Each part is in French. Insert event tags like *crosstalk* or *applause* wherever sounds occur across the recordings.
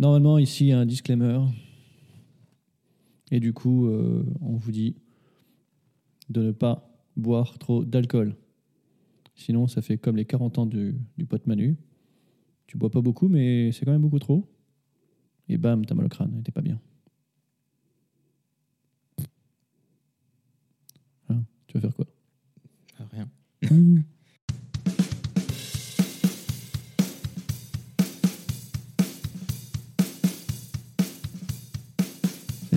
Normalement, ici, il y a un disclaimer. Et du coup, euh, on vous dit de ne pas boire trop d'alcool. Sinon, ça fait comme les 40 ans du, du pote Manu. Tu bois pas beaucoup, mais c'est quand même beaucoup trop. Et bam, t'as mal au crâne, t'es pas bien. Hein, tu vas faire quoi? Ah, rien.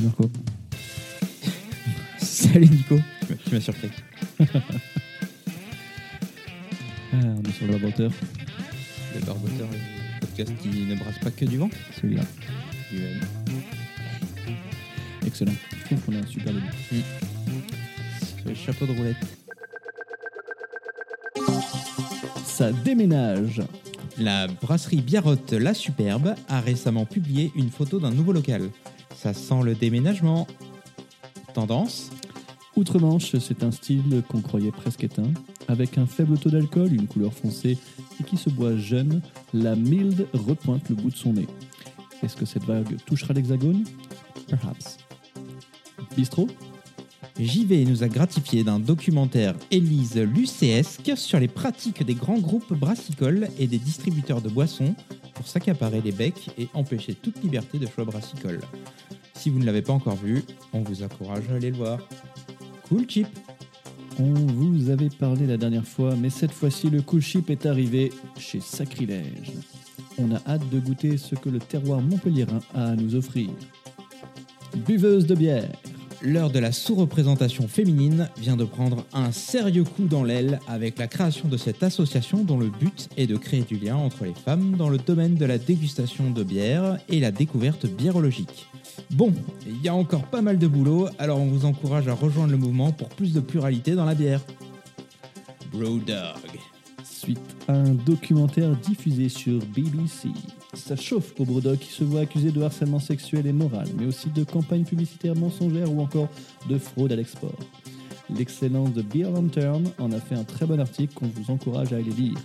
Salut Marco. *laughs* Salut Nico. Tu m'as surpris. *laughs* Ah, on est sur le laboratoire, Le barboteur, le podcast qui ne brasse pas que du vent. celui-là. Du. Excellent. Je trouve qu'on a un super début. Sur le chapeau de roulette. Ça déménage. La brasserie Biarrotte La Superbe a récemment publié une photo d'un nouveau local. Ça sent le déménagement. Tendance Outre-Manche, c'est un style qu'on croyait presque éteint. Avec un faible taux d'alcool, une couleur foncée et qui se boit jeune, la Mild repointe le bout de son nez. Est-ce que cette vague touchera l'hexagone? Perhaps. Bistrot JV nous a gratifié d'un documentaire Élise lucéesque sur les pratiques des grands groupes brassicoles et des distributeurs de boissons pour s'accaparer les becs et empêcher toute liberté de choix brassicole. Si vous ne l'avez pas encore vu, on vous encourage à aller le voir. Cool chip On vous avait parlé la dernière fois, mais cette fois-ci, le cool chip est arrivé chez Sacrilège. On a hâte de goûter ce que le terroir montpelliérain a à nous offrir. Buveuse de bière. L'heure de la sous-représentation féminine vient de prendre un sérieux coup dans l'aile avec la création de cette association dont le but est de créer du lien entre les femmes dans le domaine de la dégustation de bière et la découverte biérologique. Bon, il y a encore pas mal de boulot, alors on vous encourage à rejoindre le mouvement pour plus de pluralité dans la bière. Brodog. Suite à un documentaire diffusé sur BBC. Ça chauffe pour Brodock qui se voit accusé de harcèlement sexuel et moral, mais aussi de campagnes publicitaires mensongères ou encore de fraude à l'export. L'excellence de Beer Lantern en a fait un très bon article qu'on vous encourage à aller lire.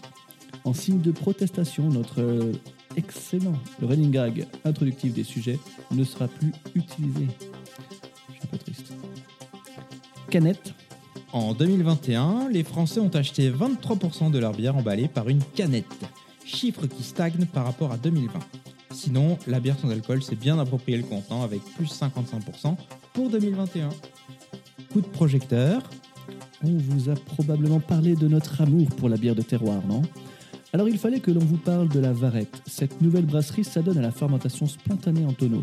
En signe de protestation, notre excellent running gag introductif des sujets ne sera plus utilisé. Je suis un peu triste. Canette, En 2021, les Français ont acheté 23% de leur bière emballée par une canette, chiffre qui stagne par rapport à 2020. Sinon, la bière sans alcool s'est bien approprié le contenant avec plus 55% pour 2021. Coup de projecteur, On vous a probablement parlé de notre amour pour la bière de terroir, non? Alors il fallait que l'on vous parle de la Varette. Cette nouvelle brasserie s'adonne à la fermentation spontanée en tonneau.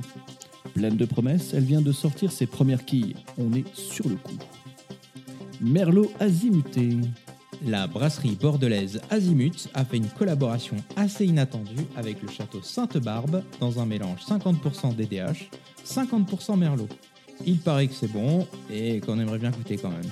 Pleine de promesses, elle vient de sortir ses premières quilles. On est sur le coup. Merlot azimuté. La brasserie bordelaise Azimut a fait une collaboration assez inattendue avec le château Sainte-Barbe dans un mélange 50% DDH, 50% Merlot. Il paraît que c'est bon et qu'on aimerait bien goûter quand même.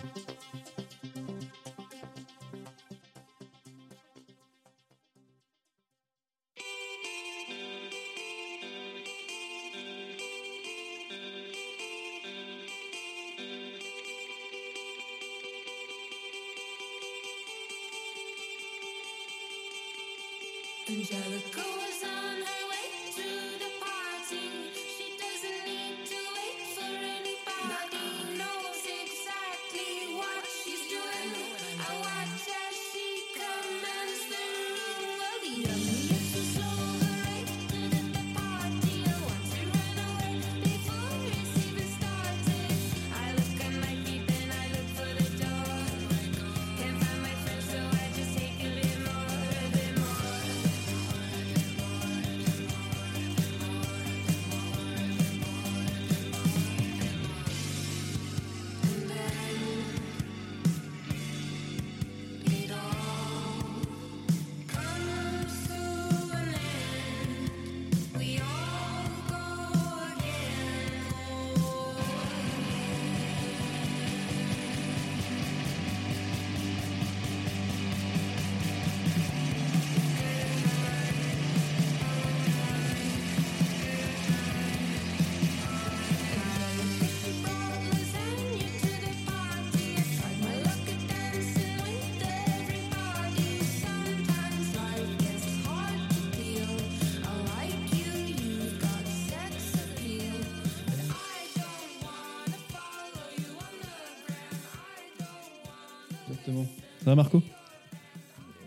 Angelica was on her way to va, Marco?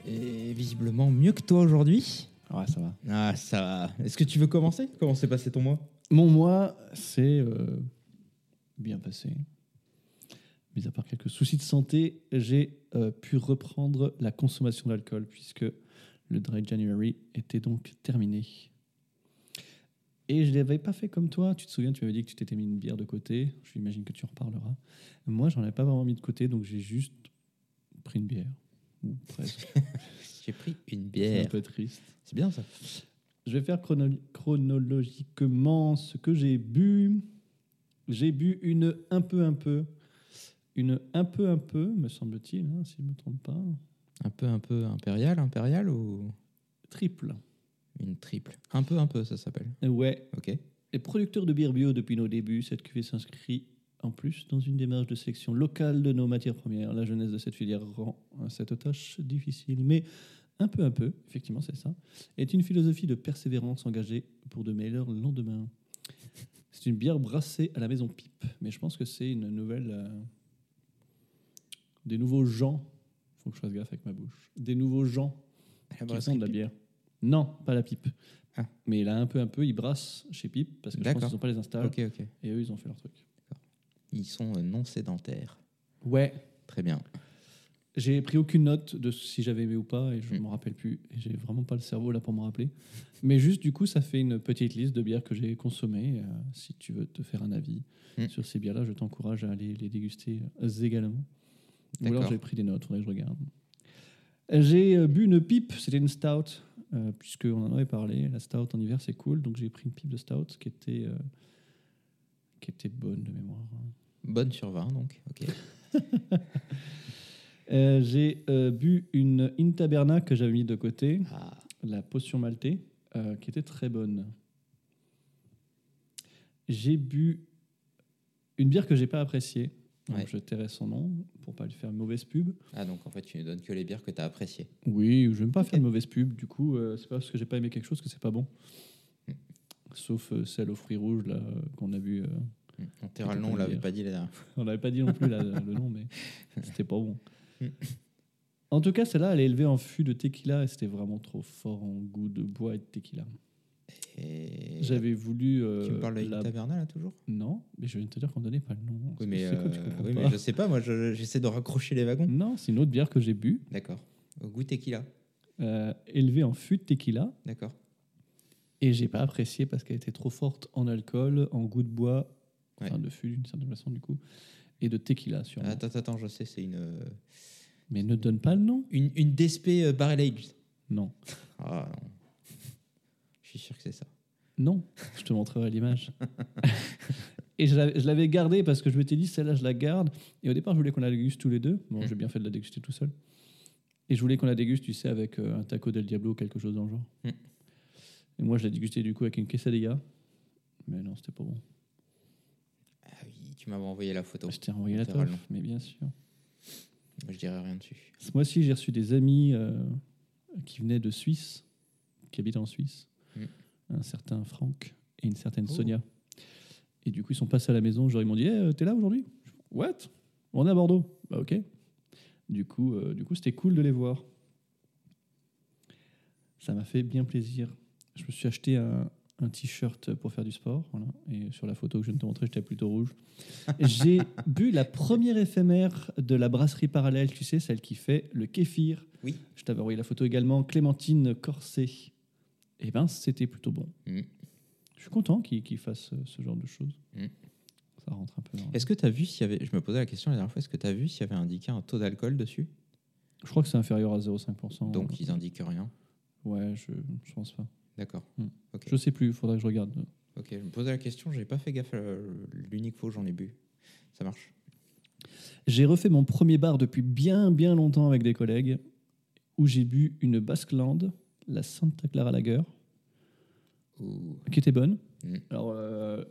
Et visiblement mieux que toi aujourd'hui. Ouais, ça va. Ah, ça va. Est-ce que tu veux commencer? Comment s'est passé ton mois? Mon mois, c'est euh, bien passé. Mis à part quelques soucis de santé, j'ai euh, pu reprendre la consommation d'alcool puisque le Dry January était donc terminé. Et je ne l'avais pas fait comme toi. Tu te souviens, tu m'avais dit que tu t'étais mis une bière de côté. J'imagine que tu en reparleras. Moi, j'en ai pas vraiment mis de côté, donc j'ai juste pris une bière. Ou presque. *laughs* J'ai pris une *laughs* C'est un bière. peu triste. C'est bien ça. Je vais faire chrono- chronologiquement ce que j'ai bu. J'ai bu une un peu un peu. Une un peu un peu, me semble-t-il, hein, si je ne me trompe pas. Un peu, un peu impérial, impérial ou? Triple. une triple Un peu, un peu, ça s'appelle. Ouais. Ok. Et producteur de bière bio depuis nos débuts, cette cuvée s'inscrit en plus dans une démarche de sélection locale de nos matières premières. La jeunesse de cette filière rend cette tâche difficile, mais un peu un peu, effectivement c'est ça, est une philosophie de persévérance engagée pour de meilleurs lendemains. C'est une bière brassée à la maison Pipe, mais je pense que c'est une nouvelle... euh, des nouveaux gens, faut que je fasse gaffe avec ma bouche, des nouveaux gens La qui font de la bière. Non, pas la pipe. Ah. Mais là, un peu, un peu, ils brassent chez Pipe parce que je pense qu'ils n'ont pas les installs Ok, ok. et eux, ils ont fait leur truc. Ils sont euh, non sédentaires. Ouais. Très bien. J'ai pris aucune note de si j'avais aimé ou pas et je ne Mm. me rappelle plus. J'ai vraiment pas le cerveau là pour me rappeler. Mais juste, du coup, ça fait une petite liste de bières que j'ai consommées. Euh, si tu veux te faire un avis Mm. sur ces bières-là, je t'encourage à aller les déguster euh, également. Ou alors j'ai pris des notes, faudrait que je regarde. J'ai euh, bu une pipe, c'était une stout, euh, puisqu'on en avait parlé. La stout en hiver, c'est cool. Donc j'ai pris une pipe de stout qui était, qui était bonne de mémoire. Bonne sur 20, donc. Ok. *laughs* Euh, j'ai euh, bu une Intaberna que j'avais mis de côté, Ah, la potion maltée, euh, qui était très bonne. J'ai bu une bière que j'ai pas appréciée. Donc Ouais. Je tairai son nom pour pas lui faire une mauvaise pub. Ah, donc en fait, tu ne donnes que les bières que tu as appréciées. Oui, je n'aime pas faire de mauvaise pub. Du coup, euh, c'est pas parce que j'ai pas aimé quelque chose que c'est pas bon. Mm. Sauf euh, celle aux fruits rouges là euh, qu'on a vu. euh, On t'ira le C'était nom, pas on l'avait une pas dit la dernière. On n'avait pas dit non plus le nom, mais *laughs* c'était pas bon. Mm. En tout cas, celle-là, elle est élevée en fût de tequila et c'était vraiment trop fort en goût de bois et de tequila. Et J'avais voulu. euh, Tu me parles de la- Taverna, là, toujours? Non, mais je viens de te dire qu'on donnait pas le nom. Oui, mais, quoi euh, oui, pas mais je sais pas, moi, je- j'essaie de raccrocher les wagons. Non, c'est une autre bière que j'ai bu, D'accord. Au goût tequila. euh, élevée en fût de tequila D'accord. et j'ai pas apprécié parce qu'elle était trop forte en alcool, en goût de bois, Ouais. enfin de fût d'une certaine façon du coup, et de tequila sûrement. Attends, attends, je sais, c'est une, euh, Mais ne donne pas le nom une, une DSP euh, Barrel Aged. Non. Ah non. *laughs* Je suis sûr que c'est ça. Non, je te montrerai l'image. *laughs* et je l'avais- je l'avais gardée parce que je m'étais dit, celle-là, je la garde. Et au départ, je voulais qu'on la déguste tous les deux. Bon, Mm. j'ai bien fait de la déguster tout seul. Et je voulais qu'on la déguste, tu sais, avec euh, un taco del Diablo ou quelque chose dans le genre. Mm. Et moi, je l'ai dégusté du coup avec une quesadilla. Mais non, c'était pas bon. Tu m'avais envoyé la photo. Je t'ai envoyé la toffe, mais bien sûr. Je dirais rien dessus. Ce mois-ci, j'ai reçu des amis euh, qui venaient de Suisse, qui habitent en Suisse. Mm. Un certain Franck et une certaine Oh. Sonia. Et du coup, ils sont passés à la maison. Genre, ils m'ont dit Eh, T'es là aujourd'hui? What? On est à Bordeaux. Bah, ok. Du coup, euh, du coup, c'était cool de les voir. Ça m'a fait bien plaisir. Je me suis acheté un, un t-shirt pour faire du sport. Voilà. Et sur la photo que je viens de te montrer, j'étais plutôt rouge. J'ai bu la première éphémère de la brasserie parallèle, tu sais, celle qui fait le kéfir. Oui. Je t'avais envoyé la photo également, Clémentine Corset. Eh ben, c'était plutôt bon. Mm. Je suis content qu'ils qu'ils fassent euh, ce genre de choses. Mm. Ça rentre un peu dans... Est-ce que tu as vu s'il y avait. Je me posais la question la dernière fois, est-ce que tu as vu s'il y avait indiqué un taux d'alcool dessus? Je crois que c'est inférieur à 0,5%. Donc, ils indiquent rien. Ouais, je, je pense pas. D'accord. Mm. Ok. Je sais plus, il faudrait que je regarde. Ok, je me posais la question, j'ai pas fait gaffe à l'unique fois où j'en ai bu. Ça marche. J'ai refait mon premier bar depuis bien, bien longtemps avec des collègues, où j'ai bu une Basqueland, la Santa Clara Lager, Ouh. qui était bonne. Mm. Alors, euh,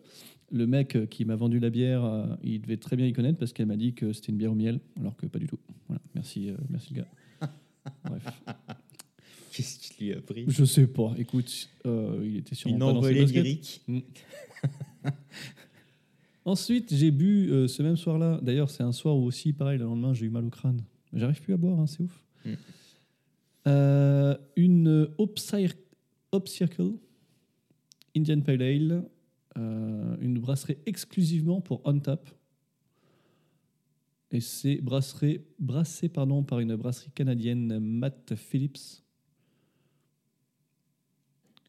le mec qui m'a vendu la bière, euh, il devait très bien y connaître parce qu'elle m'a dit que c'était une bière au miel, alors que pas du tout. Voilà, merci, euh, merci le gars. *laughs* Bref, Qu'est-ce qu'il lui a pris? Je sais pas. Écoute, euh, il était sûrement Une envolée lyrique. *laughs* Ensuite, j'ai bu euh, ce même soir-là. D'ailleurs, c'est un soir où aussi, pareil, le lendemain, j'ai eu mal au crâne. J'arrive plus à boire, hein, c'est ouf. Mm. Euh, une Circle Indian Pale Ale, euh, une brasserie exclusivement pour On Tap. Et c'est brasserie, brassé pardon, par une brasserie canadienne, Matt Phillips.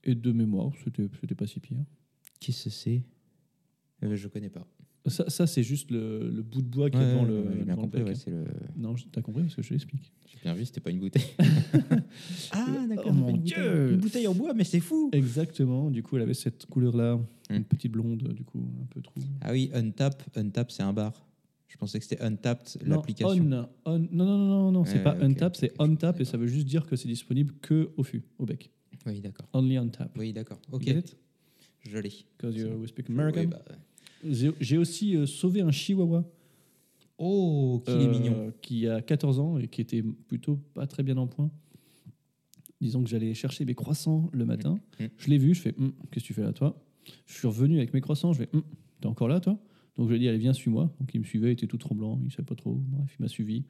Et de mémoire, c'était pas si pire. Qui ce c'est? Euh, Je connais pas. Ça, ça, c'est juste le, le bout de bois qui est devant ouais, le. j'ai bien compris. ouais, hein. c'est le... Non, je- t'as compris parce que je l'explique. J'ai bien vu, c'était pas une bouteille. *laughs* ah, Oh mon une Dieu. bouteille, une bouteille en bois, mais c'est fou. Exactement. Du coup, elle avait cette couleur-là, une Mm. petite blonde, du coup, un peu trop. Ah oui, Untap, Untap, c'est un bar. Je pensais que c'était Untapped, Non, l'application. on, on- non, non, non, non, non, c'est Ouais, pas untap, c'est ok, on je tap connais et ça veut juste dire que c'est disponible que au fût, au bec. Oui, d'accord. Only on tap. Oui, d'accord. Ok, Get it? je l'ai. Because you we speak American? Oui, bah, J'ai j'ai aussi euh, sauvé un chihuahua Oh, qu'il est euh, mignon. qui a 14 ans et qui était plutôt pas très bien en point. Disons que j'allais chercher mes croissants le matin. Mm. Je l'ai vu, je fais Hum, Qu'est-ce que tu fais là, toi? Je suis revenu avec mes croissants, je fais Hum, T'es encore là, toi? Donc je lui ai dit Allez, viens, suis-moi. Donc il me suivait, il était tout tremblant, il savait pas trop. Bref, il m'a suivi.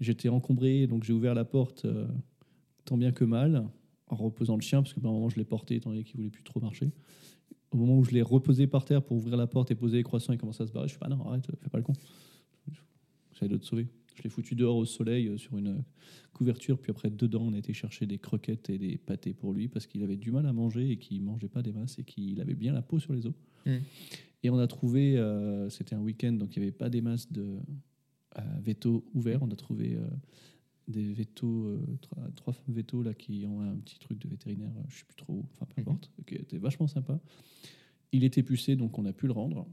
J'étais encombré, donc j'ai ouvert la porte euh, tant bien que mal, reposant le chien, parce que par un moment je l'ai porté, étant donné qu'il voulait plus trop marcher. Au moment où je l'ai reposé par terre pour ouvrir la porte et poser les croissants, il commençait à se barrer. Je fais Ah non, arrête, fais pas le con. De te sauver. Je l'ai foutu dehors au soleil euh, sur une euh, couverture, puis après dedans on a été chercher des croquettes et des pâtés pour lui parce qu'il avait du mal à manger et qu'il mangeait pas des masses et qu'il avait bien la peau sur les os. Mm. Et on a trouvé, euh, c'était un week-end donc il n'y avait pas des masses de euh, vétos ouverts. On a trouvé euh, des vétos, euh, trois, trois vétos là qui ont un petit truc de vétérinaire, euh, je sais plus trop, enfin peu Mhm. importe, qui était vachement sympa. Il était pucé donc on a pu le rendre.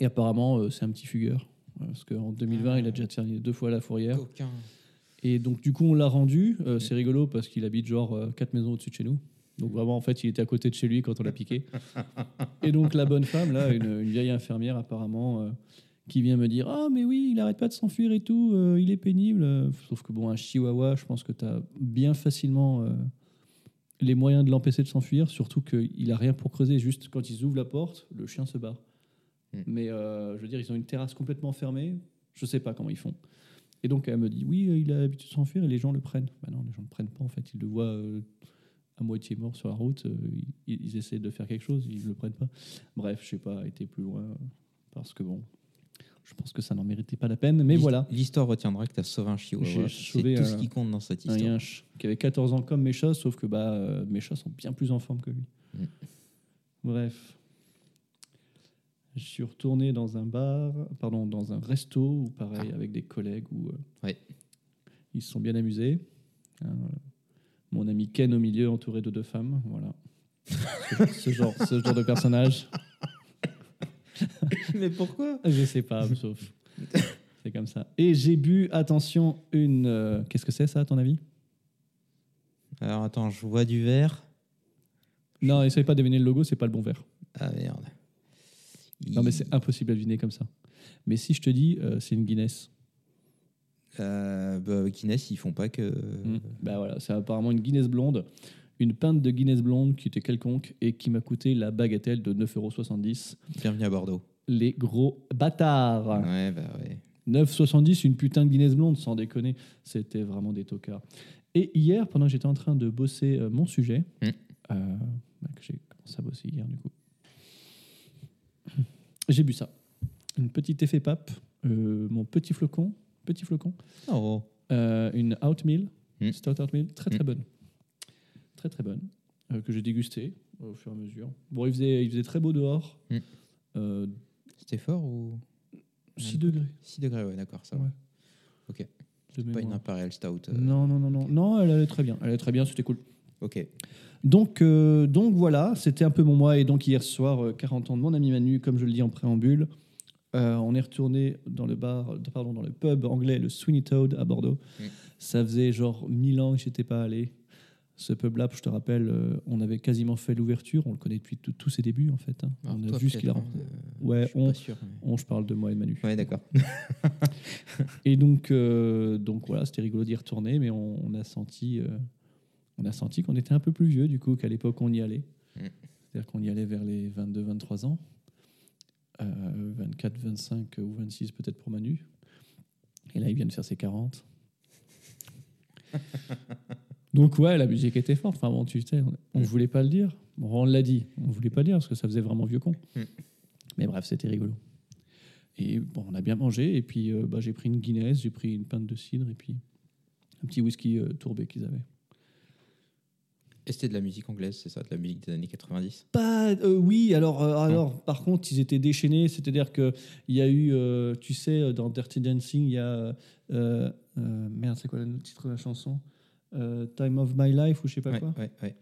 Et apparemment euh, c'est un petit fugueur. Parce qu'en 2020, Ah. il a déjà terminé deux fois la fourrière. Coquin. Et donc, du coup, on l'a rendu. Euh, c'est rigolo parce qu'il habite genre quatre maisons au-dessus de chez nous. Donc, vraiment, en fait, il était à côté de chez lui quand on l'a piqué. *laughs* Et donc, la bonne femme, là, une, une vieille infirmière, apparemment, qui vient me dire Ah, mais oui, il arrête pas de s'enfuir et tout, euh, il est pénible. Sauf que, bon, un chihuahua, je pense que tu as bien facilement euh, les moyens de l'empêcher de s'enfuir, surtout qu'il a rien pour creuser. Juste quand ils ouvrent la porte, le chien se barre. Mm. Mais euh, je veux dire, ils ont une terrasse complètement fermée. Je sais pas comment ils font. Et donc elle me dit oui, il a l'habitude de s'enfuir et les gens le prennent. Bah non, les gens ne le prennent pas en fait. Ils le voient à moitié mort sur la route. ils, ils essaient de faire quelque chose, ils ne le prennent pas. Bref, je sais pas été plus loin parce que bon, je pense que ça n'en méritait pas la peine. Mais voilà, L'histoire retiendra que tu as sauvé un J'ai chihuahua. C'est sauvé tout un- ce qui compte dans cette un histoire. yinche qui avait 14 ans comme mes chats, sauf que bah, euh, mes chats sont bien plus en forme que lui. Mm. Bref. Je suis retourné dans un bar, pardon, dans un resto, ou pareil, avec des collègues, où euh, Ah. Ouais. ils se sont bien amusés. Hein, euh, mon ami Ken au milieu, entouré de deux femmes, voilà. *laughs* ce genre, ce genre de personnage. *laughs* Mais pourquoi? Je sais pas, sauf. *laughs* C'est comme ça. Et j'ai bu, attention, une. euh, Qu'est-ce que c'est ça, à ton avis? Alors attends, je vois du verre. Non, essaye pas de deviner le logo, c'est pas le bon verre. Ah merde. Non, mais c'est impossible à deviner comme ça. Mais si je te dis, euh, c'est une Guinness. Euh, bah, Guinness, ils font pas que. Mm. Bah voilà, c'est apparemment une Guinness blonde. Une pinte de Guinness blonde qui était quelconque et qui m'a coûté la bagatelle de 9,70€. Bienvenue à Bordeaux. Les gros bâtards Ouais, bah ouais. 9,70, une putain de Guinness blonde, sans déconner. C'était vraiment des tocards. Et hier, pendant que j'étais en train de bosser euh, mon sujet, Mm. euh, bah, que j'ai commencé à bosser hier du coup, *clears throat* j'ai bu ça. Une petite effet pape, euh, mon petit flocon, petit flocon, Oh. une Outmeal, Mm. Stout Outmeal, très très Mm. bonne. Très très bonne, euh, que j'ai dégusté au fur et à mesure. Bon, il faisait, il faisait très beau dehors. Mm. Euh, C'était fort ou? 6 degrés. 6 degrés, ouais, d'accord, ça. Ouais. Ok. Pas une. Imperial Stout. euh, Non, non, non, non. Non, elle allait très bien. Elle allait très bien, c'était cool. Ok. Donc, euh, donc voilà, c'était un peu mon mois. Et donc hier soir, euh, 40 ans de mon ami Manu, comme je le dis en préambule, euh, on est retourné dans le bar, euh, pardon, dans le pub anglais, le Sweeney Toad à Bordeaux. Mm. Ça faisait genre 1000 ans que j'étais pas allé. Ce pub-là, je te rappelle, euh, on avait quasiment fait l'ouverture. On le connaît depuis tous ses débuts en fait. hein. Alors, on a vu ce qu'il a. euh, Ouais, je suis on- pas sûr. mais- On, je parle de moi et de Manu. Ouais, d'accord. *laughs* *laughs* Et donc, euh, donc voilà, c'était rigolo d'y retourner, mais on, on a senti, euh, on a senti qu'on était un peu plus vieux du coup qu'à l'époque on y allait. Mm. C'est-à-dire qu'on y allait vers les 22-23 ans, euh, 24, 25 ou 26 peut-être pour Manu. Et là, il vient de faire ses 40. *laughs* Donc ouais, la musique était forte. Enfin bon, tu sais, on, on Mm. voulait pas le dire. Bon, on l'a dit. On voulait pas le dire parce que ça faisait vraiment vieux con. Mm. Mais bref, c'était rigolo. Et bon, on a bien mangé. Et puis euh, bah, j'ai pris une Guinness, j'ai pris une pinte de cidre et puis un petit whisky euh, tourbé qu'ils avaient. Et c'était de la musique anglaise, c'est ça, de la musique des années 90 Pas, euh, oui, alors, euh, alors par contre, ils étaient déchaînés. C'est-à-dire qu'il y a eu, euh, tu sais, dans Dirty Dancing, il y a. merde, c'est quoi le titre de la chanson? Euh, Time of My Life ou je sais pas ouais, quoi ouais, ouais.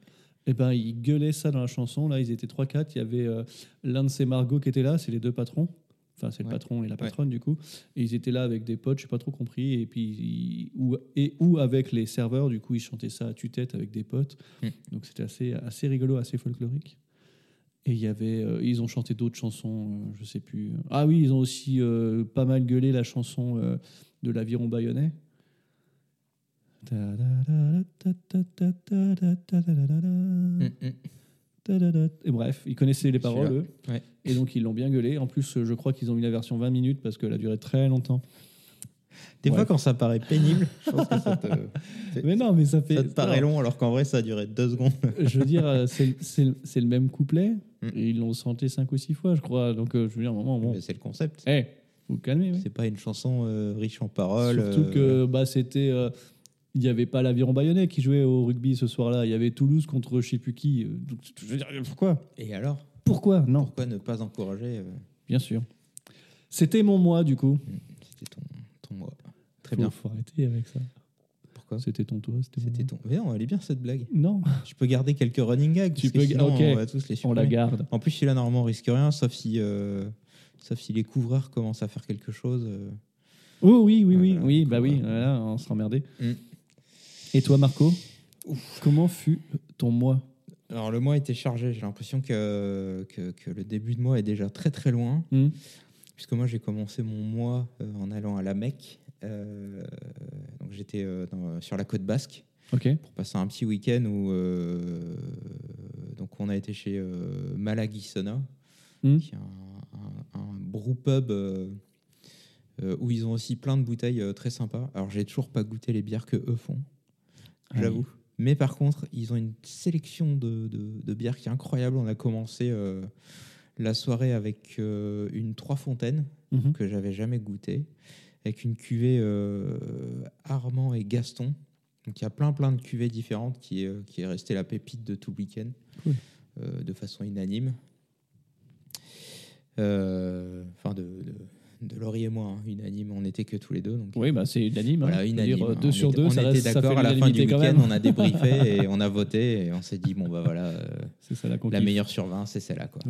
Eh ben, ils gueulaient ça dans la chanson. Là, ils étaient 3-4. Il y avait euh, Lance et Margot qui étaient là. C'est les deux patrons. Enfin, c'est le patron et la patronne, du coup. Et ils étaient là avec des potes, je n'ai pas trop compris. Et puis, ils- ou, et, ou avec les serveurs, du coup, ils chantaient ça à tue-tête avec des potes. Mm. Donc, c'était assez, assez rigolo, assez folklorique. Et il y avait, euh, ils ont chanté d'autres chansons, je sais plus. Ah oui, ils ont aussi pas mal gueulé la chanson de l'Aviron Bayonnais. Et bref, ils connaissaient les paroles, eux. Et donc, ils l'ont bien gueulé. En plus, je crois qu'ils ont mis la version 20 minutes parce qu'elle a duré très longtemps. Des fois, quand ça paraît pénible, je pense que ça te, Mais non, mais ça fait. ça paraît long, alors qu'en vrai, ça a duré deux secondes. Je veux dire, c'est le même couplet. Et ils l'ont chanté 5 ou 6 fois, je crois. Donc, je veux dire, un moment, bon. C'est le concept. Eh, vous calmez, oui. C'est pas une chanson riche en paroles. Surtout que bah, c'était. Il n'y avait pas l'Aviron Bayonnais qui jouait au rugby ce soir-là. Il y avait Toulouse contre je sais plus qui. Euh, Donc, je veux dire, pourquoi? Et alors? Pourquoi? Non, Pourquoi ne pas encourager euh, bien sûr. C'était mon mois, du coup. C'était ton, ton mois. Très Faut- bien. faut arrêter avec ça. Pourquoi? C'était ton toit, c'était ton. Mais non, elle est bien cette blague. Non, Je peux garder quelques running gags. Tu peux- sinon, ok. On va tous les on la garde. En plus, celui-là, normalement, on risque rien, sauf si, euh, sauf si les couvreurs commencent à faire quelque chose. euh. Oh oui, oui, oui, Voilà, oui, bah oui, voilà, on sera emmerdé. Mm. Et toi, Marco Comment fut ton mois Alors, le mois était chargé. J'ai l'impression que, que, que le début de mois est déjà très très loin. Hmm Puisque moi, j'ai commencé mon mois euh, en allant à la Mecque. Euh, donc, j'étais euh, sur la côte basque pour passer un petit week-end où euh, donc on a été chez euh, Hmm. qui est un, un, un brew pub où ils ont aussi plein de bouteilles très sympas. Alors, j'ai toujours pas goûté les bières que eux font, j'avoue. Mais par contre, ils ont une sélection de, de- de bières qui est incroyable. On a commencé euh, la soirée avec euh, une Trois Fontaines Mhm. que j'avais jamais goûté, avec une cuvée euh, Armand et Gaston. Donc il y a plein plein de cuvées différentes qui est, qui est restée la pépite de tout le week-end Cool. de façon unanime. Enfin de Laurie et moi, hein, unanime, on n'était que tous les deux. Donc Oui, bah c'est unanime. voilà, unanime. dire, hein. deux on sur était, deux, on ça, était d'accord à la fin du week-end, on a débriefé *laughs* et on a voté et on s'est dit bon bah voilà, euh, ça la la meilleure sur 20 c'est celle-là quoi.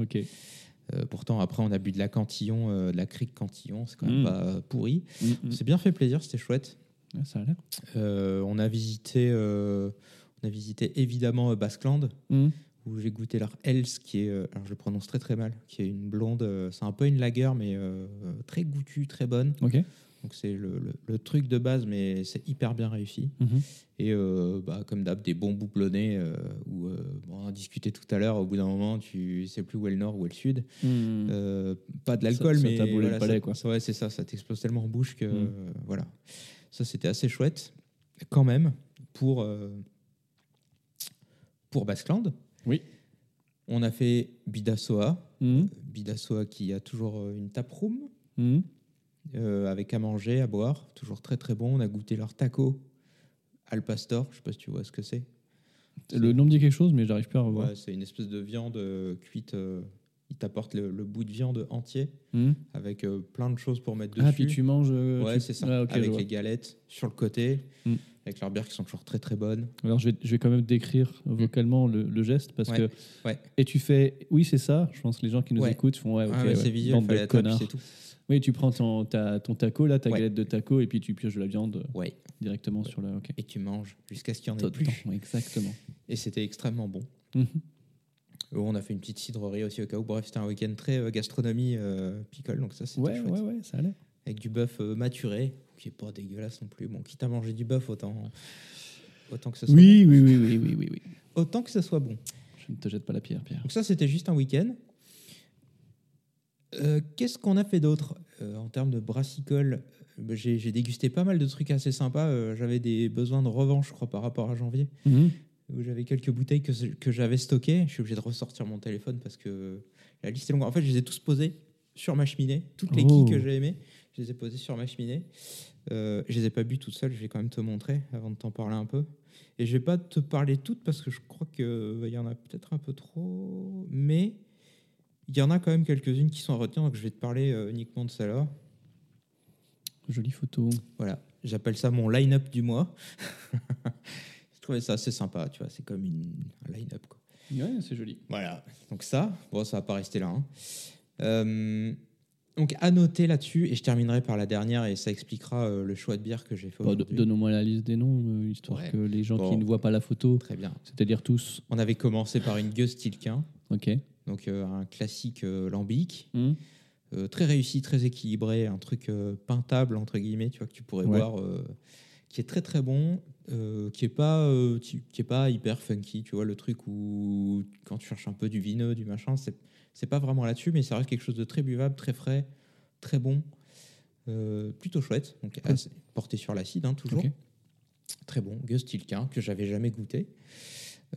Euh, pourtant, après, on a bu de la Cantillon, euh, de la crique Cantillon, c'est quand même Mm. pas euh, pourri. Mm, mm. C'est bien fait plaisir, c'était chouette. Ah, Ça a l'air. On a visité, on a visité évidemment Basqueland, Mm. Où j'ai goûté leur Else, qui est, euh, alors je le prononce très très mal, qui est une blonde. euh, c'est un peu une lager, mais euh, très goûtue, très bonne. Ok. Donc c'est le, le- le truc de base, mais c'est hyper bien réussi. Mhm. Et euh, bah, comme d'hab, des bons boublonnés, euh, où euh, bon, on en discutait tout à l'heure. Au bout d'un moment, tu sais plus où est le nord, où est le sud. Euh, pas de l'alcool, Ça- ça mais t'a brûlé le voilà, palais, ça- quoi. ça- ouais, c'est ça, ça t'explose tellement en bouche que euh, voilà. Ça, c'était assez chouette, quand même, pour pour Basqueland. Oui. On a fait Bidassoa, Mm. Bidassoa qui a toujours euh, une taproom Mm. euh, avec à manger, à boire, toujours très très bon. On a goûté leur taco al pastor, je sais pas si tu vois ce que c'est. Le nom me dit quelque chose, mais j'arrive plus à revoir. Ouais, c'est une espèce de viande euh, cuite. euh, il t'apporte le, le bout de viande entier Mm. avec euh, plein de choses pour mettre dessus. Ah, puis tu manges. euh, Ouais, tu- c'est ça. Ok, je avec les galettes sur le côté, Mm. avec leurs bières qui sont toujours très très bonnes. Alors je vais, je vais quand même décrire vocalement le, le geste parce Ouais, que. ouais. Et tu fais. Oui, c'est ça. Je pense que les gens qui nous Ouais. écoutent font. Ouais, ok. Ah ouais, ouais, c'est visuel, fallait c'est tout. Oui, tu prends ton, ta- ton taco, là, ta galette de taco, et puis tu pioches de la viande euh, directement sur. Ok. Et tu manges jusqu'à ce qu'il n'y en ait plus. exactement. Et c'était extrêmement bon. On a fait une petite cidrerie aussi au cas où. Bref, c'était un week-end très euh, gastronomie euh, picole, donc ça c'était Ouais, chouette. ouais, ouais, ça allait. Avec du bœuf euh, maturé, qui est pas dégueulasse non plus. Bon, quitte à manger du bœuf, autant, autant que ce soit Oui, oui, oui, oui, oui, oui, oui. bon. Autant que ce soit bon. Je ne te jette pas la pierre, Pierre. Donc ça, c'était juste un week-end. Euh, Qu'est-ce qu'on a fait d'autre Euh, en termes de brassicole? J'ai dégusté pas mal de trucs assez sympas. Euh, J'avais des besoins de revanche, je crois, par rapport à janvier, Mhm. Où j'avais quelques bouteilles que, que j'avais stockées. Je suis obligé de ressortir mon téléphone parce que la liste est longue. En fait, je les ai tous posés sur ma cheminée. Toutes les Oh. quilles que j'ai aimées, je les ai posées sur ma cheminée. Euh, je les ai pas bu toutes seules. Je vais quand même te montrer avant de t'en parler un peu. Et je vais pas te parler toutes parce que je crois qu'il y en a peut-être un peu trop. Mais il y en a quand même quelques-unes qui sont à retenir. Donc je vais te parler euh, uniquement de celle-là. Jolie photo. Voilà, j'appelle ça mon line-up du mois. *laughs* trouvais ça assez sympa, tu vois, c'est comme une, un line-up. quoi. Ouais, c'est joli. Voilà, donc ça, bon, ça va pas rester là. hein. Euh, donc à noter là-dessus, et je terminerai par la dernière, et ça expliquera euh, le choix de bière que j'ai fait aujourd'hui. Donne-moi la liste des noms, euh, histoire Ouais. que les gens Bon. qui ne voient pas la photo, Très bien. c'est-à-dire tous. On avait commencé par une Gueuse Tilquin, Ok. donc un classique lambic, euh, très réussi, très équilibré, un truc peintable entre guillemets, tu vois que tu pourrais Ouais. boire, qui est très très bon, euh, qui est pas euh, qui, qui est pas hyper funky, tu vois le truc où quand tu cherches un peu du vineux, du machin, c'est c'est pas vraiment là-dessus, mais ça reste quelque chose de très buvable, très frais, très bon, euh, plutôt chouette, donc Cool. assez- porté sur l'acide hein, toujours, très bon, Gus Tilquin que j'avais jamais goûté.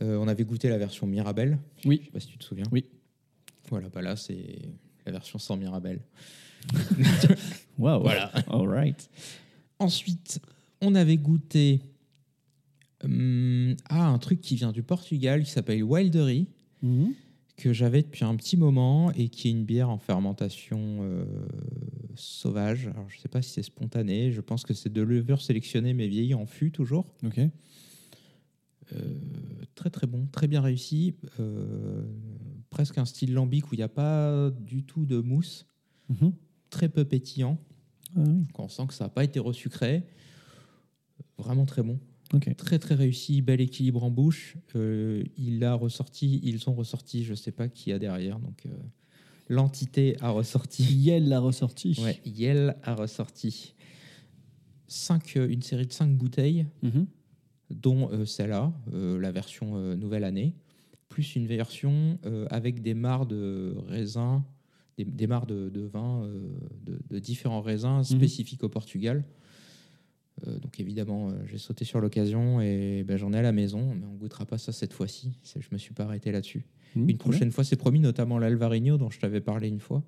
On avait goûté la version Mirabelle. Oui. Je sais pas si tu te souviens. Oui. Voilà, bah là c'est la version sans Mirabelle. *laughs* Waouh. Voilà. All right. Ensuite, on avait goûté hum, à un truc qui vient du Portugal qui s'appelle Wildery, Mhm. que j'avais depuis un petit moment et qui est une bière en fermentation euh, sauvage. Alors, je ne sais pas si c'est spontané, je pense que c'est de levure sélectionnée mais vieillie en fût toujours. Ok. Euh, très très bon, très bien réussi. Euh, presque un style lambic où il n'y a pas du tout de mousse, Mhm. très peu pétillant. Ah oui. On sent que ça n'a pas été resucré. Vraiment très bon. Très très réussi, bel équilibre en bouche. Euh, il a ressorti, ils ont ressorti, je sais pas qui a derrière, donc euh, l'entité a ressorti. *laughs* Yel l'a ressorti. Ouais, Yel a ressorti cinq, euh, une série de 5 bouteilles, Mhm. dont euh, celle-là, la version nouvelle année, plus une version avec des mares de raisins, des, des mares de, de vin de, de différents raisins spécifiques au Portugal. Euh, donc évidemment, euh, j'ai sauté sur l'occasion et ben, j'en ai à la maison, mais on goûtera pas ça cette fois-ci. Je me suis pas arrêté là-dessus. Mhm, Une bien. prochaine fois, c'est promis, notamment l'Alvarinho dont je t'avais parlé une fois,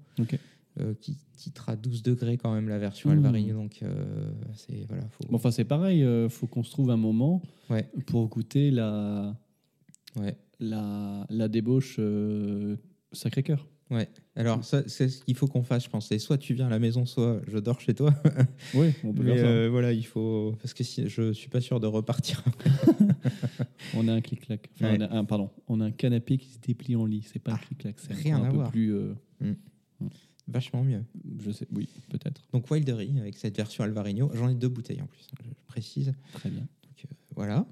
euh, qui titrera 12 degrés quand même la version Mmh. Alvarinho. Donc euh, c'est voilà, faut... Bon, enfin, c'est pareil. euh, faut qu'on se trouve un moment Ouais. pour goûter la, ouais. la, la débauche euh, Sacré-Cœur. Ouais. Alors, ça, c'est ce qu'il faut qu'on fasse, je pense. C'est soit tu viens à la maison, soit je dors chez toi. *laughs* Oui, on peut Mais faire ça. euh, voilà, il faut. Parce que si, je suis pas sûr de repartir. *laughs* On a un clic-clac. Enfin, Ouais. on a un, pardon, on a un canapé qui se déplie en lit. C'est pas un clic-clac. C'est rien un à peu voir. plus. euh, Vachement mieux. je sais, oui, peut-être. Donc, Wildery, avec cette version Alvarinho. J'en ai deux bouteilles en plus, hein, je précise. Très bien. Donc, euh, voilà.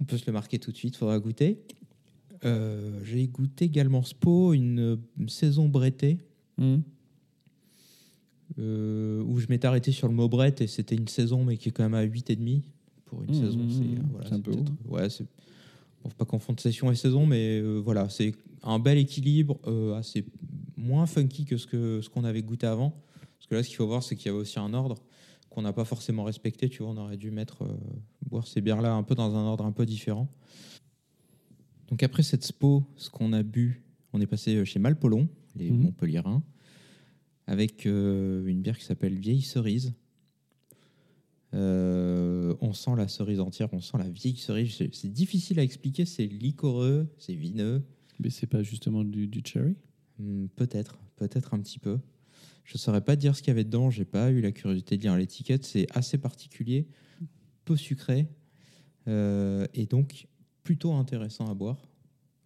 On peut se le marquer tout de suite, faudra goûter. Euh, J'ai goûté également Spo, une, une saison brettée. Mhm. euh, où je m'étais arrêté sur le mot Brett et c'était une saison mais qui est quand même à 8,5 pour une Mmh, saison. mmh, C'est mmh. euh, voilà, C'est un peu Ouais, c'est. Bon, faut pas confondre session et saison, mais euh, voilà, c'est un bel équilibre, assez moins funky que ce que ce qu'on avait goûté avant. Parce que là, ce qu'il faut voir, c'est qu'il y avait aussi un ordre qu'on n'a pas forcément respecté. Tu vois, on aurait dû mettre boire ces bières-là un peu dans un ordre un peu différent. Donc après cette spo, ce qu'on a bu, on est passé chez Malpolon, les Mhm. Montpelliérains, avec euh, une bière qui s'appelle Vieille Cerise. Euh, on sent la cerise entière, on sent la vieille cerise. C'est- difficile à expliquer, c'est liquoreux, c'est vineux. Mais c'est pas justement du, du cherry? Hmm, peut-être, peut-être un petit peu. Je saurais pas dire ce qu'il y avait dedans, j'ai pas eu la curiosité de lire l'étiquette. C'est assez particulier, peu sucré, euh, et donc plutôt intéressant à boire.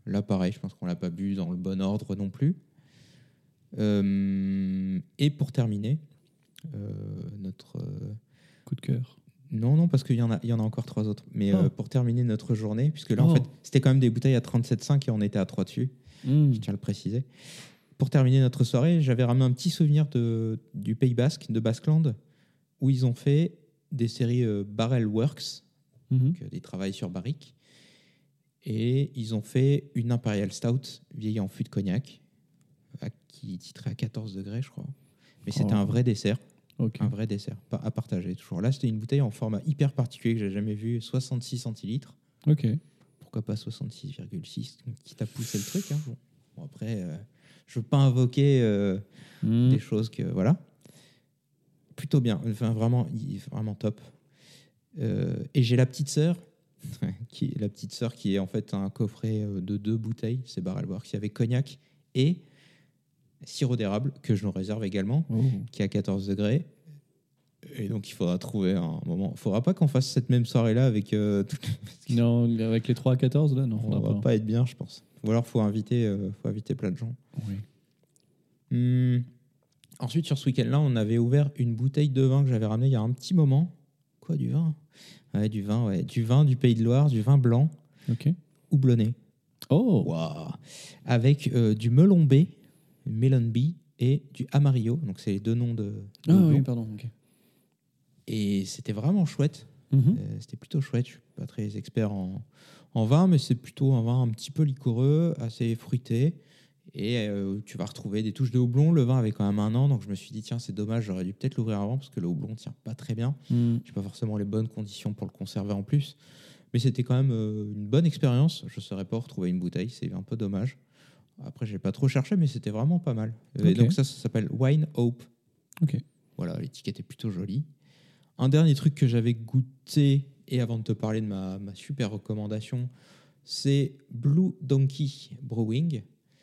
Là, pareil, je pense qu'on l'a pas bu dans le bon ordre non plus. Euh, et pour terminer, euh, notre euh, Coup de cœur. non, non, parce qu'il y, en a- il y en a encore trois autres. Mais euh, Oh. pour terminer notre journée, puisque là, en Oh. fait, c'était quand même des bouteilles à 37,5 et on était à 3 dessus, Mhm. je tiens à le préciser. Pour terminer notre soirée, j'avais ramené un petit souvenir de, du Pays Basque, de Basqueland, où ils ont fait des séries euh, Barrel Works, Mhm. donc, euh, des travails sur barrique, et ils ont fait une Imperial Stout vieillie en fût de cognac. Qui titrait à 14 degrés, je crois. Mais c'était Oh. un vrai dessert, un vrai dessert, à partager toujours. Là, c'était une bouteille en format hyper particulier que j'ai jamais vu, 66 centilitres. Ok. Pourquoi pas 66,6 Quitte à pousser le truc. hein. Bon. Bon, après, euh, je veux pas invoquer euh, Hmm. des choses que voilà. Plutôt bien, enfin vraiment, vraiment top. Euh, et j'ai la petite sœur, *laughs* qui est la petite sœur qui est en fait un coffret euh, de deux bouteilles, c'est Barrel Works, avec cognac et sirop d'érable que je nous réserve également, Oh. qui est à 14 degrés. Et donc il faudra trouver un moment. Il faudra pas qu'on fasse cette même soirée là avec euh, *laughs* toutes les- Non, avec les 3 à 14, là, non. on va pas être bien, je pense. Ou alors faut inviter, euh, faut inviter plein de gens. Oui. Hmm. Ensuite, sur ce week-end-là, on avait ouvert une bouteille de vin que j'avais ramené il y a un petit moment. Quoi, du vin? Ouais, du vin, ouais. Du vin du Pays de Loire, du vin blanc, Ok. houblonné. Oh. Avec euh, du melon B, melon B, et du Amarillo. Donc, c'est les deux noms de. de Ah oui, pardon. Ok. Et c'était vraiment chouette. Mhm. Euh, c'était plutôt chouette. Je suis pas très expert en, en vin, mais c'est plutôt un vin un petit peu liquoreux, assez fruité. Et euh, tu vas retrouver des touches de houblon. Le vin avait quand même un an, donc je me suis dit, tiens, c'est dommage, j'aurais dû peut-être l'ouvrir avant parce que le houblon tient pas très bien. Hmm. J'ai pas forcément les bonnes conditions pour le conserver en plus. Mais c'était quand même euh, une bonne expérience. Je ne saurais pas retrouver une bouteille, c'est un peu dommage. Après, j'ai pas trop cherché, mais c'était vraiment pas mal. Et donc, ça, ça s'appelle Wine Hope. Ok. Voilà, l'étiquette est plutôt jolie. Un dernier truc que j'avais goûté, et avant de te parler de ma, ma super recommandation, c'est Blue Donkey Brewing,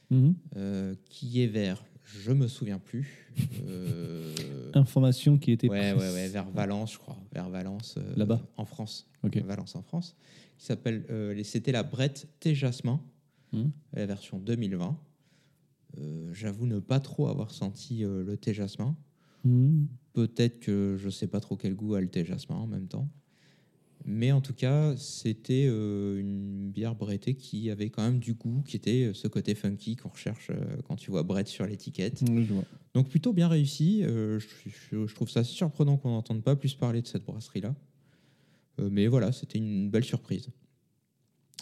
Mhm. euh, qui est vers, je me souviens plus. euh, Information qui était. ouais, ouais, ouais, vers Valence, je crois. Vers Valence. euh, Là-bas En France. Valence en France. Qui s'appelle, c'était la Brette Thé Jasmin, Mhm. la version 2020. Euh, J'avoue ne pas trop avoir senti le thé jasmin. Hmm. Peut-être que je sais pas trop quel goût a le thé jasmin en même temps. Mais en tout cas, c'était euh, une bière brettée qui avait quand même du goût, qui était euh, ce côté funky qu'on recherche euh, quand tu vois Brett sur l'étiquette. Oui. Donc plutôt bien réussi. Je, trouve ça surprenant qu'on n'entende pas plus parler de cette brasserie-là. Mais voilà, c'était une belle surprise.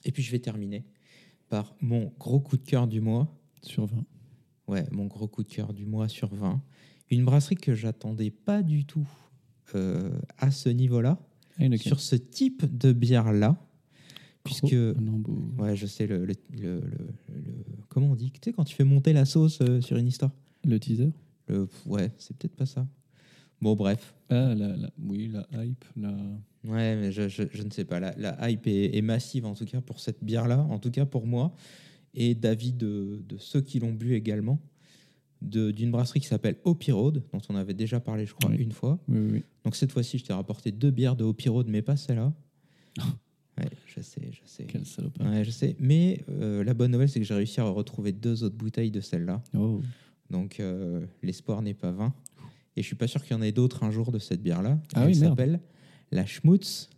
Et puis je vais terminer par mon gros coup de cœur du mois. Sur 20. Ouais, mon gros coup de cœur du mois sur 20. Une brasserie que j'attendais pas du tout euh, à ce niveau-là, Ah, sur ce type de bière-là. Puisque, Lambeau. ouais, je sais, le, le- le- comment on dit? Tu sais, quand tu fais monter la sauce euh, sur une histoire? Le teaser? Le- Ouais, c'est peut-être pas ça. Bon, bref. Ah, la, la- oui, la hype. La... Ouais, mais je, je- je ne sais pas. La, la hype est, est massive, en tout cas, pour cette bière-là, en tout cas pour moi, et d'avis de, de ceux qui l'ont bu également, d'une brasserie qui s'appelle Hopi Road, dont on avait déjà parlé, je crois, Oui. une fois. Oui, oui, oui. Donc cette fois-ci, je t'ai rapporté deux bières de Hopi Road, mais pas celle-là. *laughs* Ouais, je sais, je sais. Quel salopard. Ouais, je sais. Mais euh, la bonne nouvelle, c'est que j'ai réussi à retrouver deux autres bouteilles de celle-là. Oh. Donc euh, l'espoir n'est pas vain. Et je suis pas sûr qu'il y en ait d'autres un jour de cette bière-là. Ah Elle s'appelle la Schmutz,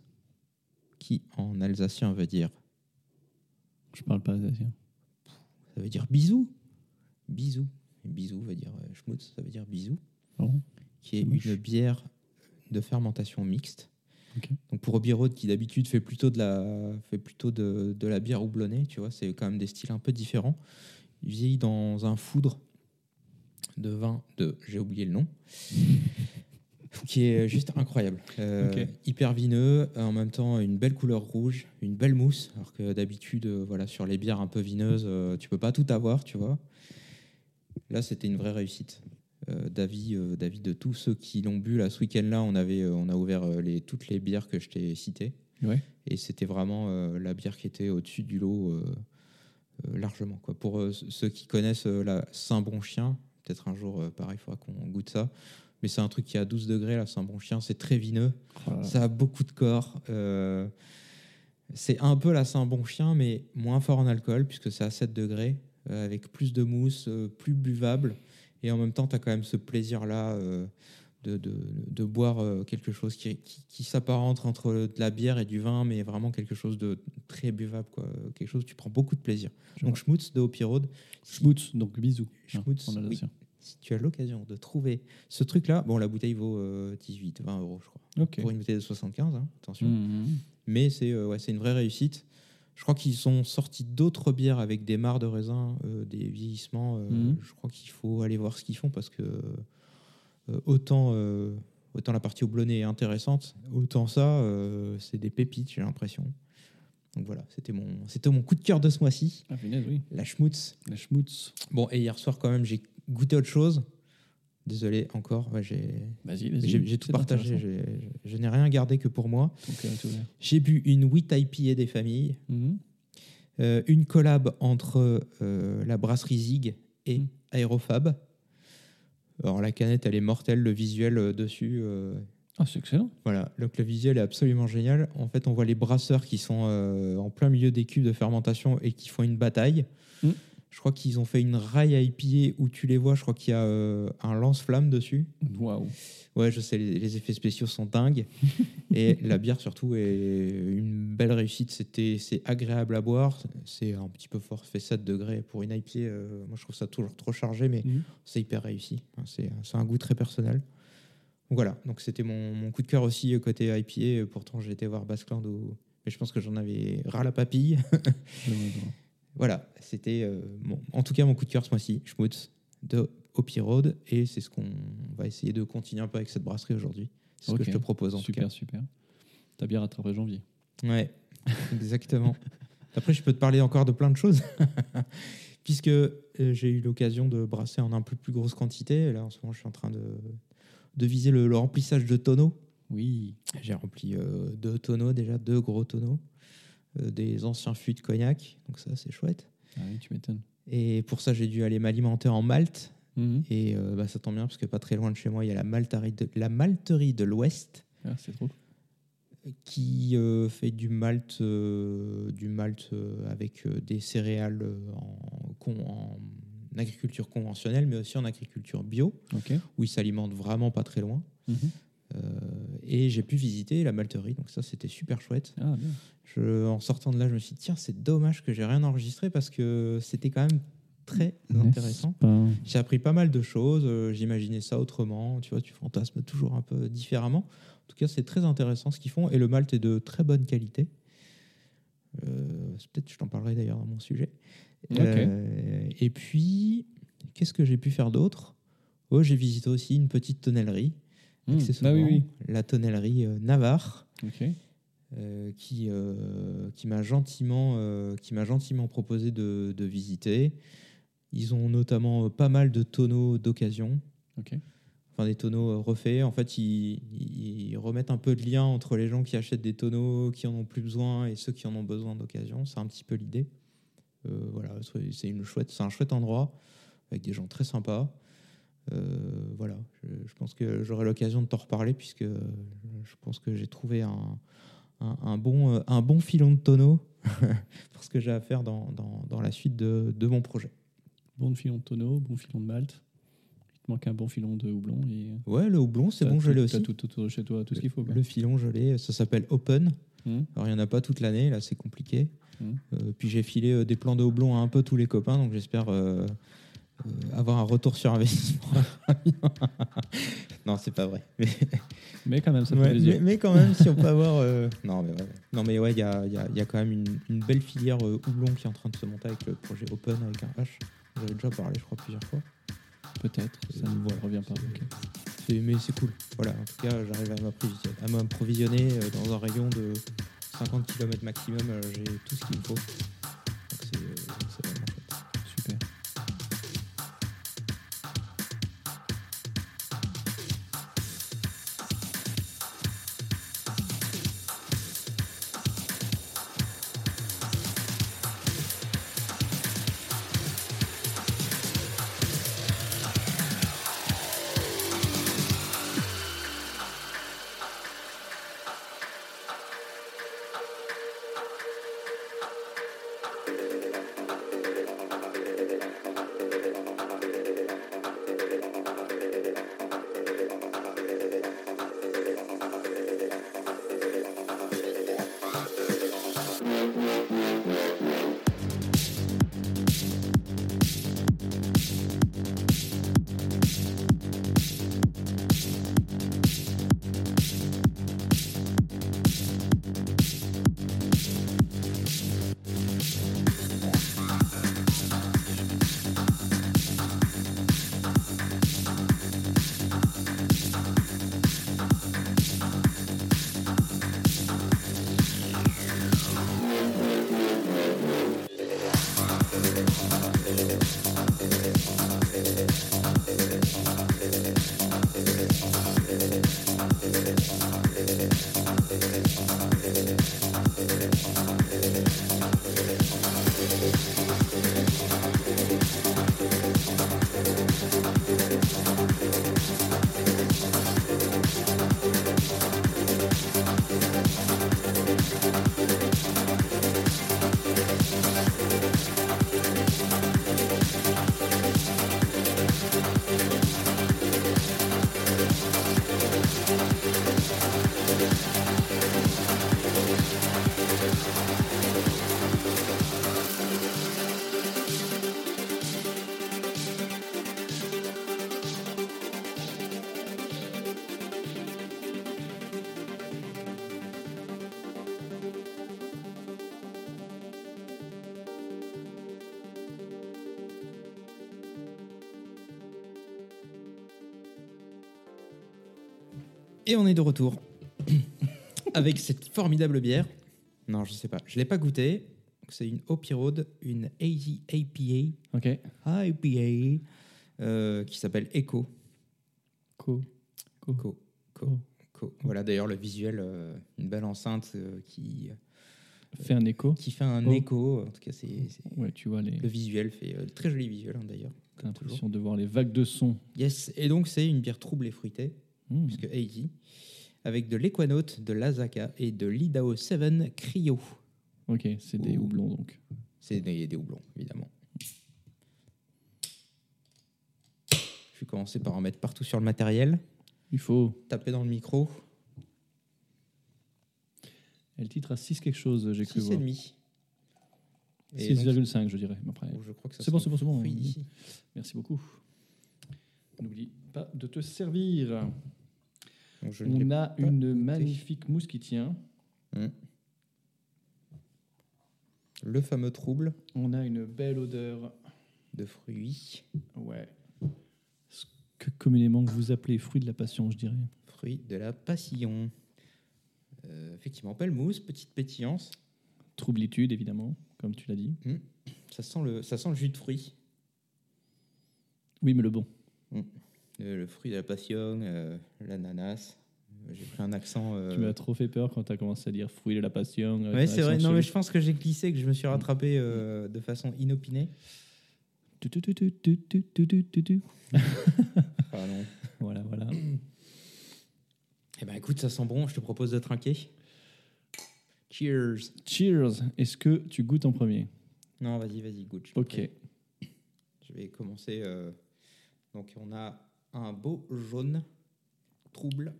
qui en alsacien veut dire, Je parle pas alsacien. ça veut dire bisou. Bisou. Bisou veut dire euh, Schmutz, ça veut dire bisou. Oh. Qui est une bière de fermentation mixte. Donc pour Robbie Road, qui d'habitude fait plutôt de la fait plutôt de, de la bière houblonnée, tu vois, c'est quand même des styles un peu différents. Il vieillit dans un foudre de vin de j'ai oublié le nom, *laughs* qui est juste incroyable, Euh, hyper vineux, en même temps une belle couleur rouge, une belle mousse, alors que d'habitude, euh, voilà, sur les bières un peu vineuses, euh, tu peux pas tout avoir, tu vois. Là, c'était une vraie réussite. Euh, d'avis, euh, d'avis de tous ceux qui l'ont bu là ce week-end-là, on avait, euh, on a ouvert les, toutes les bières que je t'ai citées, Ouais. et c'était vraiment la bière qui était au-dessus du lot largement. Quoi. Pour ceux qui connaissent la Saint-Bon-Chien, peut-être un jour, pareil, il faudra qu'on goûte ça. Mais c'est un truc qui à 12 degrés, la Saint-Bon-Chien, c'est très vineux. Oh. Ça a beaucoup de corps. c'est un peu la Saint-Bon-Chien, mais moins fort en alcool, puisque c'est à 7 degrés, avec plus de mousse, euh, plus buvable. Et en même temps, tu as quand même ce plaisir-là euh, de, de, de boire euh, quelque chose qui, qui, qui s'apparente entre de la bière et du vin, mais vraiment quelque chose de très buvable. Quoi. Quelque chose où tu prends beaucoup de plaisir. Je Donc, Schmutz de Hopi Road, Schmutz, donc bisous. Schmutz, oui. si tu as l'occasion de trouver ce truc-là, bon, la bouteille vaut euh, 18, 20 euros, je crois. Pour une bouteille de 75, hein, attention. Mhm. Mais c'est euh, ouais, c'est une vraie réussite. Je crois qu'ils ont sorti d'autres bières avec des mares de raisin, euh, des vieillissements. euh, Mhm. Je crois qu'il faut aller voir ce qu'ils font parce que euh, autant, autant la partie houblonnée est intéressante, autant ça, c'est des pépites, j'ai l'impression. Donc voilà, c'était mon, c'était mon coup de cœur de ce mois-ci, Ah, punaise, oui. la schmutz. La schmutz. Bon, et hier soir, quand même, j'ai goûté autre chose. Désolé, encore, ouais, j'ai Vas-y, vas-y. j'ai- j'ai tout partagé, je n'ai rien gardé que pour moi. J'ai bu une wheat IPA des familles, Mhm. euh, une collab entre euh, la brasserie Zig et Mm. Aérofab. Alors la canette, elle est mortelle, le visuel euh, dessus. Ah, c'est excellent. voilà, donc le visuel est absolument génial. En fait, on voit les brasseurs qui sont en plein milieu des cubes de fermentation et qui font une bataille. Mm. Je crois qu'ils ont fait une raille IPA où tu les vois, je crois qu'il y a euh, un lance-flamme dessus. Waouh. Ouais, je sais, les, les effets spéciaux sont dingues. *laughs* et la bière, surtout, est une belle réussite. C'était, c'est agréable à boire. C'est un petit peu fort, fait 7 degrés pour une IPA. euh, moi, je trouve ça toujours trop chargé, mais Mhm. c'est hyper réussi. C'est, un goût très personnel. Voilà, donc c'était mon, mon coup de cœur aussi euh, côté IPA. Pourtant, été voir Basqueland, où- mais je pense que j'en avais ras la papille. *laughs* Voilà, c'était euh, en tout cas mon coup de cœur ce mois-ci, Schmutz de Hopi Road, et c'est ce qu'on va essayer de continuer un peu avec cette brasserie aujourd'hui. C'est ce que je te propose en Super, super. Ta bière attraperait janvier. tout cas. Ouais, *laughs* exactement. Après, je peux te parler encore de plein de choses, *laughs* puisque euh, j'ai eu l'occasion de brasser en un peu plus grosse quantité. Là, en ce moment, je suis en train de, de viser le, le remplissage de tonneaux. Oui. J'ai rempli euh, deux tonneaux déjà, deux gros tonneaux, des anciens fûts de cognac, donc ça, c'est chouette. Ah oui, tu m'étonnes. Et pour ça, j'ai dû aller m'alimenter en malt. Mhm. Et euh, bah, ça tombe bien parce que pas très loin de chez moi, il y a la malterie de, la malterie de l'Ouest Ah, c'est trop. qui euh, fait du malt, euh, du malt euh, avec euh, des céréales euh, en, con- en agriculture conventionnelle, mais aussi en agriculture bio, où ils s'alimentent vraiment pas très loin. Mhm. Euh, et j'ai pu visiter la malterie, donc ça c'était super chouette. Ah, bien. Je, en sortant de là, je me suis dit tiens, c'est dommage que j'ai rien enregistré parce que c'était quand même très intéressant. J'ai appris pas mal de choses, euh, j'imaginais ça autrement, tu vois, tu fantasmes toujours un peu différemment. En tout cas, c'est très intéressant ce qu'ils font et le malt est de très bonne qualité. Euh, Peut-être je t'en parlerai d'ailleurs dans mon sujet. Euh, et puis, qu'est-ce que j'ai pu faire d'autre? Oh, J'ai visité aussi une petite tonnellerie, Mhm. accessoirement, Ah oui, la tonnellerie euh, Navarre euh, qui, euh, qui m'a gentiment, qui gentiment proposé de, de visiter. Ils ont notamment pas mal de tonneaux d'occasion, enfin des tonneaux refaits. En fait, ils, ils remettent un peu de lien entre les gens qui achètent des tonneaux qui en ont plus besoin et ceux qui en ont besoin d'occasion. C'est un petit peu l'idée. Euh, voilà, c'est- c'est une chouette, c'est un chouette endroit avec des gens très sympas. Euh, voilà, je, je pense que j'aurai l'occasion de t'en reparler puisque euh, je pense que j'ai trouvé un, un, un bon, euh, un bon filon de tonneau *laughs* pour ce que j'ai à faire dans, dans, dans la suite de, de mon projet. Bon filon de tonneau, bon filon de malt. Il te manque un bon filon de houblon. Et Ouais, le houblon, c'est bon, je tout- l'ai aussi. tout autour de chez toi, tout ce qu'il faut. quoi. Le filon, je l'ai. Ça s'appelle Open. Mhm. Alors, il n'y en a pas toute l'année, là, c'est compliqué. Euh, puis j'ai filé des plans de houblon à un peu tous les copains, donc j'espère euh, euh, avoir un retour sur investissement. *laughs* non, c'est pas vrai. *laughs* Mais, Mais quand même, ça Ouais, mais, mais quand même, si on peut avoir. euh, *laughs* Non, mais ouais. Non, mais ouais, il y a, y a- y a quand même une, une belle filière euh, houblon qui est en train de se monter avec le projet Open avec un H. J'avais déjà parlé, je crois, plusieurs fois. Peut-être. Ça ne me revient pas. Mais c'est cool. Voilà, en tout cas, j'arrive à m'approvisionner, dans un rayon de 50 km maximum. J'ai tout ce qu'il me faut. De retour *coughs* avec cette formidable bière. Non, je sais pas. Je l'ai pas goûtée. C'est une Hopi Road, une AZ APA, Ok. IPA, euh, qui s'appelle Echo. Co. Co. Co. Co. Co. Voilà d'ailleurs le visuel, euh, une belle enceinte euh, qui, Fait un écho. qui fait un Oh. écho. En tout cas, c'est c'est- Ouais, tu vois les. le visuel fait euh, très joli visuel hein, d'ailleurs. T'as comme toujours. l'impression de voir les vagues de son. Yes. Et donc c'est une bière trouble et fruitée. Mmh. puisque AZ, avec de l'Equanote, de l'Azaka et de l'Idaho 7 Cryo. Ok, c'est des Ouh. houblons donc. C'est des, des houblons, évidemment. Je vais commencer par en mettre partout sur le matériel, Il faut. taper dans le micro. Elle titre à 6 quelque chose, j'ai cru voir. 6,5. Et donc- 6,5 je dirais. Après. Oh, je crois que ça C'est bon, c'est bon, c'est bon. Merci beaucoup. N'oublie pas de te servir. Donc, je On a une magnifique mousse qui tient. Le fameux trouble On a une belle odeur. de fruits. Ouais. Ce que communément vous appelez fruit de la passion, je dirais. Fruits de la passion. Euh, effectivement, belle mousse, petite pétillance. Troublitude, évidemment, comme tu l'as dit. Ça sent le, ça sent le jus de fruits. Oui, mais le bon. Euh, euh, le fruit de la passion, euh, l'ananas. Euh, j'ai pris un accent. Tu m'as trop fait peur quand tu as commencé à dire fruit de la passion. Oui, c'est vrai. Non, mais je pense que j'ai glissé, que je me suis mm. rattrapé de façon inopinée. ah *laughs* non. Voilà, voilà. Eh ben écoute, ça sent bon, je te propose de trinquer. Cheers. Cheers. Est-ce que tu goûtes en premier? Non, vas-y, vas-y, goûte. Ok. Je vais commencer. Donc, on a un beau jaune trouble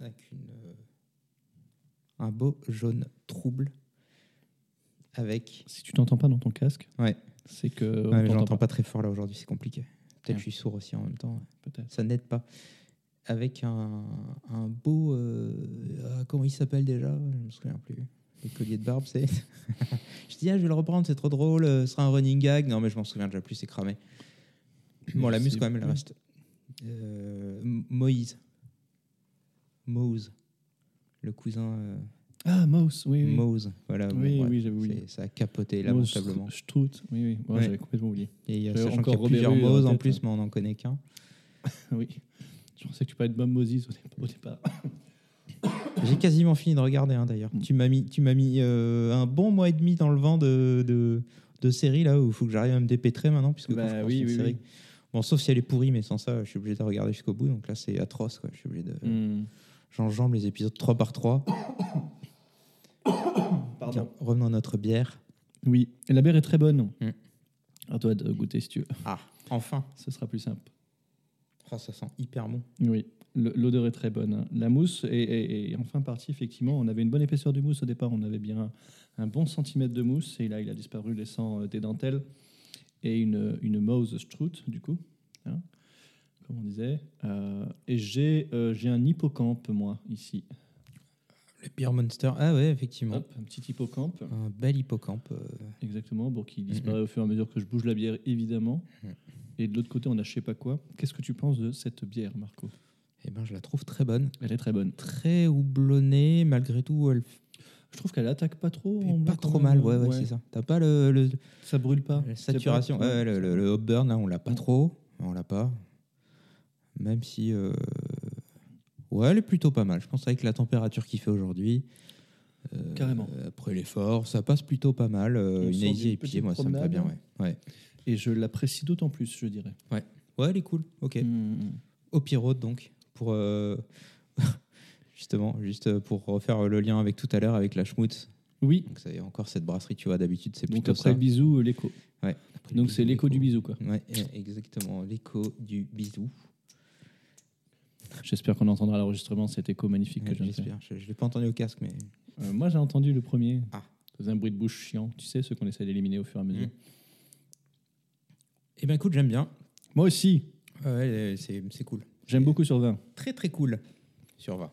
avec une. euh, Un beau jaune trouble avec. Si tu t'entends pas dans ton casque, Ouais. c'est que. Ouais, t'entend J'entends pas. très fort là aujourd'hui, c'est compliqué. Peut-être Ah. je suis sourd aussi en même temps. Peut-être. Ça n'aide pas. Avec un, un beau. euh, ah, comment il s'appelle déjà? Je me souviens plus. Le collier de barbe, c'est. *laughs* je dis, ah, je vais le reprendre, c'est trop drôle, euh, ce sera un running gag. Non, mais je m'en souviens déjà plus, c'est cramé. Bon, la muse, quand même, elle reste. Euh, Moïse. Mose. Le cousin euh, Ah, Mouse, oui. oui. Mose. Voilà. Oui, oui, c'est- Ça a capoté lamentablement. Strout, oui, oui. Ouais, Ouais. J'avais complètement oublié. Et sachant qu'il y encore a plusieurs Robert Hue Mose en plus, mais on n'en connaît qu'un. *laughs* oui. Je pensais que tu parlais de Bob Moses au, dé- au départ. *coughs* J'ai quasiment fini de regarder hein, d'ailleurs. Mm. Tu m'as mis, tu mis euh, un bon mois et demi dans le vent de, de, de séries là où il faut que j'arrive à me dépêtrer maintenant puisque Bah je oui, oui, série- oui. Bon, sauf si elle est pourrie, mais sans ça, je suis obligé de regarder jusqu'au bout. Donc là, c'est atroce quoi. Je suis obligé de. Hmm. J'enjambe les épisodes 3 par 3. Pardon. Tiens, revenons à notre bière. Oui, et la bière est très bonne. Mm. À toi de goûter si tu veux. Ah, enfin. Ce sera plus simple. Oh, ça sent hyper bon. Oui, l'odeur est très bonne. La mousse est, est- est enfin partie, effectivement. On avait une bonne épaisseur de mousse au départ. On avait bien un, bon centimètre de mousse. Et là, il a disparu, laissant euh, des dentelles et une, une Mose Strout, du coup. hein, comme on disait. Euh, et j'ai euh, j'ai un hippocampe, moi, ici. Le Beer Monster. Ah ouais, effectivement. Hop, un petit hippocampe. Un bel hippocampe. euh, Exactement, bon, qui disparaît au fur et à mesure que je bouge la bière, évidemment. Et de l'autre côté, on a je sais pas quoi. Qu'est-ce que tu penses de cette bière, Marco? Eh ben, je la trouve très bonne. Elle est très bonne. Très houblonnée, malgré tout. Elle Je trouve qu'elle attaque pas trop. en pas trop même. mal. Ouais, ouais, c'est ça. T'as pas le, le- Ça brûle pas. la saturation. pas- Ouais, le, le, le hop burn, là, on l'a pas trop. on l'a pas. Même si. euh, Ouais, elle est plutôt pas mal. Je pense avec la température qu'il fait aujourd'hui. euh, Carrément. Après l'effort, ça passe plutôt pas mal. Euh, une Easy d'une et pied, petite moi, ça me va bien. promenade. Ouais. Ouais. Et je l'apprécie d'autant plus, je dirais. ouais, elle est cool. Ok. Mm. Au Pirate, donc, pour. *laughs* justement, juste euh, pour refaire euh, le lien avec tout à l'heure avec la schmout. Oui. Donc c'est encore cette brasserie, tu vois, d'habitude c'est plutôt Donc après ça. bisou, euh, l'écho. Ouais. Donc c'est l'écho du bisou, quoi. Ouais, exactement, l'écho du bisou. J'espère qu'on entendra l'enregistrement cet écho magnifique que J'espère. Je, ne l'ai pas entendu au casque, mais. Moi, j'ai entendu le premier. Ah. un bruit de bouche chiant, tu sais, ceux qu'on essaie d'éliminer au fur et à mesure. Eh bien, écoute, j'aime bien. Moi aussi. Ouais, c'est cool. J'aime beaucoup sur 20. Très, très cool. Sur 20.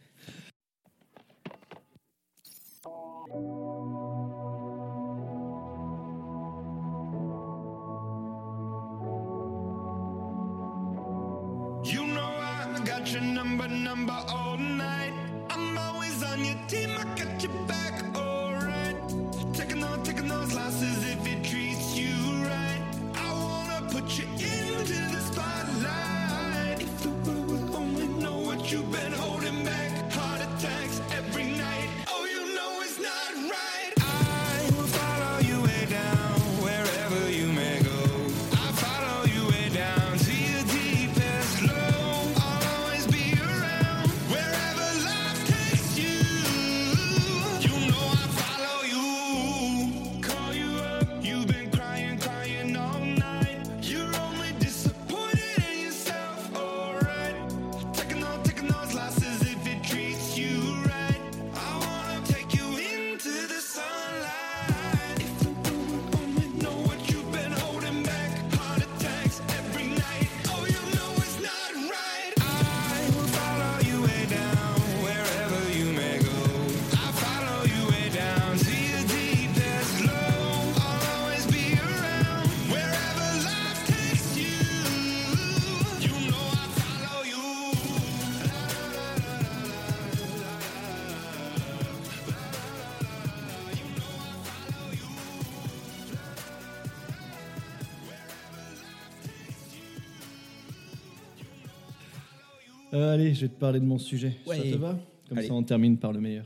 je vais te parler de mon sujet. Ça te va? Comme Allez. ça, on termine par le meilleur.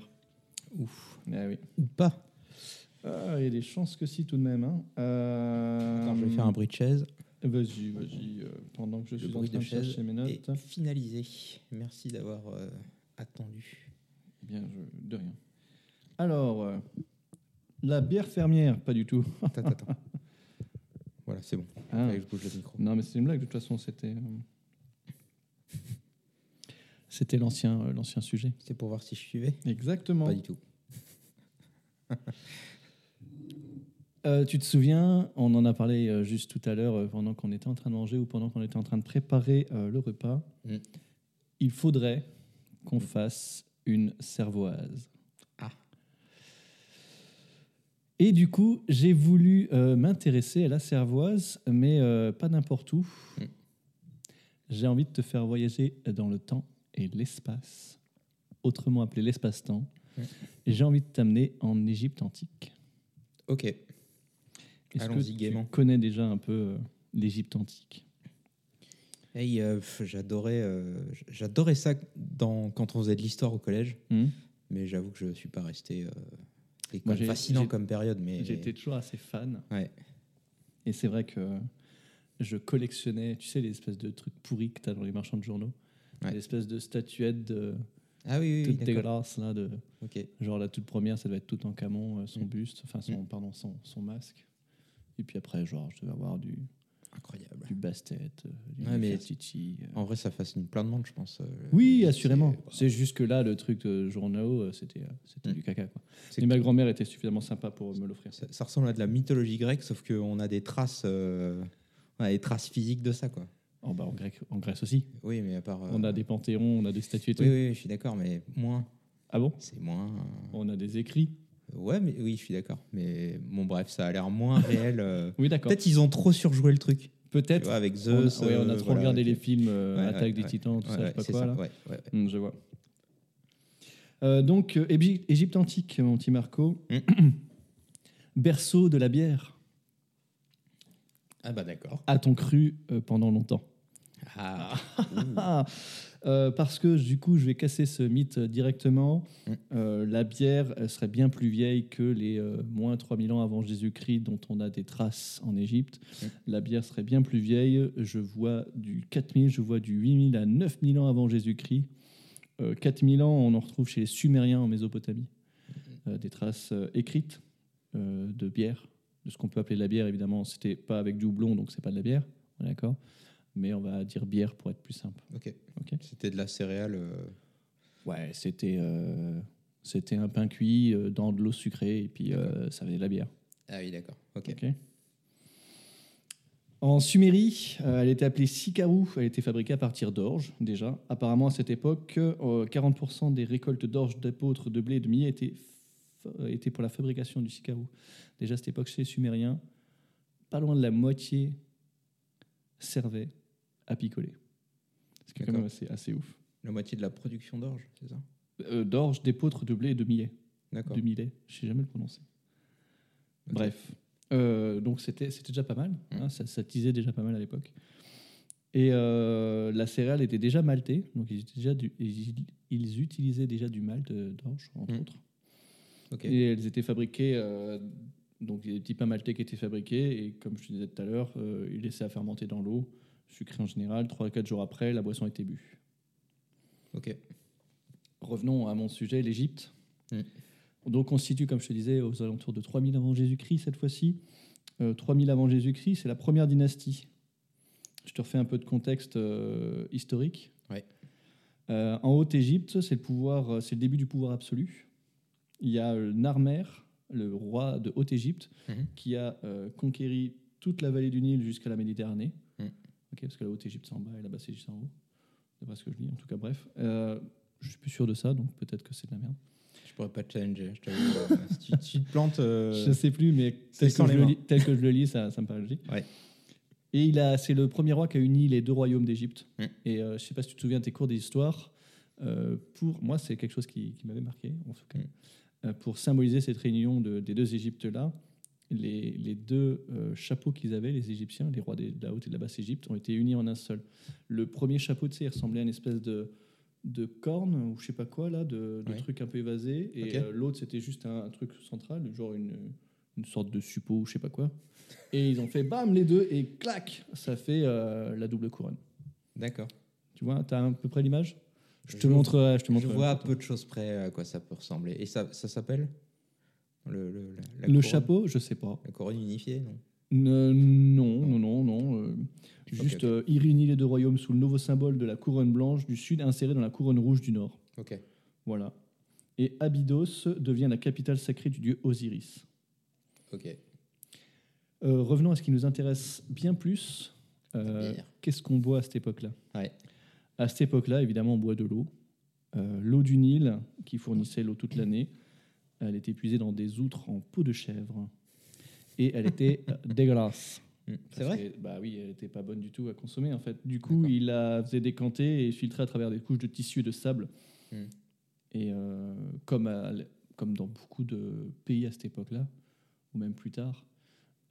Ouf. Ah oui. Ou pas. Ah, il y a des chances que si, tout de même. hein. Euh, Attends, je vais faire un bruit de chaise. Vas-y, vas-y. euh, pendant que je Le suis en bruit train de de chaise chercher mes est finalisé. Merci d'avoir euh, attendu. Eh Bien, je- de rien. Alors, la bière fermière, pas du tout. Attends, attends. *laughs* voilà, c'est bon. Ah. Je bouge le micro. Non, mais c'est une blague, de toute façon, c'était. C'était l'ancien, euh, l'ancien sujet. C'est pour voir si je suivais. Exactement. Pas du tout. *laughs* Euh, tu te souviens, on en a parlé euh, juste tout à l'heure euh, pendant qu'on était en train de manger ou pendant qu'on était en train de préparer le repas. Mm. Il faudrait qu'on fasse une cervoise. Ah. Et du coup, j'ai voulu m'intéresser à la cervoise, mais pas n'importe où. Mm. J'ai envie de te faire voyager dans le temps et l'espace, autrement appelé l'espace-temps. Et j'ai envie de t'amener en Égypte antique. Ok. Est-ce que tu gaiement. connais déjà un peu euh, l'Égypte antique? Hey, euh, j'adorais, euh, j'adorais ça dans, quand on faisait de l'histoire au collège, Hmm mais j'avoue que je suis pas resté. c'est quand Moi, fascinant comme période, mais J'étais toujours assez fan. ouais. Et c'est vrai que je collectionnais, tu sais, les espèces de trucs pourris que tu as dans les marchands de journaux. Ouais. Les espèces de statuettes de, Ah oui, oui, là, de, genre la toute première, ça doit être tout en camon, euh, son Mm. buste, enfin son, pardon, son, son masque. Et puis après, genre, je devais avoir du, Incroyable. du Bastet, euh, du Ouais, mais- euh. En vrai, ça fascine plein de monde, je pense. euh, Oui, assurément. C'est juste que là, le truc de journaux, c'était c'était Mm. du caca. Quoi. Et ma grand-mère était suffisamment sympa pour me l'offrir. ça, ça ressemble à de la mythologie grecque, sauf qu'on a des traces, euh, on a des traces physiques de ça, quoi. Oh, bah, en, grec, en Grèce aussi. Oui, mais à part. euh, On a des panthéons, on a des statues et tout. Oui, oui, je suis d'accord, mais moins. Ah bon? C'est moins. On a des écrits. Ouais, mais oui, je suis d'accord. Mais bon, bref, ça a l'air moins *laughs* réel. euh. Oui, d'accord. Peut-être ils ont trop surjoué le truc. Peut-être. avec On, Zeus. a- ouais, on a euh, trop voilà, regardé les films euh, Ouais, Attaque des. Titans, tout ça, je sais pas quoi. ça, là. Hum, je vois. Euh, donc, euh, Égy- Égypte antique, mon petit Marco. Mm. *clears throat* Berceau de la bière. Ah bah d'accord. A-t-on cru euh, pendant longtemps? Ah. *laughs* Euh, parce que du coup, je vais casser ce mythe directement. Mm. Euh, la bière elle serait bien plus vieille que les euh, moins 3000 ans avant Jésus-Christ dont on a des traces en Égypte. Mm. La bière serait bien plus vieille. Je vois du 4000, je vois du 8000 à 9000 ans avant Jésus-Christ. Euh, 4000 ans, on en retrouve chez les Sumériens en Mésopotamie. Euh, des traces euh, écrites euh, de bière, de ce qu'on peut appeler la bière, évidemment. C'était pas avec du houblon, donc c'est pas de la bière. D'accord? Mais on va dire bière pour être plus simple. Ok. Ok. C'était de la céréale. euh, Ouais, c'était euh, c'était un pain cuit euh, dans de l'eau sucrée et puis euh, ça faisait de la bière. Ah oui, d'accord. Ok. Ok. En Sumérie, euh, elle était appelée Sikarou. Elle était fabriquée à partir d'orge déjà. Apparemment à cette époque, euh, 40% des récoltes d'orge, d'apôtres, de blé et de millet étaient, étaient pour la fabrication du Sikarou. Déjà à cette époque, chez les Sumériens, pas loin de la moitié servait à picoler. Ce qui est quand même assez, assez ouf. La moitié de la production d'orge, c'est ça? Euh, d'orge, d'épeautre, de blé et de millet. D'accord. de millet, je sais jamais le prononcer. Bref, Euh, donc c'était déjà pas mal, Mm. hein, ça, ça tisait déjà pas mal à l'époque. Et euh, la céréale était déjà maltée, donc ils, déjà du- ils, ils utilisaient déjà du malt euh, d'orge, entre Mm. autres. Ok. Et elles étaient fabriquées, euh, donc il y a des petits pains maltais qui étaient fabriqués, et comme je te disais tout à l'heure, ils laissaient à fermenter dans l'eau, sucré en général, 3 à 4 jours après, la boisson était bue. Ok. Revenons à mon sujet, l'Égypte. Mm. Donc on se situe, comme je te disais, aux alentours de 3000 avant Jésus-Christ cette fois-ci. Euh, 3000 avant Jésus-Christ, c'est la première dynastie. Je te refais un peu de contexte euh, historique. Ouais. Euh, en Haute-Égypte, c'est le pouvoir, euh, c'est le début du pouvoir absolu. Il y a Narmer, le roi de Haute-Égypte, Mhm. qui a conquéri toute la vallée du Nil jusqu'à la Méditerranée. Parce que la Haute-Égypte c'est en bas et la Basse-Égypte c'est en haut. D'après ce que je lis, en tout cas, bref. Euh, je suis plus sûr de ça, donc peut-être que c'est de la merde. Je pourrais pas te challenger. Je *laughs* euh, si tu, si te plantes. euh, Je sais plus, mais c'est tel que, je le lis, tel que je le lis, ça, ça me paraît logique. Ouais. Et il a, c'est le premier roi qui a uni les deux royaumes d'Égypte. Mm. Et euh, je sais pas si tu te souviens de tes cours d'histoire. euh, pour moi, c'est quelque chose qui, qui m'avait marqué, en tout cas. Mm. Pour symboliser cette réunion de- des deux Égyptes-là, les, les deux euh, chapeaux qu'ils avaient, les Égyptiens, les rois de la haute et de la basse Égypte, ont été unis en un seul. Le premier chapeau, tu sais, il ressemblait à une espèce de, de corne ou je sais pas quoi, là, de, de Ouais. truc un peu évasé. Et euh, l'autre, c'était juste un, un truc central, genre une, une sorte de suppôt ou je sais pas quoi. Et ils ont fait bam les deux et clac, ça fait euh, la double couronne. D'accord. Tu vois, tu as à peu près l'image? Je te montrerai. Je te Je vois à peu de choses près à quoi ça peut ressembler. Et ça, ça s'appelle? Le, le, la- la Le couronne chapeau, je sais pas. La couronne unifiée, non non, non, non, non. euh, juste ok. euh, il réunit les deux royaumes sous le nouveau symbole de la couronne blanche du sud insérée dans la couronne rouge du nord. Ok. Voilà. Et Abydos devient la capitale sacrée du dieu Osiris. Ok. Euh, revenons à ce qui nous intéresse bien plus. Euh. Qu'est-ce qu'on boit à cette époque-là? Ouais. À cette époque-là, évidemment, on boit de l'eau. L'eau du Nil, qui fournissait l'eau toute l'année, elle était puisée dans des outres en peau de chèvre. Et elle était euh, *laughs* dégueulasse. Hmm. C'est vrai que, Bah oui, elle n'était pas bonne du tout à consommer, en fait. Du coup, il la faisait décanter et filtrer à travers des couches de tissu et de sable. Hmm. Et euh, comme, à comme dans beaucoup de pays à cette époque-là, ou même plus tard,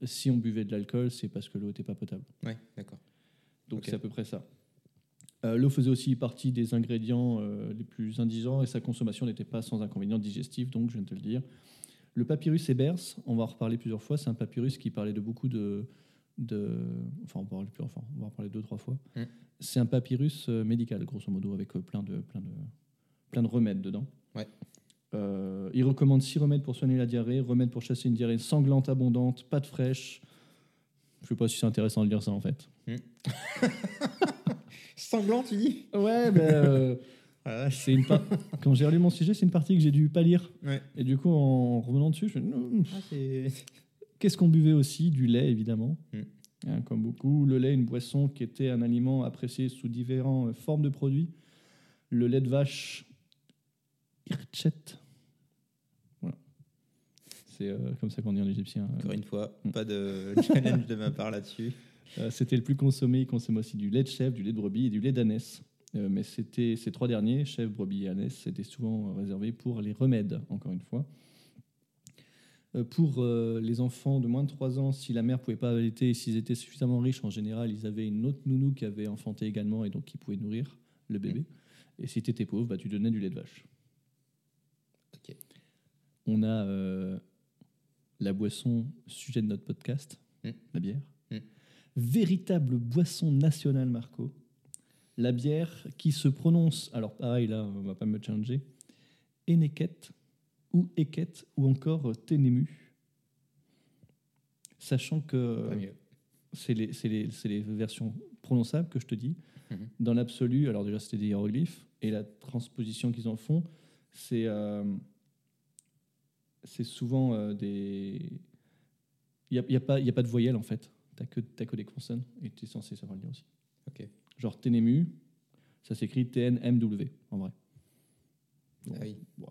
si on buvait de l'alcool, c'est parce que l'eau n'était pas potable. Ouais, d'accord. Donc c'est à peu près ça. Euh, L'eau faisait aussi partie des ingrédients euh, les plus indigents et sa consommation n'était pas sans inconvénients digestifs, donc je viens de te le dire. Le papyrus Ebers, on va en reparler plusieurs fois, c'est un papyrus qui parlait de beaucoup de... de enfin, on va en parler, plus- enfin, on va en parler deux, trois fois. Mm. C'est un papyrus euh, médical, grosso modo, avec euh, plein, de, plein, de, plein de remèdes dedans. Ouais. Euh, il recommande six remèdes pour soigner la diarrhée, remèdes pour chasser une diarrhée sanglante, abondante, pâte fraîche. Je sais pas si c'est intéressant de lire ça en fait. *laughs* Sanglant, tu dis Ouais, ben, euh, *laughs* c'est une quand j'ai relu mon sujet, c'est une partie que j'ai dû pas lire. Ouais. Et du coup, en revenant dessus, je me dis, Hmm, Ah, c'est. qu'est-ce qu'on buvait aussi? Du lait, évidemment. Mm. Hein, comme beaucoup. Le lait, une boisson qui était un aliment apprécié sous différentes euh, formes de produits. Le lait de vache, irchet. Voilà. C'est euh, comme ça qu'on dit en égyptien. Encore une fois, Hmm. pas de challenge de ma part là-dessus. *laughs* Euh, c'était le plus consommé. Il consommait aussi du lait de chèvre, du lait de brebis et du lait d'ânesse. Euh, mais c'était ces trois derniers, chèvre, brebis et ânesse, c'était souvent réservé pour les remèdes, encore une fois. Euh, pour les enfants de moins de 3 ans, si la mère pouvait pas allaiter et s'ils étaient suffisamment riches, en général, ils avaient une autre nounou qui avait enfanté également et donc qui pouvait nourrir le bébé. Et si tu étais pauvre, bah, tu donnais du lait de vache. On a euh, la boisson sujet de notre podcast, Mm. la bière. Véritable boisson nationale, Marco. La bière qui se prononce, alors pareil là, on va pas me changer, Eneket ou Eket ou encore Ténému. Sachant que c'est les, versions prononçables que je te dis. Mhm. Dans l'absolu, alors déjà c'était des hiéroglyphes, et la transposition qu'ils en font, c'est euh, souvent euh, des... Il n'y a, y a pas y a pas de voyelle en fait, tu n'as que, t'as que des consonnes, et tu es censé savoir le dire aussi. Ok. Genre Ténému, ça s'écrit T-N-M-W en vrai. Ah oui. Bon,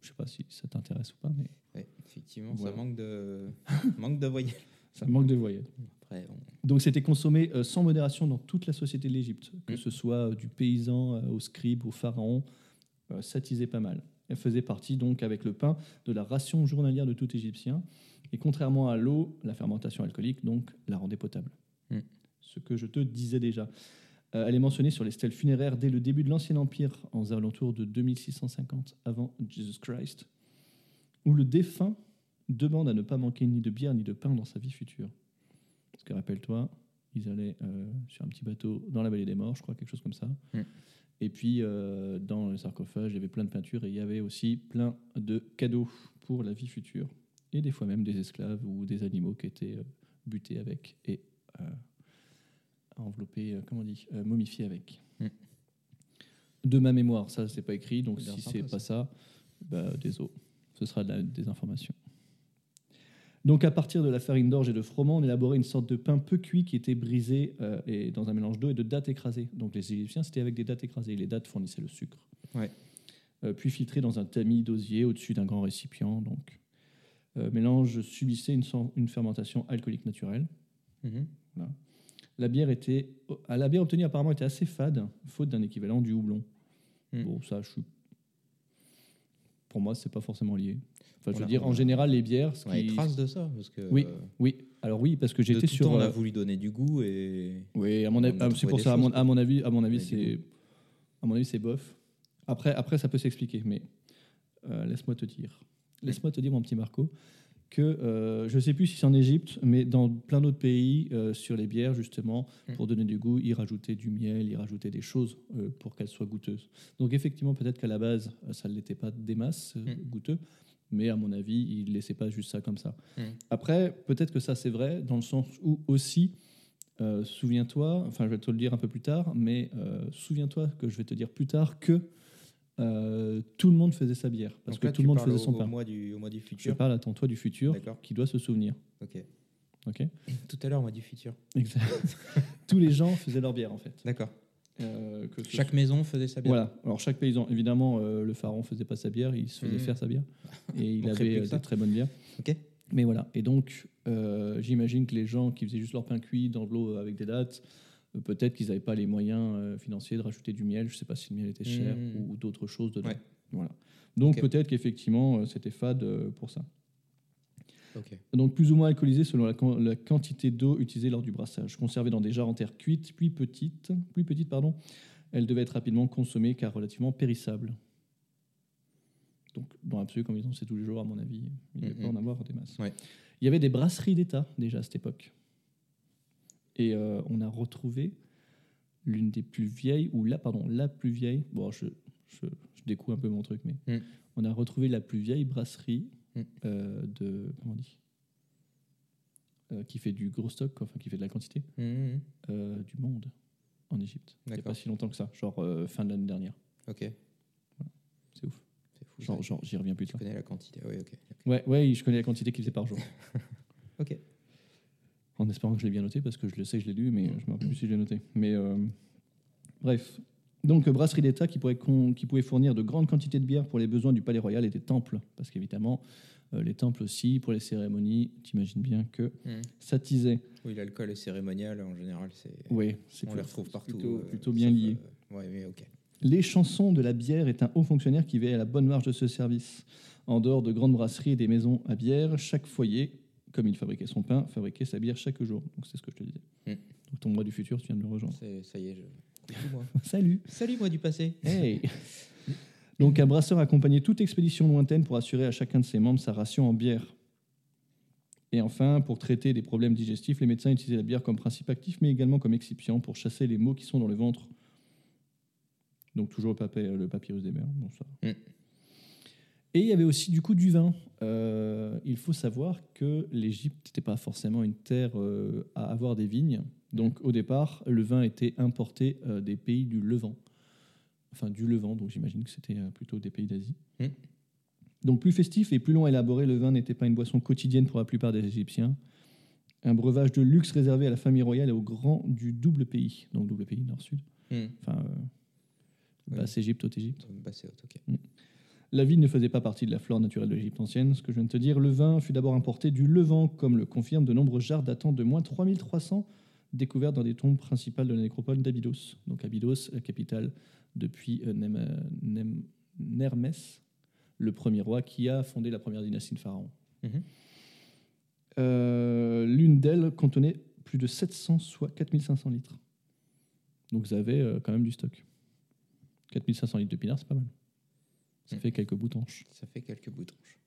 je sais pas si ça t'intéresse ou pas, mais Ouais, effectivement, Voilà. ça manque de, *laughs* manque de voyelles. ça manque de voyelles. Après. Donc c'était consommé euh, sans modération dans toute la société de l'Égypte, que Mm. ce soit euh, du paysan euh, au scribe, au pharaon, ça tisait pas mal. Elle faisait partie donc avec le pain de la ration journalière de tout Égyptien, et contrairement à l'eau, la fermentation alcoolique donc la rendait potable. Mm. Ce que je te disais déjà. Euh, elle est mentionnée sur les stèles funéraires dès le début de l'Ancien Empire, en alentours de 2650 avant Jesus Christ, où le défunt demande à ne pas manquer ni de bière ni de pain dans sa vie future. Parce que rappelle-toi, ils allaient euh, sur un petit bateau dans la vallée des morts, je crois, quelque chose comme ça. Mm. Et puis, euh, dans le sarcophage, il y avait plein de peintures et il y avait aussi plein de cadeaux pour la vie future. Et des fois même des esclaves ou des animaux qui étaient euh, butés avec et euh, enveloppés, euh, comment on dit, momifiés avec. Mm. De ma mémoire, ça, c'est pas écrit, donc bien si c'est pas ça. bah, désolé, ce sera de la- des informations. Donc, à partir de la farine d'orge et de froment, on élaborait une sorte de pain peu cuit qui était brisé euh, et dans un mélange d'eau et de dattes écrasées. Donc, les Égyptiens, c'était avec des dattes écrasées. Les dattes fournissaient le sucre. Ouais. Euh, puis filtré dans un tamis d'osier au-dessus d'un grand récipient. Donc, mélange subissait une, fermentation alcoolique naturelle. Mhm. La bière était, à la bière obtenue apparemment était assez fade, faute d'un équivalent du houblon. Mm. Bon, ça, je suis. Pour moi, c'est pas forcément lié. Enfin, je On veux a- dire, on en a- général, les bières. ce Ouais, qui- trace de ça, parce que Oui, euh, oui. Alors oui, parce que j'étais tout sur. temps, on a euh, voulu donner du goût et Oui, à mon on avis, a ah, c'est pour des ça. À mon, choses, à mon avis, à mon avis, Avec du c'est, à mon avis, c'est bof. Après, après, ça peut s'expliquer, mais euh, laisse-moi te dire, laisse-moi te dire, mon petit Marco, que euh, je sais plus si c'est en Égypte, mais dans plein d'autres pays, euh, sur les bières justement, Mm. pour donner du goût, ils rajoutaient du miel, ils rajoutaient des choses euh, pour qu'elles soient goûteuses. Donc effectivement, peut-être qu'à la base, ça ne l'était pas des masses euh, Mm. goûteux. Mais à mon avis, ils ne laissaient pas juste ça comme ça. Mm. Après, peut-être que ça c'est vrai, dans le sens où aussi, souviens-toi, enfin je vais te le dire un peu plus tard, mais souviens-toi que je vais te dire plus tard que euh, tout le monde faisait sa bière, parce Donc que tout le monde faisait son au pain. mois du, au mois du Je futur. parle, attends, toi du futur, qui doit se souvenir. Ok. Ok *clears throat* Tout à l'heure, au mois du futur. Exact. *laughs* Tous les gens faisaient leur bière en fait. D'accord. Euh, que Chaque maison faisait sa bière. Voilà. Alors chaque paysan, évidemment, euh, le pharaon faisait pas sa bière, il se faisait Mhm. faire sa bière, *laughs* et il avait des très bonnes bières. Ok. Mais voilà. Et donc, j'imagine que les gens qui faisaient juste leur pain cuit dans de l'eau avec des dattes, euh, peut-être qu'ils n'avaient pas les moyens euh, financiers de rajouter du miel. Je ne sais pas si le miel était cher Mhm. ou, d'autres choses dedans. Ouais. Voilà. Donc peut-être qu'effectivement, euh, c'était fade euh, pour ça. Donc plus ou moins alcoolisé selon la, quan- la quantité d'eau utilisée lors du brassage. Conservée dans des jarres en terre cuite, puis petite, plus petite, pardon, elle devait être rapidement consommée car relativement périssable. Donc dans l'absolu, comme ils ont c'est tous les jours, à mon avis, il ne devait pas Mhm. en avoir des masses. Ouais. Il y avait des brasseries d'État déjà à cette époque. Et euh, on a retrouvé l'une des plus vieilles, ou la, pardon, la plus vieille, bon, je, je, je découvre un peu mon truc, mais Mm. on a retrouvé la plus vieille brasserie Mm. euh, de, comment on dit Euh, qui fait du gros stock, quoi, enfin qui fait de la quantité, euh, du monde en Égypte. Il n'y a D'accord. pas si longtemps que ça, genre fin de l'année dernière. Ok. C'est ouf. C'est fou. Genre, genre j'y reviens plus Tu tard. connais la quantité. Oui, ok. Ouais, ouais, je connais la quantité qu'il faisait par jour. *laughs* Ok. En espérant que je l'ai bien noté, parce que je le sais, je l'ai lu, mais je ne me rappelle plus si je l'ai noté. Mais euh, bref. Donc, brasserie d'État qui, pourrait con- qui pouvait fournir de grandes quantités de bière pour les besoins du palais royal et des temples. Parce qu'évidemment, euh, les temples aussi, pour les cérémonies, t'imagines bien que ça tisait. Oui, l'alcool est cérémonial en général. C'est. Oui, c'est On plus- les retrouve partout. Plutôt, euh, plutôt bien lié. ouais, mais ok. Les chansons de la bière est un haut fonctionnaire qui veille à la bonne marche de ce service. En dehors de grandes brasseries et des maisons à bière, chaque foyer, comme il fabriquait son pain, fabriquait sa bière chaque jour. Donc c'est ce que je te disais. Mm. Donc ton moi du futur, tu viens de le rejoindre. C'est- Ça y est, je... Coucou, moi. *laughs* Salut Salut moi du passé. Hey *laughs* Donc un brasseur accompagnait toute expédition lointaine pour assurer à chacun de ses membres sa ration en bière. Et enfin, pour traiter des problèmes digestifs, les médecins utilisaient la bière comme principe actif, mais également comme excipient pour chasser les maux qui sont dans le ventre. Donc toujours le, le papyrus des mers. bon, ça. Et il y avait aussi du coup du vin. Euh, il faut savoir que l'Égypte n'était pas forcément une terre euh, à avoir des vignes. Donc au départ, le vin était importé euh, des pays du Levant. Enfin du Levant, donc j'imagine que c'était plutôt des pays d'Asie. Mm. Donc plus festif et plus long à élaborer, le vin n'était pas une boisson quotidienne pour la plupart des Égyptiens. Un breuvage de luxe réservé à la famille royale et aux grands du double pays, donc double pays nord-sud, Hmm. enfin. Basse-Égypte, Haute-Égypte. C'est ok. La vigne ne faisait pas partie de la flore naturelle de l'Égypte ancienne, ce que je viens de te dire. Le vin fut d'abord importé du Levant, comme le confirment de nombreux jarres datant de moins 3300, découverts dans des tombes principales de la nécropole d'Abydos. Donc Abydos, la capitale depuis euh, Nermès, le premier roi qui a fondé la première dynastie de pharaons. Mhm. Euh, L'une d'elles contenait plus de 700, soit 4500 litres. Donc vous avez euh, quand même du stock. 4500 litres de pinard, c'est pas mal. Ça Mm. fait quelques boutanches. Ça fait quelques boutanches.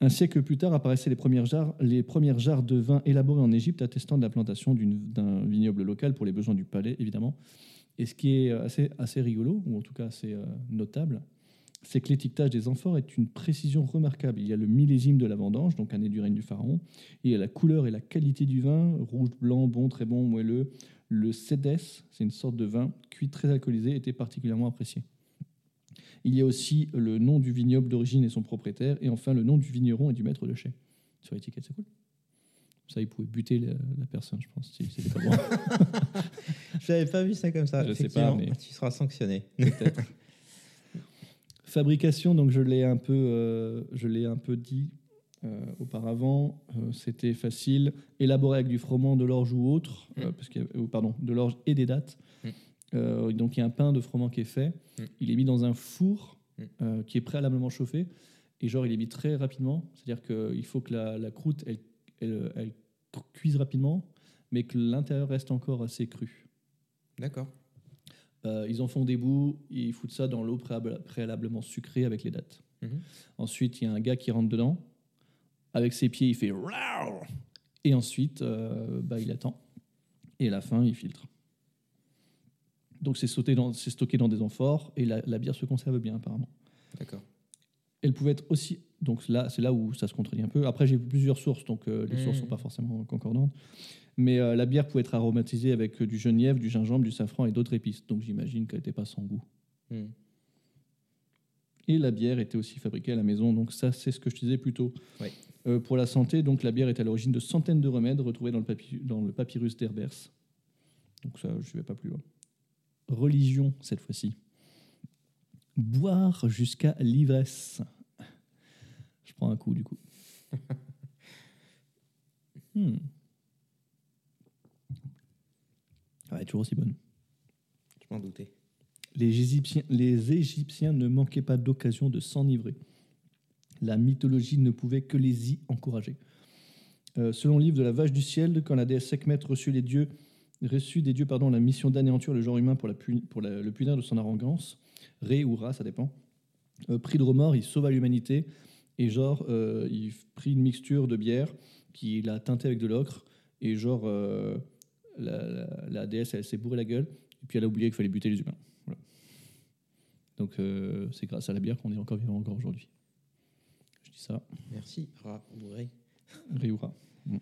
Un siècle plus tard apparaissaient les premières jarres, les premières jarres de vin élaborées en Égypte, attestant de la plantation d'un vignoble local pour les besoins du palais, évidemment. Et ce qui est assez, assez rigolo, ou en tout cas assez euh, notable, c'est que l'étiquetage des amphores est une précision remarquable. Il y a le millésime de la vendange, donc année du règne du pharaon. Il y a la couleur et la qualité du vin, rouge, blanc, bon, très bon, moelleux. Le Cédès, c'est une sorte de vin cuit très alcoolisé, était particulièrement apprécié. Il y a aussi le nom du vignoble d'origine et son propriétaire, et enfin le nom du vigneron et du maître de chai. Sur l'étiquette, c'est cool. Ça, il pouvait buter la, la personne, je pense, si c'était pas bon. *laughs* Je n'avais pas vu ça comme ça. Je sais pas, mais- Tu seras sanctionné. Peut-être. *laughs* Fabrication, donc je l'ai un peu, euh, je l'ai un peu dit euh, auparavant. euh, C'était facile, élaboré avec du froment, de l'orge ou autre, Mm. parce ou pardon, de l'orge et des dattes. Mm. Euh, donc il y a un pain de froment qui est fait. Mm. Il est mis dans un four Mm. euh, qui est préalablement chauffé et genre il est mis très rapidement. C'est-à-dire qu'il faut que la, la croûte elle, elle, elle cuise rapidement, mais que l'intérieur reste encore assez cru. D'accord. Euh, ils en font des bouts, ils foutent ça dans l'eau préalable- préalablement sucrée avec les dattes. Mhm. Ensuite, il y a un gars qui rentre dedans. Avec ses pieds, il fait Et ensuite, bah, il attend. Et à la fin, il filtre. Donc, c'est sauté dans- c'est stocké dans des amphores et la, la bière se conserve bien, apparemment. D'accord. Elle pouvait être aussi. Donc là, c'est là où ça se contredit un peu. Après, j'ai plusieurs sources, donc euh, les sources sont pas forcément concordantes. Mais euh, la bière pouvait être aromatisée avec euh, du genièvre, du gingembre, du safran et d'autres épices. Donc j'imagine qu'elle n'était pas sans goût. Hmm. Et la bière était aussi fabriquée à la maison. Donc ça, c'est ce que je disais plus tôt. Oui. Euh, pour la santé, donc la bière est à l'origine de centaines de remèdes retrouvés dans le, dans le papyrus d'Herbers. Donc ça, je ne vais pas plus loin. Religion, cette fois-ci. Boire jusqu'à l'ivresse. Je prends un coup, du coup. *laughs* Hmm. Ouais, toujours aussi bonne. Je m'en doutais. Les Égyptiens, les Égyptiens ne manquaient pas d'occasion de s'enivrer. La mythologie ne pouvait que les y encourager. Euh, selon le livre de la vache du ciel, quand la déesse Sekhmet reçut, les dieux, reçut des dieux pardon, la mission d'anéantir le genre humain pour, la puni- pour la- le punir de son arrogance, Ré ou Ra, ça dépend, euh, pris de remords, il sauva l'humanité et genre, euh, il prit une mixture de bière qu'il a teintée avec de l'ocre et genre, euh, la, la- la déesse, elle s'est bourrée la gueule et puis elle a oublié qu'il fallait buter les humains. Voilà. Donc c'est grâce à la bière qu'on est encore vivant encore aujourd'hui. Je dis ça, Merci. Ra- ou Ray. Rioura. Mm.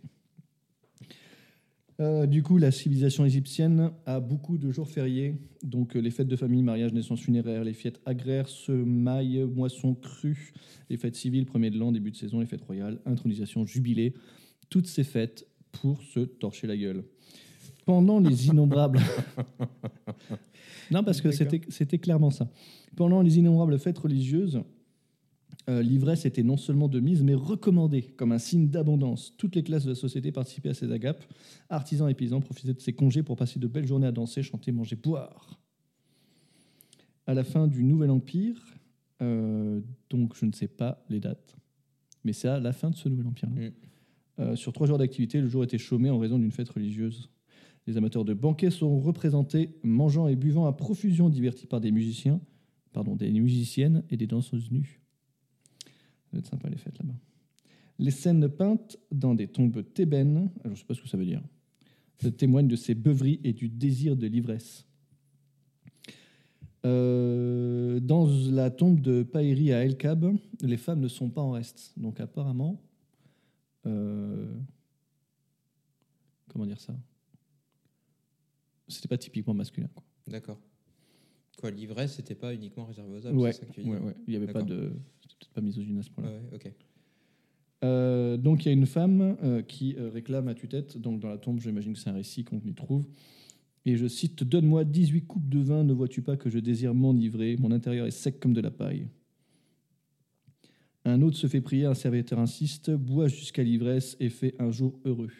Euh, du coup, la civilisation égyptienne a beaucoup de jours fériés. Donc, euh, les fêtes de famille, mariage, naissance funéraire, les fêtes agraires, semailles, moissons crues, les fêtes civiles, premier de l'an, début de saison, les fêtes royales, intronisation, jubilé. Toutes ces fêtes pour se torcher la gueule. Pendant les *laughs* innombrables. non, parce que c'était clairement ça. Pendant les innombrables fêtes religieuses, euh, l'ivresse était non seulement de mise, mais recommandée comme un signe d'abondance. Toutes les classes de la société participaient à ces agapes. Artisans et paysans profitaient de ces congés pour passer de belles journées à danser, chanter, manger, boire. À la fin du Nouvel Empire, Euh, donc je ne sais pas les dates. Mais c'est à la fin de ce nouvel empire. Mm. Euh, sur trois jours d'activité, le jour était chômé en raison d'une fête religieuse. Les amateurs de banquets sont représentés, mangeant et buvant à profusion, divertis par des musiciens, pardon, des musiciennes et des danseuses nues. Ça va être sympa les fêtes là-bas. Les scènes peintes dans des tombes thébaines, je ne sais pas ce que ça veut dire, ça témoignent de ces beuveries et du désir de l'ivresse. Euh, dans la tombe de Païri à El Kab, les femmes ne sont pas en reste. Donc apparemment, euh, comment dire ça? C'était pas typiquement masculin. Quoi. D'accord. Quoi, l'ivresse, c'était pas uniquement réservé aux hommes, Ouais, c'est ça que tu veux ouais, ouais. Il n'y avait pas de, peut-être pas misogyne à ce point-là. Ouais, ok. Euh, donc il y a une femme euh, qui euh, réclame à tue-tête, donc dans la tombe, j'imagine que c'est un récit qu'on y trouve. Et je cite Donne-moi 18 coupes de vin, ne vois-tu pas que je désire m'enivrer? Mon intérieur est sec comme de la paille. Un autre se fait prier, un serviteur insiste Bois jusqu'à l'ivresse et fais un jour heureux.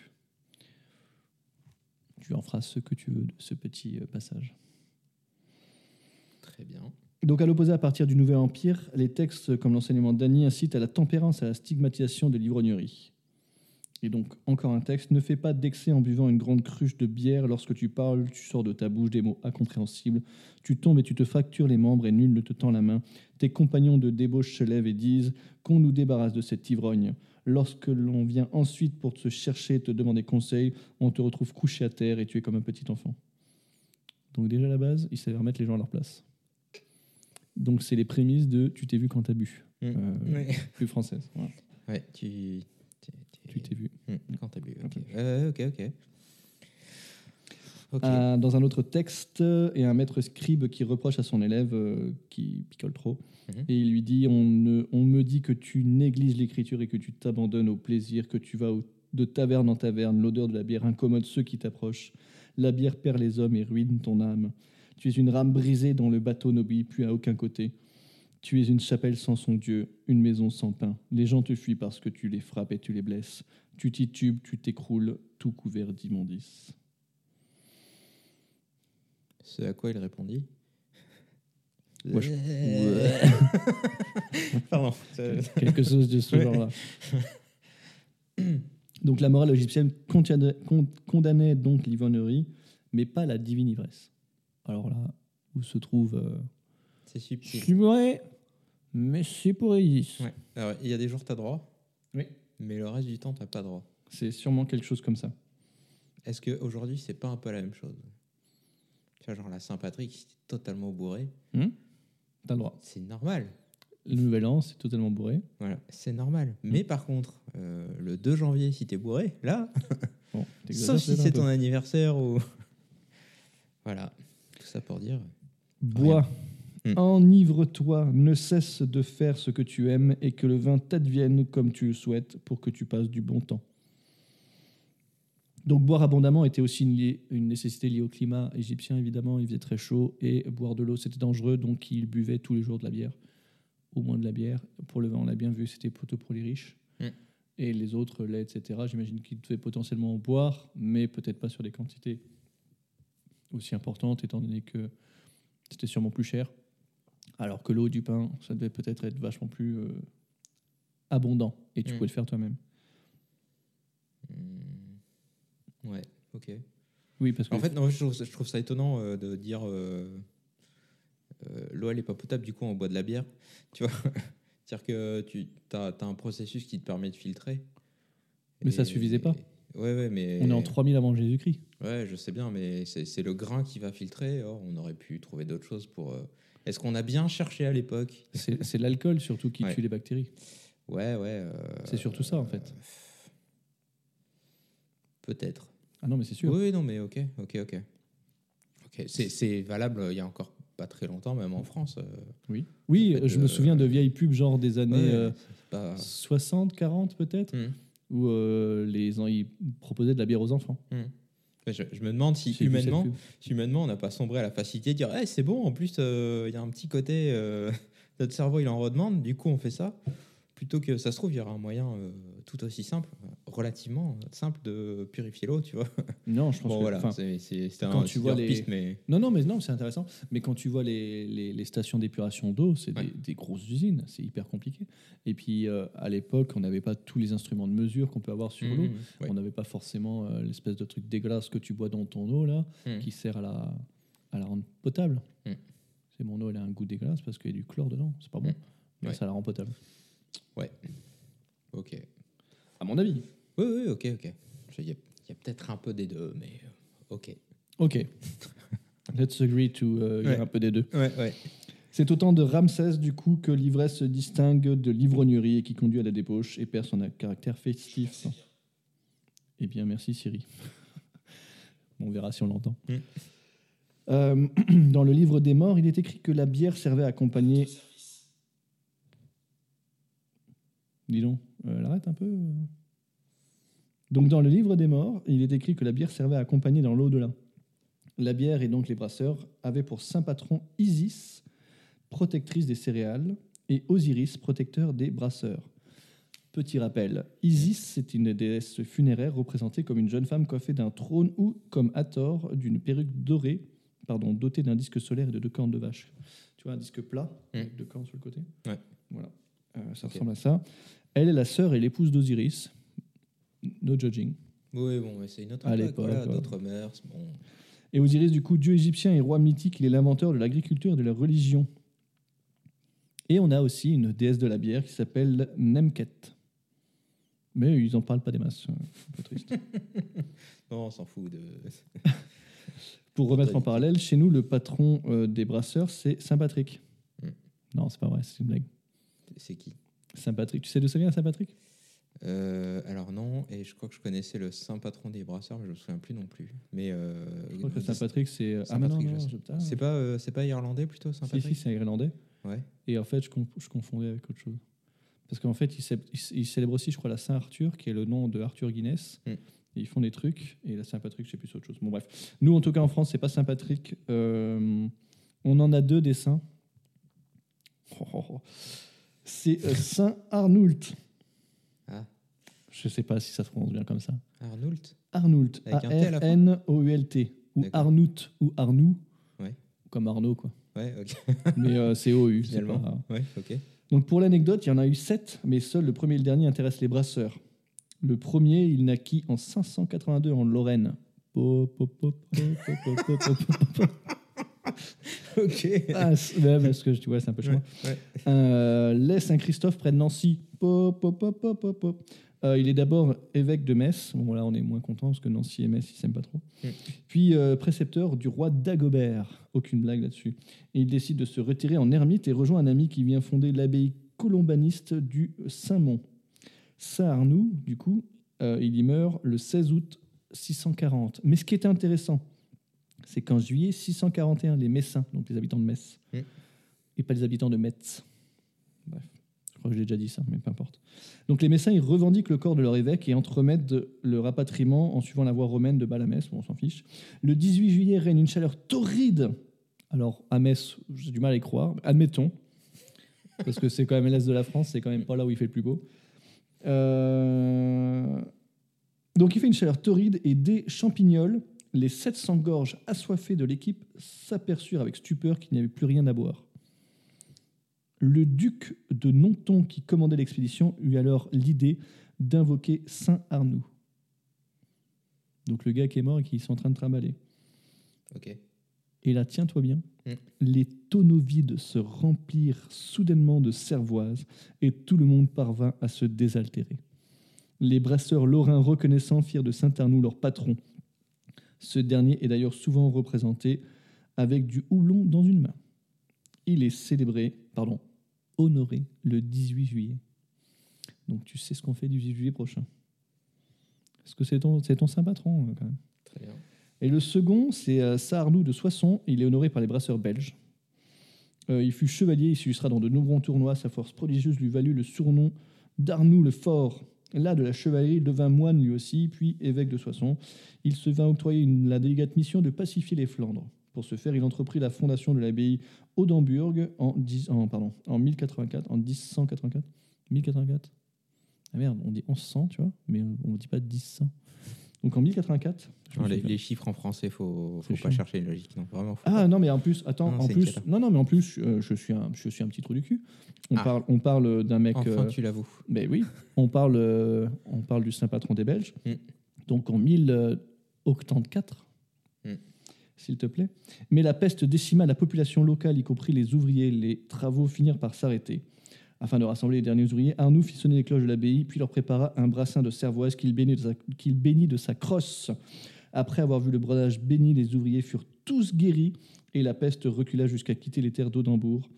Tu en feras ce que tu veux de ce petit passage. Très bien. Donc, à l'opposé, à partir du Nouvel Empire, les textes comme l'enseignement d'Annie incitent à la tempérance, à la stigmatisation de l'ivrognerie. Et donc, encore un texte Ne fais pas d'excès en buvant une grande cruche de bière. Lorsque tu parles, tu sors de ta bouche des mots incompréhensibles. Tu tombes et tu te fractures les membres et nul ne te tend la main. Tes compagnons de débauche se lèvent et disent Qu'on nous débarrasse de cette ivrogne. Lorsque l'on vient ensuite pour te chercher, te demander conseil, on te retrouve couché à terre et tu es comme un petit enfant. Donc, déjà à la base, il savait remettre les gens à leur place. Donc, c'est les prémices de Tu t'es vu quand t'as bu. Mm. Euh, Ouais. Plus française. Voilà. Ouais, tu. t'es- t'es- Tu t'es vu. Hmm, Quand t'as bu. Ok. Euh, ok, ok. Ok. Euh, dans un autre texte, et un maître scribe qui reproche à son élève euh, qui picole trop. Mhm. Et il lui dit on, ne- on me dit que tu négliges l'écriture et que tu t'abandonnes au plaisir, que tu vas au- de taverne en taverne. L'odeur de la bière incommode ceux qui t'approchent. La bière perd les hommes et ruine ton âme. Tu es une rame brisée dont le bateau n'obéit plus à aucun côté. Tu es une chapelle sans son Dieu, une maison sans pain. Les gens te fuient parce que tu les frappes et tu les blesses. Tu titubes, tu t'écroules, tout couvert d'immondices. Ce à quoi il répondit je- *laughs* Pardon. *laughs* quelque chose de ce genre-là. Donc la morale égyptienne condamnait, con- condamnait donc l'ivrognerie, mais pas la divine ivresse. Alors là, où se trouve... Euh, C'est je subtil. suis bourré, mais c'est pour Isis. Ouais. Alors, il y a des jours, tu as droit, Oui. mais le reste du temps, tu pas droit. C'est sûrement quelque chose comme ça. Est-ce qu'aujourd'hui, c'est pas un peu la même chose? Tu vois, genre la Saint-Patrick, si t'es totalement bourré, Hum T'as le droit. c'est normal. Le nouvel an, c'est totalement bourré. Voilà, c'est normal. Mais par contre, euh, le 2 janvier, si t'es bourré, là, Bon, t'exagères sauf si peut-être un c'est peu. ton anniversaire ou. *laughs* voilà, ça pour dire. Bois, Hum. enivre-toi, ne cesse de faire ce que tu aimes et que le vin t'advienne comme tu le souhaites pour que tu passes du bon temps. Donc boire abondamment était aussi une, une nécessité liée au climat égyptien, évidemment. Il faisait très chaud et boire de l'eau, c'était dangereux. Donc ils buvaient tous les jours de la bière, au moins de la bière. Pour le vin, on l'a bien vu, c'était plutôt pour les riches. Mm. Et les autres, lait, etc., j'imagine qu'ils devaient potentiellement en boire, mais peut-être pas sur des quantités aussi importantes, étant donné que c'était sûrement plus cher. Alors que l'eau du pain, ça devait peut-être être vachement plus euh, abondant et tu Mm. pouvais le faire toi-même. Hmm. Ouais, ok. Oui, parce que En fait, non, je, trouve, ça- je trouve ça étonnant euh, de dire euh, l'eau elle est pas potable, du coup on boit de la bière. *laughs* Tu vois? C'est-à-dire que tu as, un processus qui te permet de filtrer. Mais ça suffisait pas. Ouais, ouais, mais. on est en 3000 avant Jésus-Christ. Ouais, je sais bien, mais c'est le grain qui va filtrer. Or, on aurait pu trouver d'autres choses pour. euh, Est-ce qu'on a bien cherché à l'époque? C'est l'alcool surtout qui Ouais. tue les bactéries. Ouais, ouais. euh, C'est surtout ça, en fait. Peut-être. Ah non, mais c'est sûr. Oui, non, mais ok, ok, ok. Ok, c'est- valable euh, il y a encore pas très longtemps, même en France. euh, Oui, oui je me souviens de vieilles pubs genre des années ouais, euh, c'est pas- 60, 40 peut-être, Hmm, où euh, les, ils proposaient de la bière aux enfants. hmm. Je, je me demande si humainement, si humainement, on n'a pas sombré à la facilité de dire Eh, c'est bon, en plus, euh, il y a un petit côté, euh, *laughs* notre cerveau, il en redemande, du coup, on fait ça. Plutôt que ça se trouve, il y aura un moyen euh, tout aussi simple. relativement simple de purifier l'eau, tu vois. Non, je pense Bon, que. voilà, c'est quand un tu vois les- piste, mais Non, non, mais non, c'est intéressant. Mais quand tu vois les, les- les stations d'épuration d'eau, c'est Ouais. des, des grosses usines, c'est hyper compliqué. Et puis euh, à l'époque, on n'avait pas tous les instruments de mesure qu'on peut avoir sur l'eau. Mhm, ouais. On n'avait pas forcément euh, l'espèce de truc dégueulasse que tu bois dans ton eau là, Mhm. qui sert à la, à la rendre potable. C'est mon eau, elle a un goût dégueulasse parce qu'il y a du chlore dedans. C'est pas bon, mais Ouais. ça la rend potable. Ouais. Ok. À mon avis. Oui, oui, ok, ok. Il y a, peut-être un peu des deux, mais euh, ok. Ok. *laughs* Let's agree to euh, il y a Ouais. un peu des deux. Ouais, ouais. C'est au temps de Ramsès, du coup, que l'ivresse se distingue de l'ivrognerie et qui conduit à la débauche et perd son caractère festif. Eh bien, merci Siri. *laughs* on verra si on l'entend. Mm. Euh, *clears throat* dans le livre des morts, il est écrit que la bière servait à accompagner. Dis donc, euh, elle arrête un peu. euh. Donc, dans le livre des morts, il est écrit que la bière servait à accompagner dans l'au-delà. La bière et donc les brasseurs avaient pour saint patron Isis, protectrice des céréales, et Osiris, protecteur des brasseurs. Petit rappel, Isis, c'est une déesse funéraire représentée comme une jeune femme coiffée d'un trône ou, comme Hathor, d'une perruque dorée, pardon, dotée d'un disque solaire et de deux cornes de vache. Tu vois, un disque plat, Mm. avec deux cornes sur le côté? Ouais. Voilà, ça Ok. ressemble à ça. Elle est la sœur et l'épouse d'Osiris. No judging. Oui, bon, c'est une autre À époque, l'époque, voilà, d'autres mœurs. Bon. Et Osiris, du coup, dieu égyptien et roi mythique, il est l'inventeur de l'agriculture et de la religion. Et on a aussi une déesse de la bière qui s'appelle Nemket. Mais ils n'en parlent pas des masses. euh, Un peu triste. *laughs* Non, on s'en fout de. *laughs* Pour remettre en parallèle, chez nous, le patron euh, des brasseurs, c'est Saint-Patrick. Mm. Non, c'est pas vrai, c'est une blague. C'est qui? Saint-Patrick, tu sais d'où ça vient, Saint-Patrick? Euh, alors non, et je crois que je connaissais le saint patron des brasseurs, mais je me souviens plus non plus. Mais euh, Je crois que Saint-Patrick, c'est. euh, Ah, sais. je- putain. c'est pas, euh, c'est pas irlandais plutôt Si, Saint-Patrick? si, c'est irlandais. Ouais. Et en fait, je, conf- je confondais avec autre chose. Parce qu'en fait, ils, cé- ils- ils célèbrent aussi, je crois, la Saint-Arthur, qui est le nom de Arthur Guinness. Mm. Et ils font des trucs. Et la Saint-Patrick, je sais plus, c'est autre chose. Bon, bref. Nous, en tout cas, en France, c'est pas Saint-Patrick. Euh, on en a deux des saints. Oh, oh, oh. C'est euh, Saint Arnoult. Ah, Je sais pas si ça se prononce bien comme ça. Arnoult. Arnoult. A-R-N-O-U-L-T. Ou. Arnoult. Ou Arnoux. Ouais. Comme Arnaud, quoi. Ouais, ok. *laughs* Mais euh, c'est O-U. Finalement. pas- Ouais, ok. Donc pour l'anecdote, il y en a eu sept, mais seul le premier et le dernier intéressent les brasseurs. Le premier, il naquit en 582 en Lorraine. *laughs* ok. Ah, ouais, parce que tu vois, c'est un peu Ouais, ouais. Euh, les Saint-Christophe près de Nancy. Po, po, po, po, po, po. Euh, il est d'abord évêque de Metz. Bon, là, on est moins content parce que Nancy et Metz, ils s'aiment pas trop. Puis euh, précepteur du roi Dagobert. Aucune blague là-dessus. Et il décide de se retirer en ermite et rejoint un ami qui vient fonder l'abbaye colombaniste du Saint-Mont. Saint-Arnoux, du coup, euh, il y meurt le 16 août 640. Mais ce qui est intéressant, c'est qu'en juillet 641, les Messins, donc les habitants de Metz, Mm. et pas les habitants de Metz. Bref, je crois que j'ai déjà dit ça, mais peu importe. Donc les Messins, ils revendiquent le corps de leur évêque et entremettent le rapatriement en suivant la voie romaine de Balamès, bon, on s'en fiche. Le 18 juillet règne une chaleur torride. Alors, à Metz, j'ai du mal à y croire, admettons, parce que c'est quand même l'Est de la France, c'est quand même pas là où il fait le plus beau. Euh, Donc il fait une chaleur torride et des champignons, les 700 gorges assoiffées de l'équipe s'aperçurent avec stupeur qu'il n'y avait plus rien à boire. Le duc de Nonton, qui commandait l'expédition, eut alors l'idée d'invoquer Saint Arnoux. Donc le gars qui est mort et qui sont en train de trimballer. Ok. Et là, tiens-toi bien, Mm. les tonneaux vides se remplirent soudainement de cervoise et tout le monde parvint à se désaltérer. Les brasseurs lorrains reconnaissants firent de Saint-Arnoux leur patron. Ce dernier est d'ailleurs souvent représenté avec du houblon dans une main. Il est célébré, pardon, honoré le 18 juillet. Donc tu sais ce qu'on fait du 18 juillet prochain. Est-ce que c'est ton, saint patron euh, quand même Très bien. et le second, c'est euh, Saarnou de Soissons. Il est honoré par les brasseurs belges. Euh, il fut chevalier, il s'illustra dans de nombreux tournois. Sa force prodigieuse lui valut le surnom d'Arnoux le Fort. Là, de la chevalerie, il devint moine lui aussi, puis évêque de Soissons. Il se vint octroyer une- la délicate mission de pacifier les Flandres. Pour ce faire, il entreprit la fondation de l'abbaye Audemburg en, 10 en, pardon, en 1084, en 1184. 1084 Ah merde, on dit 1100, tu vois, mais on ne dit pas 1000. Donc en 1084. je me Non, suis les, les chiffres en français, faut, faut pas chiant. chercher une logique. Non, vraiment. Ah pas. non, mais en plus, attends, Non, en plus, non, non, mais en plus, euh, je suis un, je suis un petit trou du cul. On Ah. parle, on parle d'un mec. Enfin, euh, tu l'avoues. Ben oui, on parle, euh, on parle du saint patron des Belges. Mm. Donc en 1084, Mm. s'il te plaît. Mais la peste décima la population locale, y compris les ouvriers. Les travaux finirent par s'arrêter. Afin de rassembler les derniers ouvriers, Arnoux fit sonner les cloches de l'abbaye, puis leur prépara un brassin de cervoise qu'il bénit de sa, qu'il bénit de sa crosse. Après avoir vu le brodage béni, les ouvriers furent tous guéris et la peste recula jusqu'à quitter les terres d'Audembourg.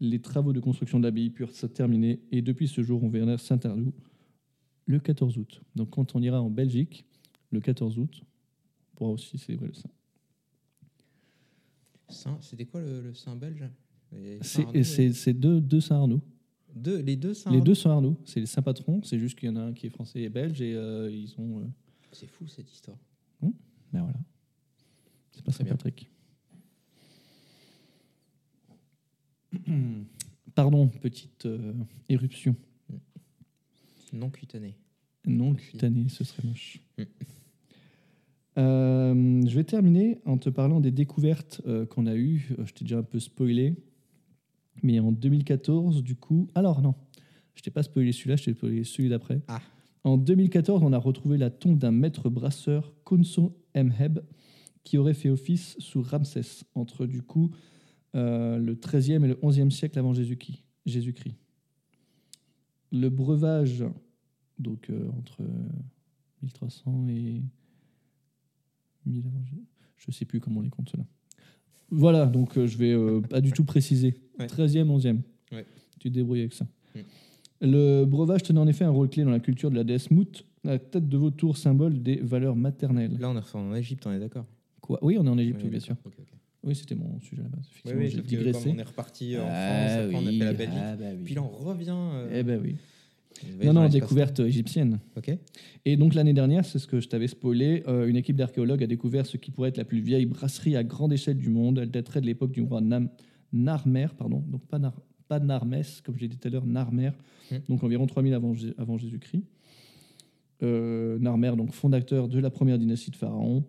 Les travaux de construction de l'abbaye purent se terminer et depuis ce jour, on vénère Saint-Arnoux le 14 août. Donc quand on ira en Belgique, le 14 août, on pourra aussi célébrer le Saint. Saint- C'était quoi le, le saint belge? C'est Saint-Arnaud, deux, deux Saint-Arnoux. Deux- Les deux saint Les deux Saint-Arnoux, c'est les saints-patrons, c'est juste qu'il y en a un qui est français et belge et euh, ils ont... euh, C'est fou cette histoire. Ben voilà. C'est pas Très bien. Saint-Patrick. *clears throat* Pardon, petite euh, éruption. Non cutané. Non Merci. cutanée, ce serait moche. Mm. Euh, je vais terminer en te parlant des découvertes euh, qu'on a eues. Euh, Je t'ai déjà un peu spoilé. Mais en 2014, du coup. Alors non, je t'ai pas spoilé celui-là, je t'ai spoilé celui d'après. Ah. En 2014, on a retrouvé la tombe d'un maître brasseur, Konso Mheb, qui aurait fait office sous Ramsès, entre du coup euh, le 13e et le 11e siècle avant Jésus-Christ. Le breuvage, donc euh, entre euh, 1300 et 1000 avant Jésus- Je sais plus comment on les compte cela. Voilà, donc euh, je vais euh, pas du tout préciser. Ouais. 13e, 11e. Ouais. Tu te débrouilles avec ça. Mm. Le breuvage tenait en effet un rôle clé dans la culture de la déesse Mout, la tête de vautour, symbole des valeurs maternelles. Là, on est en Égypte, on est d'accord. Quoi? Oui, on est en Égypte, Oui, bien sûr. Oui, c'était mon sujet à la base. Oui, oui, j'ai digressé. on est reparti en France, Ah après on a fait la Belgique. ah bah. Puis là, on revient. euh, Eh ben oui. Non, non, découverte égyptienne. Ok. Et donc l'année dernière, c'est ce que je t'avais spoilé, euh, une équipe d'archéologues a découvert ce qui pourrait être la plus vieille brasserie à grande échelle du monde. Elle daterait de l'époque du roi Nam, Narmer, pardon, donc pas, Nar, pas Narmès, comme j'ai dit tout à l'heure, Narmer, Mm. donc environ 3000 avant, avant Jésus-Christ. Euh, Narmer, donc fondateur de la première dynastie de Pharaon.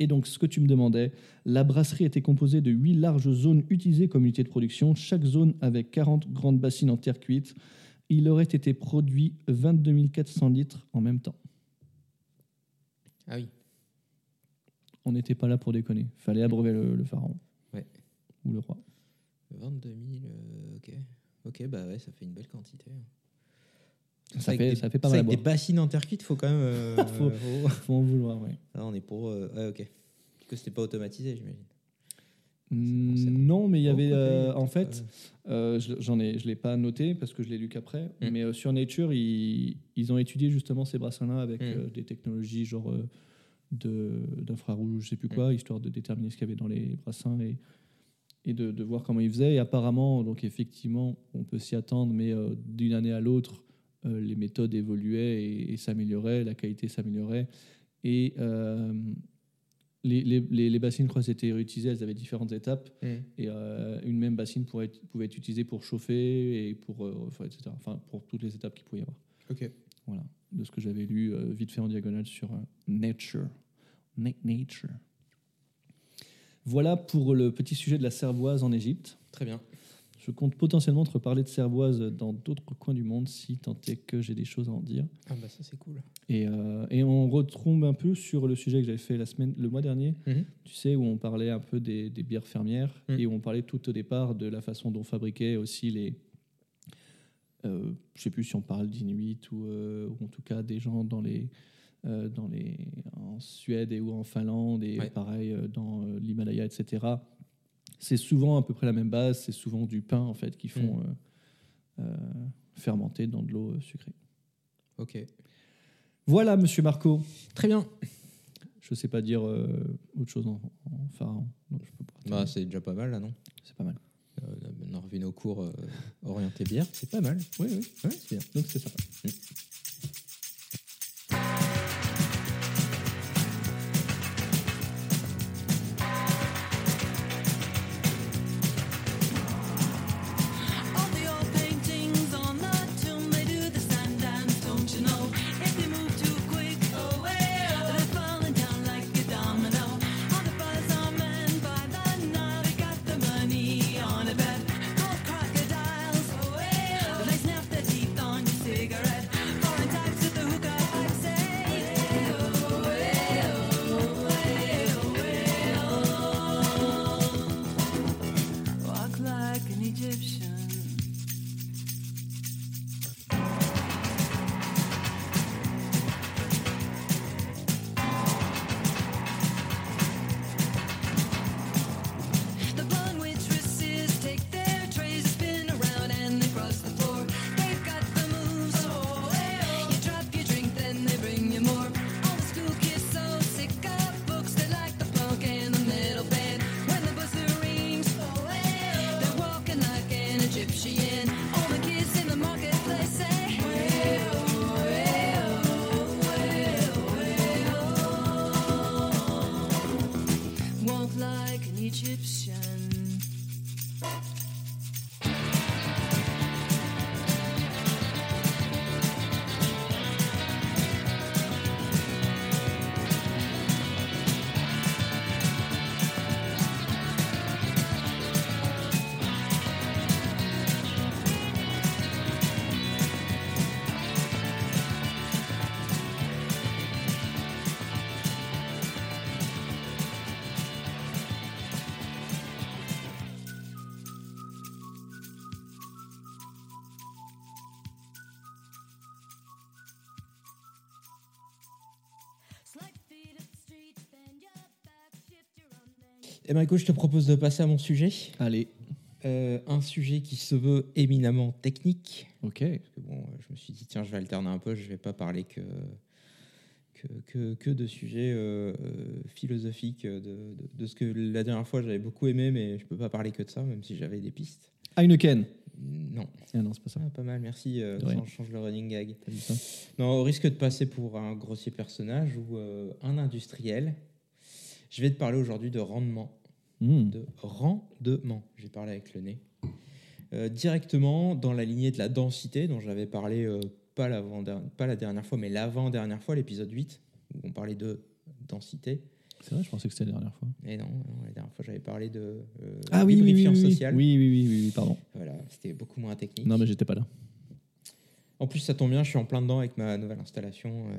Et donc, ce que tu me demandais, la brasserie était composée de huit larges zones utilisées comme unité de production, chaque zone avec 40 grandes bassines en terre cuite. Il aurait été produit 22 400 litres en même temps. Ah oui. On n'était pas là pour déconner. Fallait abreuver le, le pharaon. Ouais. Ou le roi. 22 000, euh, ok. Ok, bah ouais, ça fait une belle quantité. Ça fait, des- ça fait pas mal avec des bassines en terre cuite, faut quand même. euh, *laughs* Faut- en vouloir, oui. Là, on est pour. euh, ouais, ok. Que c'était pas automatisé, j'imagine. Mm. Non, mais il y avait. euh, en fait, euh, je j'en ai, je l'ai pas noté parce que je l'ai lu qu'après. Mm. Mais euh, sur Nature, ils, ils ont étudié justement ces brassins-là avec Mm. euh, des technologies genre de d'infrarouge, je sais plus Mm. quoi, histoire de déterminer ce qu'il y avait dans les brassins et et de, de voir comment ils faisaient. Et apparemment, donc effectivement, on peut s'y attendre, mais d'une année à l'autre, les méthodes évoluaient et, et s'amélioraient, la qualité s'améliorait. Et les, les, bassines, je crois, étaient réutilisées, elles avaient différentes étapes. Mm. Et euh, une même bassine pourrait être- pouvait être utilisée pour chauffer et pour, euh, etc. Enfin, pour toutes les étapes qu'il pouvait y avoir. Ok. Voilà, de ce que j'avais lu euh, vite fait en diagonale sur Nature. Na- Nature. Voilà pour le petit sujet de la cervoise en Égypte. Très bien. Je compte potentiellement te reparler de cervoise dans d'autres coins du monde si tant est que j'ai des choses à en dire. Ah bah ça, c'est cool. Et, euh, et on retombe un peu sur le sujet que j'avais fait la semaine, le mois dernier, Mhm. tu sais, où on parlait un peu des, des bières fermières Mm. et où on parlait tout au départ de la façon dont on fabriquait aussi les. Euh, je sais plus si on parle d'Inuit ou, euh, ou en tout cas des gens dans les, euh, dans les, en Suède et ou en Finlande et Ouais. pareil dans l'Himalaya, etc. C'est souvent à peu près la même base, c'est souvent du pain en fait qui font Mm. euh, euh, fermenter dans de l'eau euh, sucrée. Ok. Voilà, monsieur Marco. Très bien. Je sais pas dire euh, autre chose en, en pharaon. donc je peux pas Bah, c'est déjà pas mal là, non? C'est pas mal. euh, On a revu nos cours euh, orientés bière, c'est pas mal. Oui, oui. Ouais, c'est bien. Donc c'est ça. All Eh écoute, je te propose de passer à mon sujet. Allez, Euh, un sujet qui se veut éminemment technique. ok. Parce que bon, je me suis dit, tiens, je vais alterner un peu, je vais pas parler que, que, que, que de sujets euh, euh, philosophiques, de, de, de ce que la dernière fois j'avais beaucoup aimé, mais je peux pas parler que de ça, même si j'avais des pistes. Heineken. Non, Ah non, c'est pas ça. Ah, pas mal, merci. euh, rien. change, le running gag. Ça Non, au risque de passer pour un grossier personnage ou un industriel, je vais te parler aujourd'hui de rendement. Hmm. De rendement, j'ai parlé avec le nez. Euh, directement dans la lignée de la densité dont j'avais parlé euh, pas, pas la dernière fois, mais l'avant-dernière fois, l'épisode 8, où on parlait de densité. C'est vrai, je pensais que c'était la dernière fois. Et non, non, la dernière fois, j'avais parlé de euh, Ah oui, oui, oui, lubrifiant oui, oui. social. Oui, oui, oui, oui, oui, pardon. Voilà, c'était beaucoup moins technique. Non, mais j'étais pas là. En plus, ça tombe bien, je suis en plein dedans avec ma nouvelle installation euh,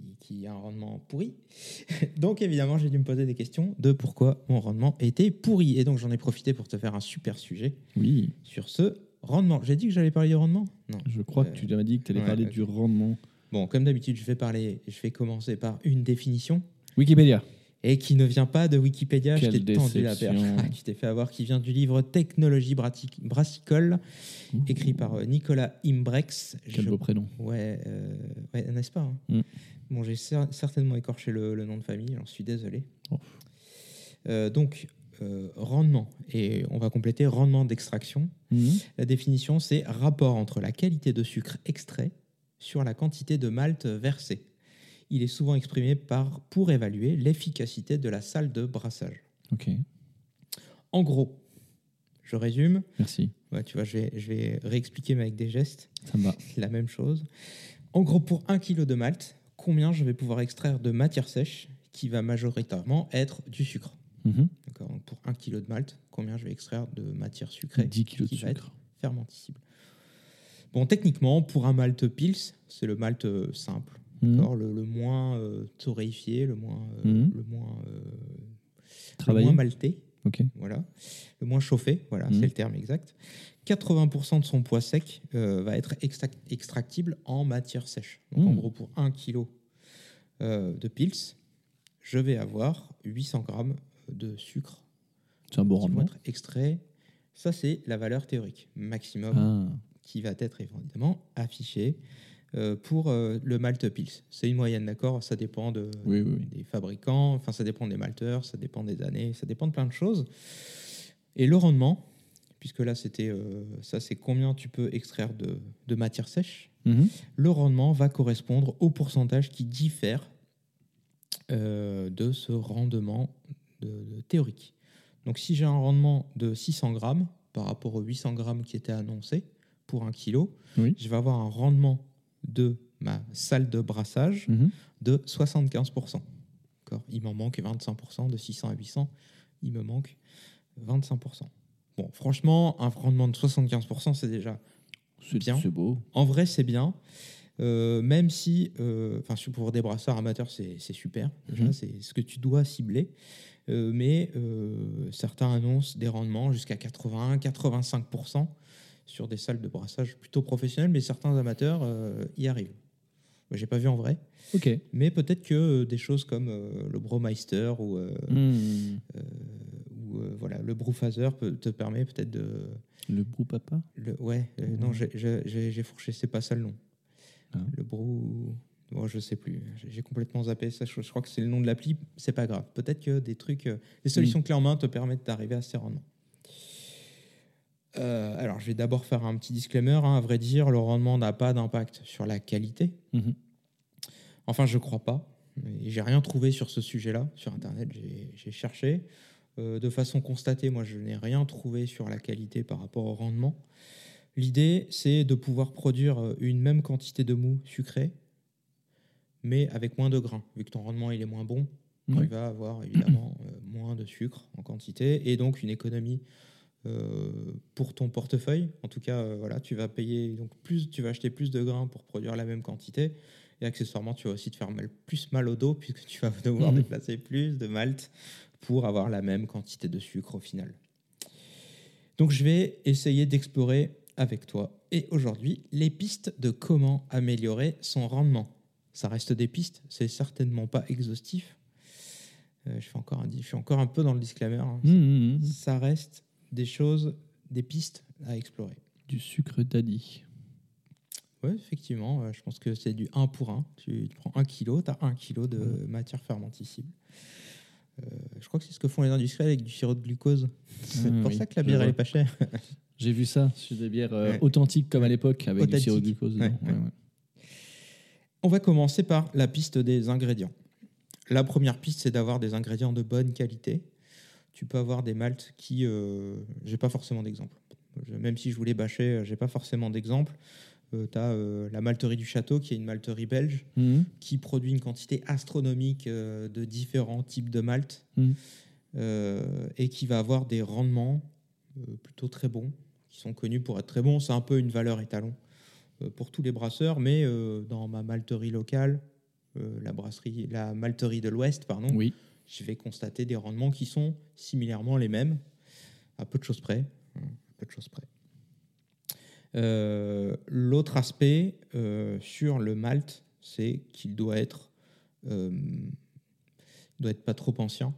qui, qui a un rendement pourri. *laughs* donc, évidemment, j'ai dû me poser des questions de pourquoi mon rendement était pourri. Et donc, j'en ai profité pour te faire un super sujet Oui, sur ce rendement. J'ai dit que j'allais parler du rendement? Non. je crois Euh, que tu m'as dit que tu allais ouais, parler ouais. du rendement. Bon, comme d'habitude, je vais parler. Je vais commencer par une définition Wikipédia. Et qui ne vient pas de Wikipédia. je Quelle t'ai tendu la perche. *laughs* tu t'es fait avoir. Qui vient du livre Technologie brassicole, écrit par euh, Nicolas Imbrex. Quel Je beau prénom. Ouais, euh, ouais, n'est-ce pas hein Mm. Bon, j'ai cer- certainement écorché le, le nom de famille, j'en suis désolé. Oh. Euh, donc, euh, rendement, et on va compléter rendement d'extraction. Mhm. La définition, c'est rapport entre la qualité de sucre extrait sur la quantité de malt versé. Il est souvent exprimé par, pour évaluer l'efficacité de la salle de brassage. Ok, En gros, je résume, merci. Ouais, tu vois, je vais, je vais réexpliquer mais avec des gestes. Ça me va. *laughs* la même chose. En gros, pour un kilo de malt, combien je vais pouvoir extraire de matière sèche qui va majoritairement être du sucre Mhm. Donc, Pour un kilo de malt, combien je vais extraire de matière sucrée 10 kilos de qui va sucre. être fermenticible Bon, techniquement, pour un malt pils, c'est le malt euh, simple, D'accord le, le moins euh, torréfié, le moins, euh, Mhm. le moins, euh, le moins malté voilà, le moins chauffé, voilà, Mhm. c'est le terme exact. 80% de son poids sec euh, va être extrac- extractible en matière sèche. Donc en Mhm. gros, pour 1 kg de pils, je vais avoir 800 grammes de sucre un qui rendement. être extraits. Ça, c'est la valeur théorique maximum Ah, qui va être évidemment affichée pour euh, le malt pils. C'est une moyenne, d'accord? Ça dépend de, Oui, oui, oui. des fabricants, enfin ça dépend des malteurs, ça dépend des années, ça dépend de plein de choses. Et le rendement, puisque là c'était euh, ça, c'est combien tu peux extraire de, de matière sèche. Mhm. Le rendement va correspondre au pourcentage qui diffère euh, de ce rendement de- de théorique. Donc si j'ai un rendement de 600 grammes par rapport aux 800 grammes qui étaient annoncés pour un kilo, Oui. je vais avoir un rendement de ma salle de brassage Mhm. de 75%. D'accord il m'en manque 25%, de 600 à 800, il me manque 25%. Bon, franchement, un rendement de 75%, c'est déjà... C'est Bien. c'est beau. En vrai, c'est bien. Euh, même si, euh, enfin, sur- pour des brasseurs amateurs, c'est super. Déjà, Mhm. c'est ce que tu dois cibler. Euh, mais euh, certains annoncent des rendements jusqu'à 80, 85% sur des salles de brassage plutôt professionnelles, mais certains amateurs euh, y arrivent. Moi, J'ai pas vu en vrai, Ok. mais peut-être que euh, des choses comme euh, le Bromeister ou, Mhm. ou voilà, le Brewphaser peut- te permet peut-être de. Le brou papa? Le, ouais, euh, non, j'ai- fourché, c'est pas ça le nom. Ah. Le Brew. Bon, je sais plus, j'ai complètement zappé ça. Je, je crois que c'est le nom de l'appli, c'est pas grave. Peut-être que des trucs, des solutions clés en main te permettent d'arriver à ces rendements. Euh, alors, je vais d'abord faire un petit disclaimer. hein. À vrai dire, le rendement n'a pas d'impact sur la qualité. Mhm. Enfin, je crois pas. J'ai rien trouvé sur ce sujet-là sur Internet. J'ai- cherché. Euh, de façon constatée, moi, je n'ai rien trouvé sur la qualité par rapport au rendement. L'idée, c'est de pouvoir produire euh, une même quantité de mou sucré, mais avec moins de grains. Vu que ton rendement il est moins bon, tu vas avoir évidemment euh, moins de sucre en quantité et donc une économie pour ton portefeuille. En tout cas, euh, voilà, tu vas payer donc plus, tu vas acheter plus de grains pour produire la même quantité. Et accessoirement, tu vas aussi te faire mal- plus mal au dos puisque tu vas *laughs* devoir Mhm. déplacer plus de malt pour avoir la même quantité de sucre au final. Donc, je vais essayer d'explorer avec toi et aujourd'hui les pistes de comment améliorer son rendement. Ça reste des pistes, c'est certainement pas exhaustif. Euh, je, fais encore un, je suis encore un peu dans le disclaimer. hein. Mmh, mmh, mmh. Ça reste des choses, des pistes à explorer. Du sucre daddy. Oui, effectivement, euh, je pense que c'est du 1 pour 1. Tu, tu prends 1 kg, tu as 1 kg de matière fermenticible. Euh, je crois que c'est ce que font les industriels avec du sirop de glucose. C'est Ah, pour oui, ça que la bière, elle est pas chère. *laughs* J'ai vu ça sur des bières euh, Ouais. authentiques comme à l'époque avec Authentique. du sirop de glucose. ouais. On va commencer par la piste des ingrédients. La première piste, c'est d'avoir des ingrédients de bonne qualité. Tu peux avoir des maltes qui. Euh, j'ai pas forcément d'exemple. Même si je voulais bâcher, euh, j'ai pas forcément d'exemple. tu as la malterie du château, qui est une malterie belge, Mmh. qui produit une quantité astronomique euh, de différents types de malt Mhm. euh, et qui va avoir des rendements euh, plutôt très bons, qui sont connus pour être très bons. C'est un peu une valeur étalon euh, pour tous les brasseurs, mais euh, dans ma malterie locale, euh, la brasserie, la malterie de l'Ouest, pardon, Oui. Je vais constater des rendements qui sont similairement les mêmes, à peu de choses près. hein, à peu de choses près. Euh, L'autre aspect euh, sur le malt, c'est qu'il doit être, euh, doit être pas trop ancien.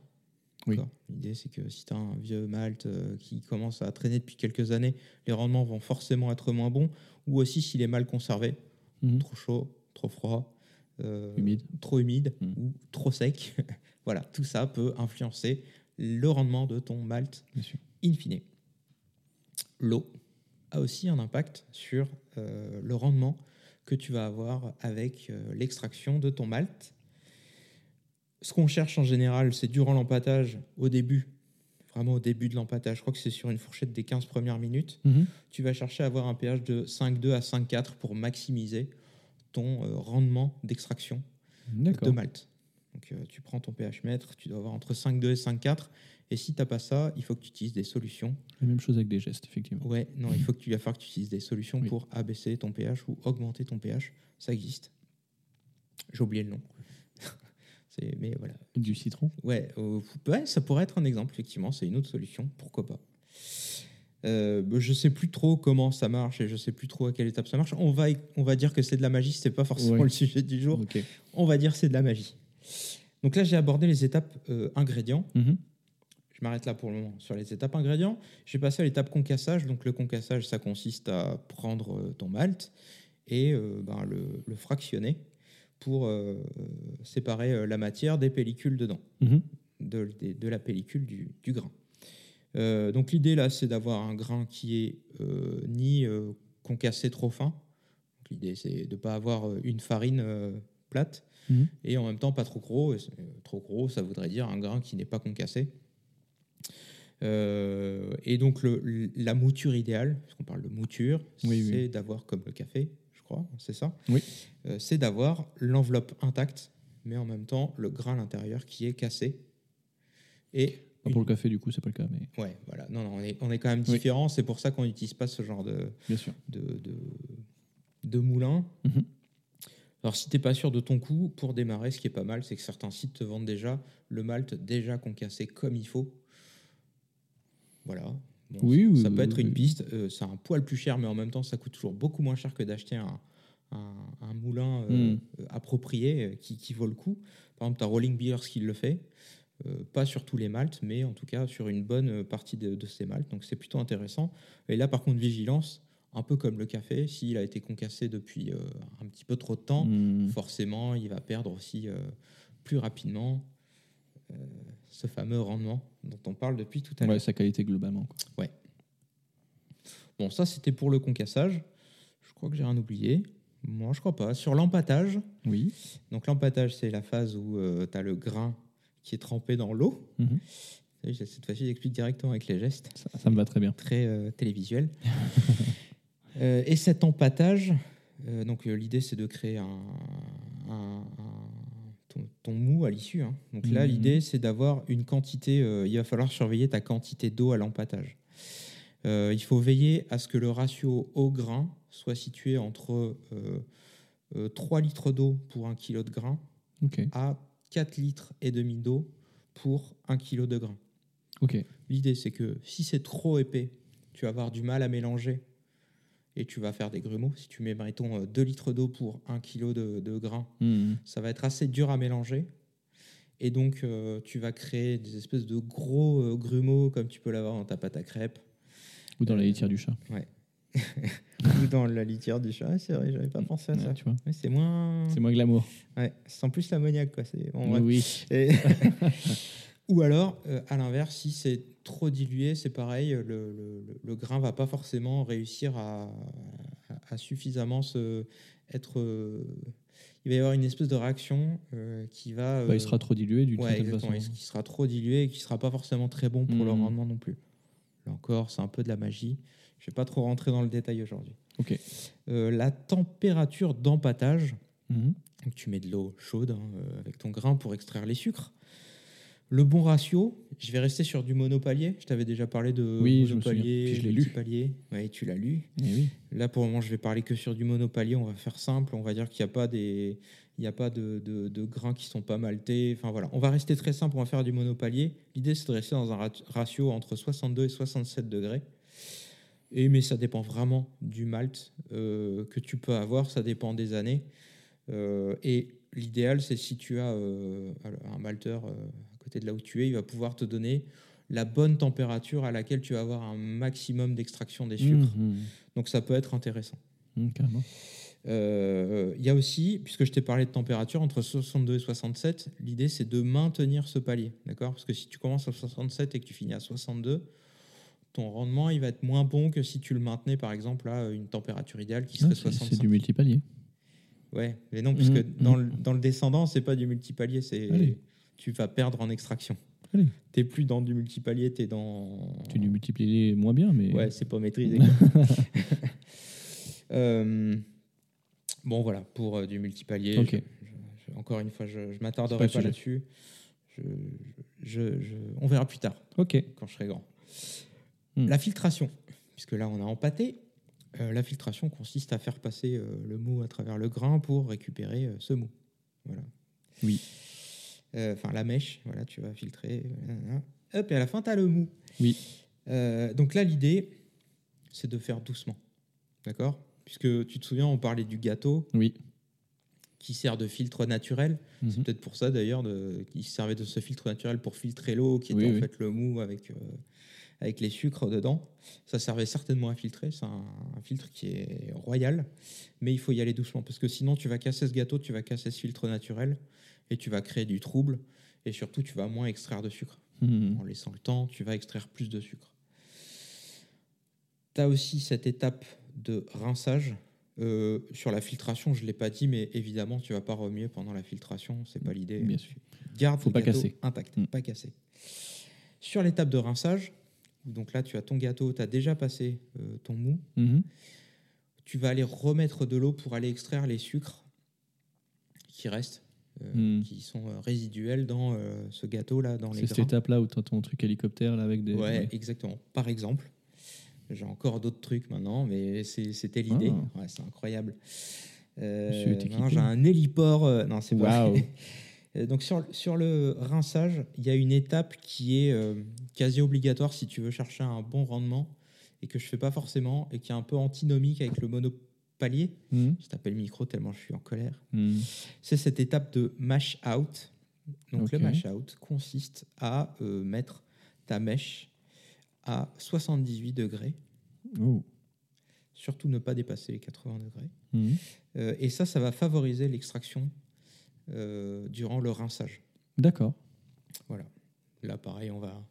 Oui. L'idée, c'est que si tu as un vieux malt qui commence à traîner depuis quelques années, les rendements vont forcément être moins bons, ou aussi s'il est mal conservé, Mhm. trop chaud, trop froid, Humide. trop humide Mm. ou trop sec. *laughs* voilà, tout ça peut influencer le rendement de ton malt Bien sûr. in fine. L'eau a aussi un impact sur euh, le rendement que tu vas avoir avec euh, l'extraction de ton malt. Ce qu'on cherche en général, c'est durant l'empâtage, au début, vraiment au début de l'empâtage, je crois que c'est sur une fourchette des 15 premières minutes, Mhm. tu vas chercher à avoir un pH de 5,2 à 5,4 pour maximiser ton euh, rendement d'extraction de malt. Donc, euh, tu prends ton pH mètre, tu dois avoir entre 5,2 et 5,4. Et si tu n'as pas ça, il faut que tu utilises des solutions. La même chose avec des gestes, effectivement. Ouais, non, il faut que tu il va falloir que tu utilises des solutions Oui. pour abaisser ton pH ou augmenter ton pH. Ça existe. J'ai oublié le nom. *laughs* Mais voilà. Du citron. Ouais, euh, ouais, ça pourrait être un exemple, effectivement. C'est une autre solution. Pourquoi pas? Euh, bah, je sais plus trop comment ça marche et je sais plus trop à quelle étape ça marche. On va, on va dire que c'est de la magie, c'est pas forcément Ouais. le sujet du jour. On va dire c'est de la magie. Donc là, j'ai abordé les étapes euh, ingrédients. Mhm. Je m'arrête là pour le moment sur les étapes ingrédients. J'ai passé à l'étape concassage. Donc le concassage, ça consiste à prendre euh, ton malt et euh, ben, le, le fractionner pour euh, séparer la matière des pellicules dedans, Mhm. de, de- de la pellicule du, du grain. Donc l'idée là, c'est d'avoir un grain qui est ni concassé trop fin. L'idée, c'est de ne pas avoir une farine plate Mhm. et en même temps pas trop gros. Et euh, trop gros, ça voudrait dire un grain qui n'est pas concassé. Euh, et donc le- la mouture idéale, parce qu'on parle de mouture, Oui, c'est oui. d'avoir comme le café, je crois, c'est ça? Oui. Euh, c'est d'avoir l'enveloppe intacte, mais en même temps le grain à l'intérieur qui est cassé. Et Pas pour le café, du coup, c'est pas le cas, mais ouais, voilà. Non, non, on est, on est quand même Oui. différents. C'est pour ça qu'on n'utilise pas ce genre de, bien sûr. de, de, de moulin. Mhm. Alors, si tu n'es pas sûr de ton coût, pour démarrer, ce qui est pas mal, c'est que certains sites te vendent déjà le malt déjà concassé comme il faut. Voilà. Bon, Oui, ça, oui, ça oui, peut être une piste. Euh, c'est un poil plus cher, mais en même temps, ça coûte toujours beaucoup moins cher que d'acheter un, un, un moulin euh, Mm. euh, approprié euh, qui, qui vaut le coup. Par exemple, tu as Rolling Beers qui le fait. Euh, pas sur tous les maltes, mais en tout cas sur une bonne partie de, de ces maltes. Donc c'est plutôt intéressant. Et là, par contre, vigilance, un peu comme le café, s'il a été concassé depuis euh, un petit peu trop de temps, Mhm. forcément, il va perdre aussi euh, plus rapidement euh, ce fameux rendement dont on parle depuis tout à l'heure. Ouais, sa qualité globalement. quoi. Bon, ça, c'était pour le concassage. Je crois que j'ai rien oublié. Moi, je crois pas. Sur l'empâtage, Oui. donc l'empâtage, c'est la phase où tu as le grain qui est trempé dans l'eau. Mhm. Cette fois-ci, j'explique directement avec les gestes Ça, ça me va très bien. très télévisuel. *laughs* Euh, et cet empâtage, euh, donc euh, l'idée c'est de créer un, un- un- ton, ton mou à l'issue. hein. Donc là, Mhm. l'idée c'est d'avoir une quantité. il va falloir surveiller ta quantité d'eau à l'empâtage. Il faut veiller à ce que le ratio eau-grain soit situé entre euh, euh, 3 litres d'eau pour 1 kg de grain à 4 litres et demi d'eau pour 1 kg de grain. L'idée, c'est que si c'est trop épais, tu vas avoir du mal à mélanger et tu vas faire des grumeaux. Si tu mets, mettons, 2 litres d'eau pour 1 kg de, de grains, Mhm. ça va être assez dur à mélanger. Et donc, euh, tu vas créer des espèces de gros euh, grumeaux comme tu peux l'avoir dans ta pâte à crêpes Ou dans la litière du chat. *laughs* ou dans la litière du chat. Ouais, C'est vrai, j'avais pas pensé à ça. Ouais, tu vois. Ouais, c'est moins. C'est moins glamour. Ouais, en plus l'ammoniaque, quoi. C'est... oui. Et- *laughs* *laughs* Ou alors, euh, à l'inverse, si c'est trop dilué, c'est pareil, le, le, le- grain va pas forcément réussir à, à- à suffisamment se, être. euh, il va y avoir une espèce de réaction euh, qui va. Bah, euh, il sera trop dilué d'une ouais, exactement, façon. qui sera trop dilué et qui sera pas forcément très bon pour le Mhm. rendement non plus. Là encore, c'est un peu de la magie. Je vais pas trop rentrer dans le détail aujourd'hui. Ok. La température d'empâtage, Mhm. donc tu mets de l'eau chaude hein, avec ton grain pour extraire les sucres. Le bon ratio, je vais rester sur du monopalier. Je t'avais déjà parlé de Oui, je monopalier, Puis je l'ai lu. Ouais, tu l'as lu. Eh oui. Là, pour le moment, je vais parler que sur du monopalier. On va faire simple. On va dire qu'il n'y a pas des, il y a pas de, de- de grains qui sont pas maltés. Enfin voilà, on va rester très simple. On va faire du monopalier. L'idée, c'est de rester dans un rat- ratio entre 62 et 67 degrés. Et mais ça dépend vraiment du malt euh, que tu peux avoir. Ça dépend des années. Euh, et l'idéal, c'est si tu as euh, un malteur côté de là où tu es, il va pouvoir te donner la bonne température à laquelle tu vas avoir un maximum d'extraction des sucres. Mhm. Donc ça peut être intéressant. Carrément. Euh, Il y a aussi, puisque je t'ai parlé de température, entre 62 et 67, l'idée c'est de maintenir ce palier. D'accord? Parce que si tu commences à 67 et que tu finis à 62, ton rendement il va être moins bon que si tu le maintenais par exemple à une température idéale qui Ah, serait c'est- c'est 65. du multipalier. Ouais, mais non, puisque Mhm, dans, le, dans le descendant, c'est pas du multipalier, c'est. Tu vas perdre en extraction. Allez. T'es plus dans du multipalier, t'es dans. Tu du multiplier moins bien, mais. Ouais, c'est pas maîtrisé. *laughs* Euh, bon, voilà, pour euh, du multipalier. Ok. je- je- je- encore une fois, je, je pas m'attarderai pas, là-dessus. On verra plus tard, Ok. quand je serai grand. Hmm. La filtration, puisque là, on a empâté. Euh, la filtration consiste à faire passer le mou à travers le grain pour récupérer ce mou. Voilà. Oui. Euh, Enfin, la mèche, voilà, tu vas filtrer. Hop, et à la fin, tu as le mou. Oui. Euh, donc là, l'idée, c'est de faire doucement. D'accord? Puisque tu te souviens, on parlait du gâteau Oui. qui sert de filtre naturel. C'est Mhm. peut-être pour ça d'ailleurs qu'il servait de ce filtre naturel pour filtrer l'eau, qui était Oui, en oui. fait le mou avec, euh, avec les sucres dedans. Ça servait certainement à filtrer. C'est un, un filtre qui est royal, mais il faut y aller doucement parce que sinon tu vas casser ce gâteau, tu vas casser ce filtre naturel et tu vas créer du trouble. Et surtout, tu vas moins extraire de sucre. Mhm. En laissant le temps, tu vas extraire plus de sucre. Tu as aussi cette étape de rinçage. Euh, sur la filtration, je ne l'ai pas dit, mais évidemment, tu vas pas remuer pendant la filtration, c'est pas l'idée. Bien sûr. Garde Faut le pas gâteau casser. intact, Mm. pas cassé. Sur l'étape de rinçage, donc là, tu as ton gâteau, tu as déjà passé euh, ton mou, Mhm. tu vas aller remettre de l'eau pour aller extraire les sucres qui restent, euh, Mm. qui sont euh, résiduels dans euh, ce gâteau-là, dans les C'est cette étape-là où tu as ton truc hélicoptère là, avec des. Ouais, ouais. exactement. Par exemple, j'ai encore d'autres trucs maintenant, mais c'était l'idée. Ah. Ouais, c'est incroyable. Euh, j'ai un héliport. euh, non, c'est pas. *laughs* Euh, Donc sur, sur le rinçage, il y a une étape qui est euh, quasi obligatoire si tu veux chercher un bon rendement et que je fais pas forcément et qui est un peu antinomique avec le monopalier. Mhm. Je t'appelle micro tellement je suis en colère. Mhm. C'est cette étape de mash out. Donc le mash out consiste à euh, mettre ta mèche à 78 degrés, surtout ne pas dépasser les 80 degrés. Mhm. Euh, et ça, ça va favoriser l'extraction euh, durant le rinçage. D'accord. Voilà. Là, pareil, on va.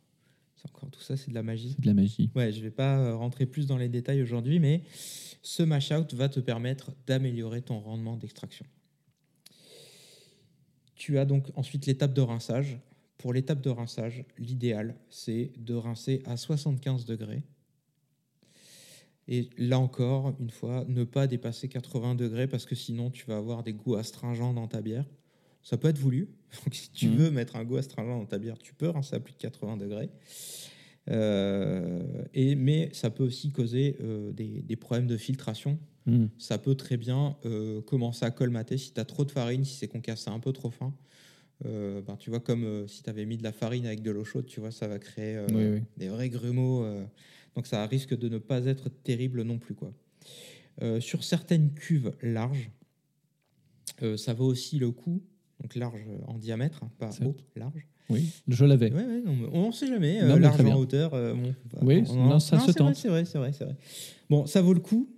C'est encore tout ça, c'est de la magie. C'est de la magie. Ouais, je vais pas euh, rentrer plus dans les détails aujourd'hui, mais ce mash out va te permettre d'améliorer ton rendement d'extraction. Tu as donc ensuite l'étape de rinçage. pour l'étape de rinçage, l'idéal, c'est de rincer à 75 degrés. Et là encore, une fois, ne pas dépasser 80 degrés parce que sinon tu vas avoir des goûts astringents dans ta bière. Ça peut être voulu. *laughs* Donc, si tu Mhm. veux mettre un goût astringent dans ta bière, tu peux rincer à plus de 80 degrés. Euh, et, mais ça peut aussi causer euh, des, des problèmes de filtration. Hmm. Ça peut très bien euh, commencer à colmater si tu as trop de farine, si c'est concassé un peu trop fin. Ben, tu vois, comme si tu avais mis de la farine avec de l'eau chaude, tu vois, ça va créer Oui, oui. des vrais grumeaux. donc ça risque de ne pas être terrible non plus. Quoi. Sur certaines cuves larges, ça vaut aussi le coup, donc large en diamètre, hein, pas haut, large. Oui, je l'avais. Ouais, ouais, on ne sait jamais, Non, euh, large en hauteur. euh, bon, bah, Oui, on- non, ça se tente. C'est vrai, c'est vrai, c'est vrai. Bon, ça vaut le coup.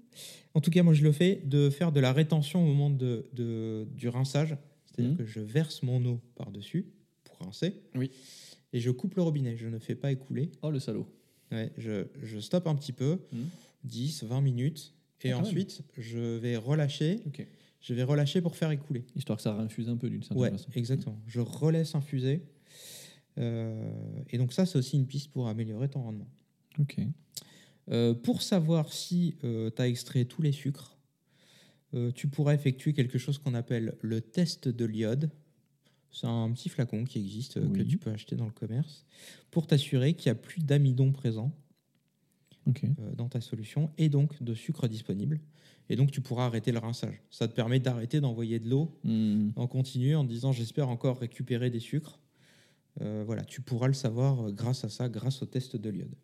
En tout cas, moi, je le fais de faire de la rétention au moment de, de- du rinçage. C'est-à-dire Mhm. que je verse mon eau par-dessus pour rincer. Oui. Et je coupe le robinet. Je ne fais pas écouler. Oh, le salaud. Ouais, je, je stoppe un petit peu, Mhm. 10, 20 minutes. Et Ah, même. ensuite, je vais relâcher. Ok. Je vais relâcher pour faire écouler. Histoire que ça réinfuse un peu d'une certaine Ouais, façon. exactement. Je relaisse infuser. Euh, et donc ça, c'est aussi une piste pour améliorer ton rendement. Ok. Euh, pour savoir si tu as extrait tous les sucres, euh, tu pourras effectuer quelque chose qu'on appelle le test de l'iode. C'est un petit flacon qui existe, euh, que tu peux acheter dans le commerce, pour t'assurer qu'il n'y a plus d'amidon présent euh, dans ta solution et donc de sucre disponible. Et donc tu pourras arrêter le rinçage. Ça te permet d'arrêter d'envoyer de l'eau Hmm. en continu en te disant j'espère encore récupérer des sucres. Euh, voilà, tu pourras le savoir euh, grâce à ça, grâce au test de l'iode.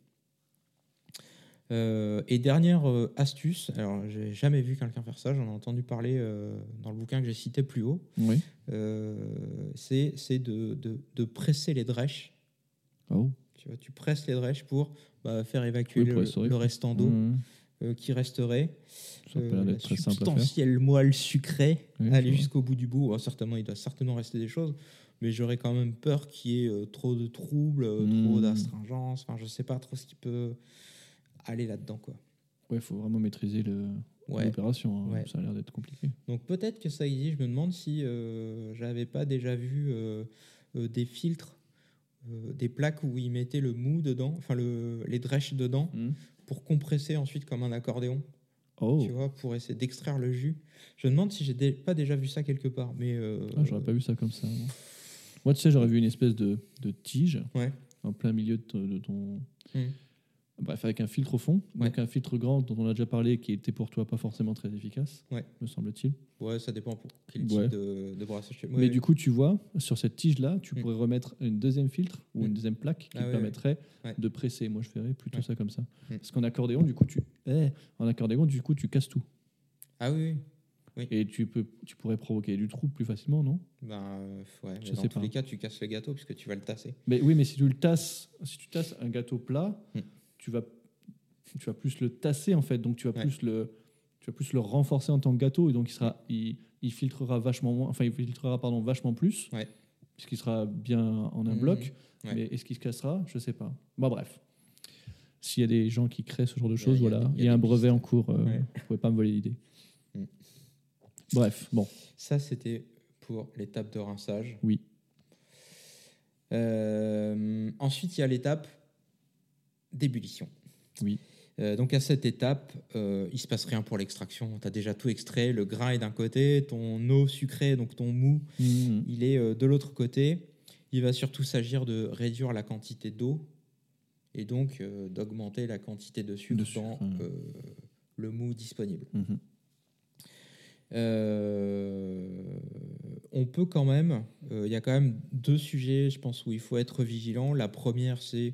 Euh, et dernière astuce, alors j'ai jamais vu quelqu'un faire ça, j'en ai entendu parler euh, dans le bouquin que j'ai cité plus haut, Oui. c'est c'est de, de- de presser les drèches. Oh. Tu, vois, tu presses les drèches pour bah, faire évacuer Oui, pour le, restaurer. le restant d'eau Hmm. Euh, qui resterait. Euh, la substantielle moelle sucrée, Oui, aller jusqu'au bout du bout. Oh, certainement, il doit certainement rester des choses, mais j'aurais quand même peur qu'il y ait euh, trop de troubles, euh, trop Hmm. d'astringence. Enfin, je sais pas trop ce qui peut aller là-dedans, quoi. Ouais, faut vraiment maîtriser le- Ouais. l'opération. hein. Ouais. Ça a l'air d'être compliqué. Donc peut-être que ça existe. Je me demande si j'avais pas déjà vu des filtres, euh, des plaques où ils mettaient le mou dedans, enfin le, les drèches dedans, Hmm. Pour compresser ensuite comme un accordéon. Oh. tu vois, pour essayer d'extraire le jus. Je me demande si j'ai dé- pas déjà vu ça quelque part, mais euh, Ah, j'aurais pas vu ça comme ça. moi. Moi, tu sais, j'aurais vu une espèce de, de tige Ouais. en plein milieu de, ton- de ton. Hmm. Bref, avec un filtre au fond. Donc, un filtre grand dont on a déjà parlé qui était pour toi pas forcément très efficace, Ouais. me semble-t-il. Ouais, ça dépend pour quel Ouais. type de, de brassage. Mais ouais, du coup, tu vois, sur cette tige-là, tu Hmm. pourrais remettre une deuxième filtre ou une deuxième plaque qui Ah ouais, permettrait ouais. de presser. Moi, je ferais plutôt Ouais. ça comme ça. Hmm. Parce qu'en accordéon, du coup, tu. eh, en accordéon, du coup, tu casses tout. Ah oui, oui. Et tu, peux, tu pourrais provoquer du trou plus facilement, non? Ben, euh, ouais, mais Je dans sais tous pas. les cas, tu casses le gâteau puisque tu vas le tasser. Mais oui, mais si tu le tasses, si tu tasses un gâteau plat, Hmm. Tu vas tu vas plus le tasser en fait, donc tu vas Ouais. plus le tu vas plus le renforcer en tant que gâteau et donc il sera il, il filtrera vachement moins, enfin il filtrera pardon vachement plus, Ouais. puisqu'il sera bien en un bloc. Ouais. Mais est-ce qu'il se cassera? Je sais pas. Bon bref. S'il y a des gens qui créent ce genre de Il y a- choses, il y a voilà, il y a un brevet pistes. en cours. euh. Vous pouvez pas me voler l'idée. Hmm. Bref, bon. Ça, c'était pour l'étape de rinçage. Oui. Euh, ensuite, il y a l'étape d'ébullition. Oui. Euh, donc à cette étape, euh, il se passe rien pour l'extraction. Tu as déjà tout extrait. Le grain est d'un côté, ton eau sucrée, donc ton mou, Mhm. il est euh, de l'autre côté. Il va surtout s'agir de réduire la quantité d'eau et donc euh, d'augmenter la quantité de sucre, De sucre, dans le mou disponible. Mhm. On peut quand même, il y a quand même deux sujets, je pense, où il faut être vigilant. La première, c'est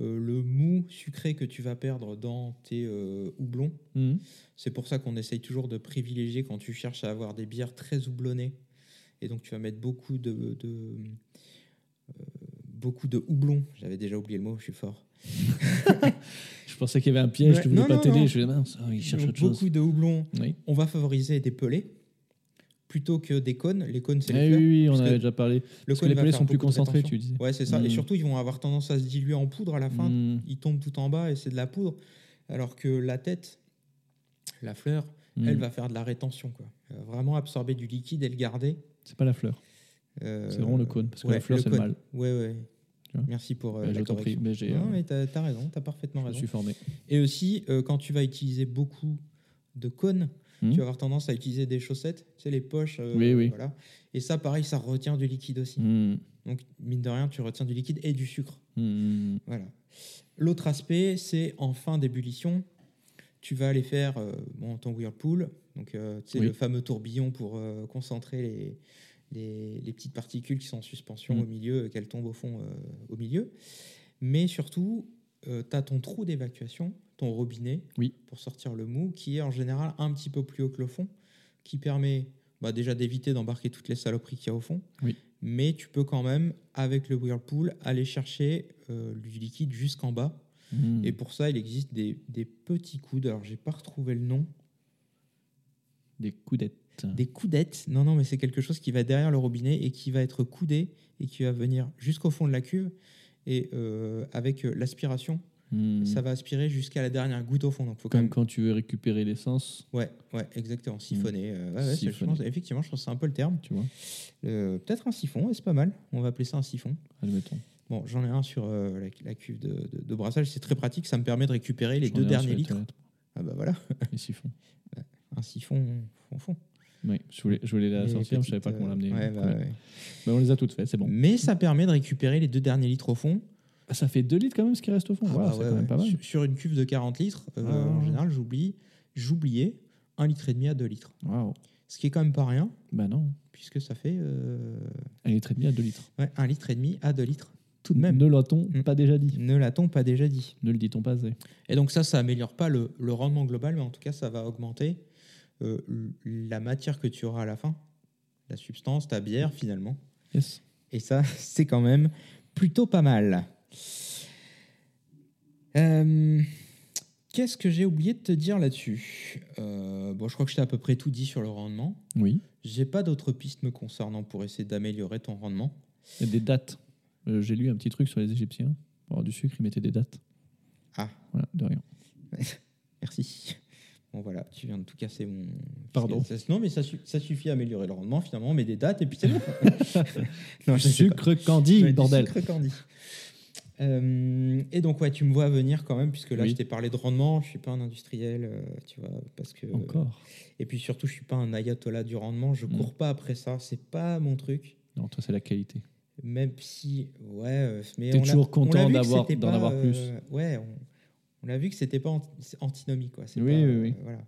euh, le mou sucré que tu vas perdre dans tes euh, houblons. Mhm. C'est pour ça qu'on essaye toujours de privilégier quand tu cherches à avoir des bières très houblonnées. Et donc tu vas mettre beaucoup de, de, euh, beaucoup de houblon. J'avais déjà oublié le mot, je suis fort. *laughs* Je pensais qu'il y avait un piège, Ouais, tu voulais non, pas t'aider. Je me mince, ah, il cherche autre chose. beaucoup de houblon. Oui. On va favoriser des pelés plutôt que des cônes. Les cônes, c'est les Eh fleurs. oui, oui, on avait déjà parlé. Le Parce que cône les pelés sont plus concentrés, tu disais. Ouais, c'est ça. Et Mm. surtout, ils vont avoir tendance à se diluer en poudre à la fin. Mm. Ils tombent tout en bas et c'est de la poudre. Alors que la tête, la fleur, Mm. elle va faire de la rétention. Quoi. Vraiment absorber du liquide et le garder. C'est pas la fleur. Euh, C'est vraiment le cône, parce que ouais, la fleur, le c'est le mal. Ouais, ouais. Merci pour euh, Ouais, la je correction. mais j'ai, Non, euh, mais t'as as raison, t'as parfaitement Je raison. suis formé. Et aussi, euh, quand tu vas utiliser beaucoup de cônes, Hmm. tu vas avoir tendance à utiliser des chaussettes, tu sais, les poches. euh, Oui, oui. Voilà. Et ça, pareil, ça retient du liquide aussi. Hmm. Donc, mine de rien, tu retiens du liquide et du sucre. Hmm. Voilà. L'autre aspect, c'est en fin d'ébullition, tu vas aller faire euh, bon, ton whirlpool, donc euh, Oui. le fameux tourbillon pour euh, concentrer les, les, les petites particules qui sont en suspension au milieu, et qu'elles tombent au fond au milieu. Mais surtout, tu as ton trou d'évacuation, ton robinet, Oui. pour sortir le mou, qui est en général un petit peu plus haut que le fond, qui permet bah, déjà d'éviter d'embarquer toutes les saloperies qu'il y a au fond. Oui. Mais tu peux quand même, avec le whirlpool, aller chercher euh, du liquide jusqu'en bas. Hmm. Et pour ça, il existe des, des petits coudes. Alors, j'ai pas retrouvé le nom. Des coudettes. Des coudettes. Non, non, mais c'est quelque chose qui va derrière le robinet et qui va être coudé et qui va venir jusqu'au fond de la cuve. Et euh, avec euh, l'aspiration, Hmm. ça va aspirer jusqu'à la dernière goutte au fond. Donc, faut quand Comme même. quand tu veux récupérer l'essence, Ouais, ouais, exactement. Siphonner. euh, ouais, ouais, c'est- je Siphonner. pense- effectivement, je pense que c'est un peu le terme. tu vois, Euh, Peut-être un siphon, et c'est pas mal. On va appeler ça un siphon. admettons. Bon, j'en ai un sur euh, la, la cuve de, de- de brassage. C'est très pratique. Ça me permet de récupérer les deux derniers litres. Ah bah voilà, Les siphons. *laughs* un siphon fond fond. Oui, je voulais, je voulais la Les sortir, mais je savais pas comment euh, l'amener. ouais, bah ouais. ouais. Mais on les a toutes faites, c'est bon. Mais ça permet de récupérer les deux derniers litres au fond. Ah, ça fait 2 litres quand même ce qui reste au fond. Ah bah c'est ouais, quand même ouais. pas mal. Sur, une cuve de 40 litres, euh, Ah, en général, j'oublie, j'oubliais un litre et demi à 2 litres. Ce qui est quand même pas rien, Bah non. puisque ça fait euh, Un litre et demi à 2 litres. ouais, un litre et demi à 2 litres. Tout de même. Ne l'a-t-on Mm. pas déjà dit Ne l'a-t-on pas déjà dit Ne le dit-on pas assez Et donc ça, ça améliore pas le, le rendement global, mais en tout cas, ça va augmenter euh, la matière que tu auras à la fin, la substance, ta bière finalement. Yes. Et ça, *laughs* c'est quand même plutôt pas mal. Euh, Qu'est-ce que j'ai oublié de te dire là-dessus Euh, Bon, je crois que je t'ai à peu près tout dit sur le rendement. Oui. J'ai pas d'autres pistes me concernant pour essayer d'améliorer ton rendement. Il y a des dates. Euh, J'ai lu un petit truc sur les Égyptiens. Pour avoir du sucre, ils mettaient des dates. Ah. Voilà, de rien. *laughs* Merci. Bon voilà, tu viens de tout casser mon. Pardon. Non, mais ça, su- ça suffit à améliorer le rendement finalement, mais des dates et puis c'est bon. *laughs* *laughs* non, sucre candy, bordel. sucre candy. Euh, et donc, ouais, tu me vois venir quand même, puisque là, Oui. je t'ai parlé de rendement. Je suis pas un industriel, euh, tu vois, parce que. Encore. Et puis surtout, je suis pas un ayatollah du rendement. Je Mm. cours pas après ça. C'est pas mon truc. Non, toi, c'est la qualité. Même si, ouais, euh, mais T'es on toujours content d'avoir- d'en pas, avoir plus. ouais, on, on a vu que c'était pas anti- antinomie, quoi. C'est Oui, pas, oui, oui. voilà.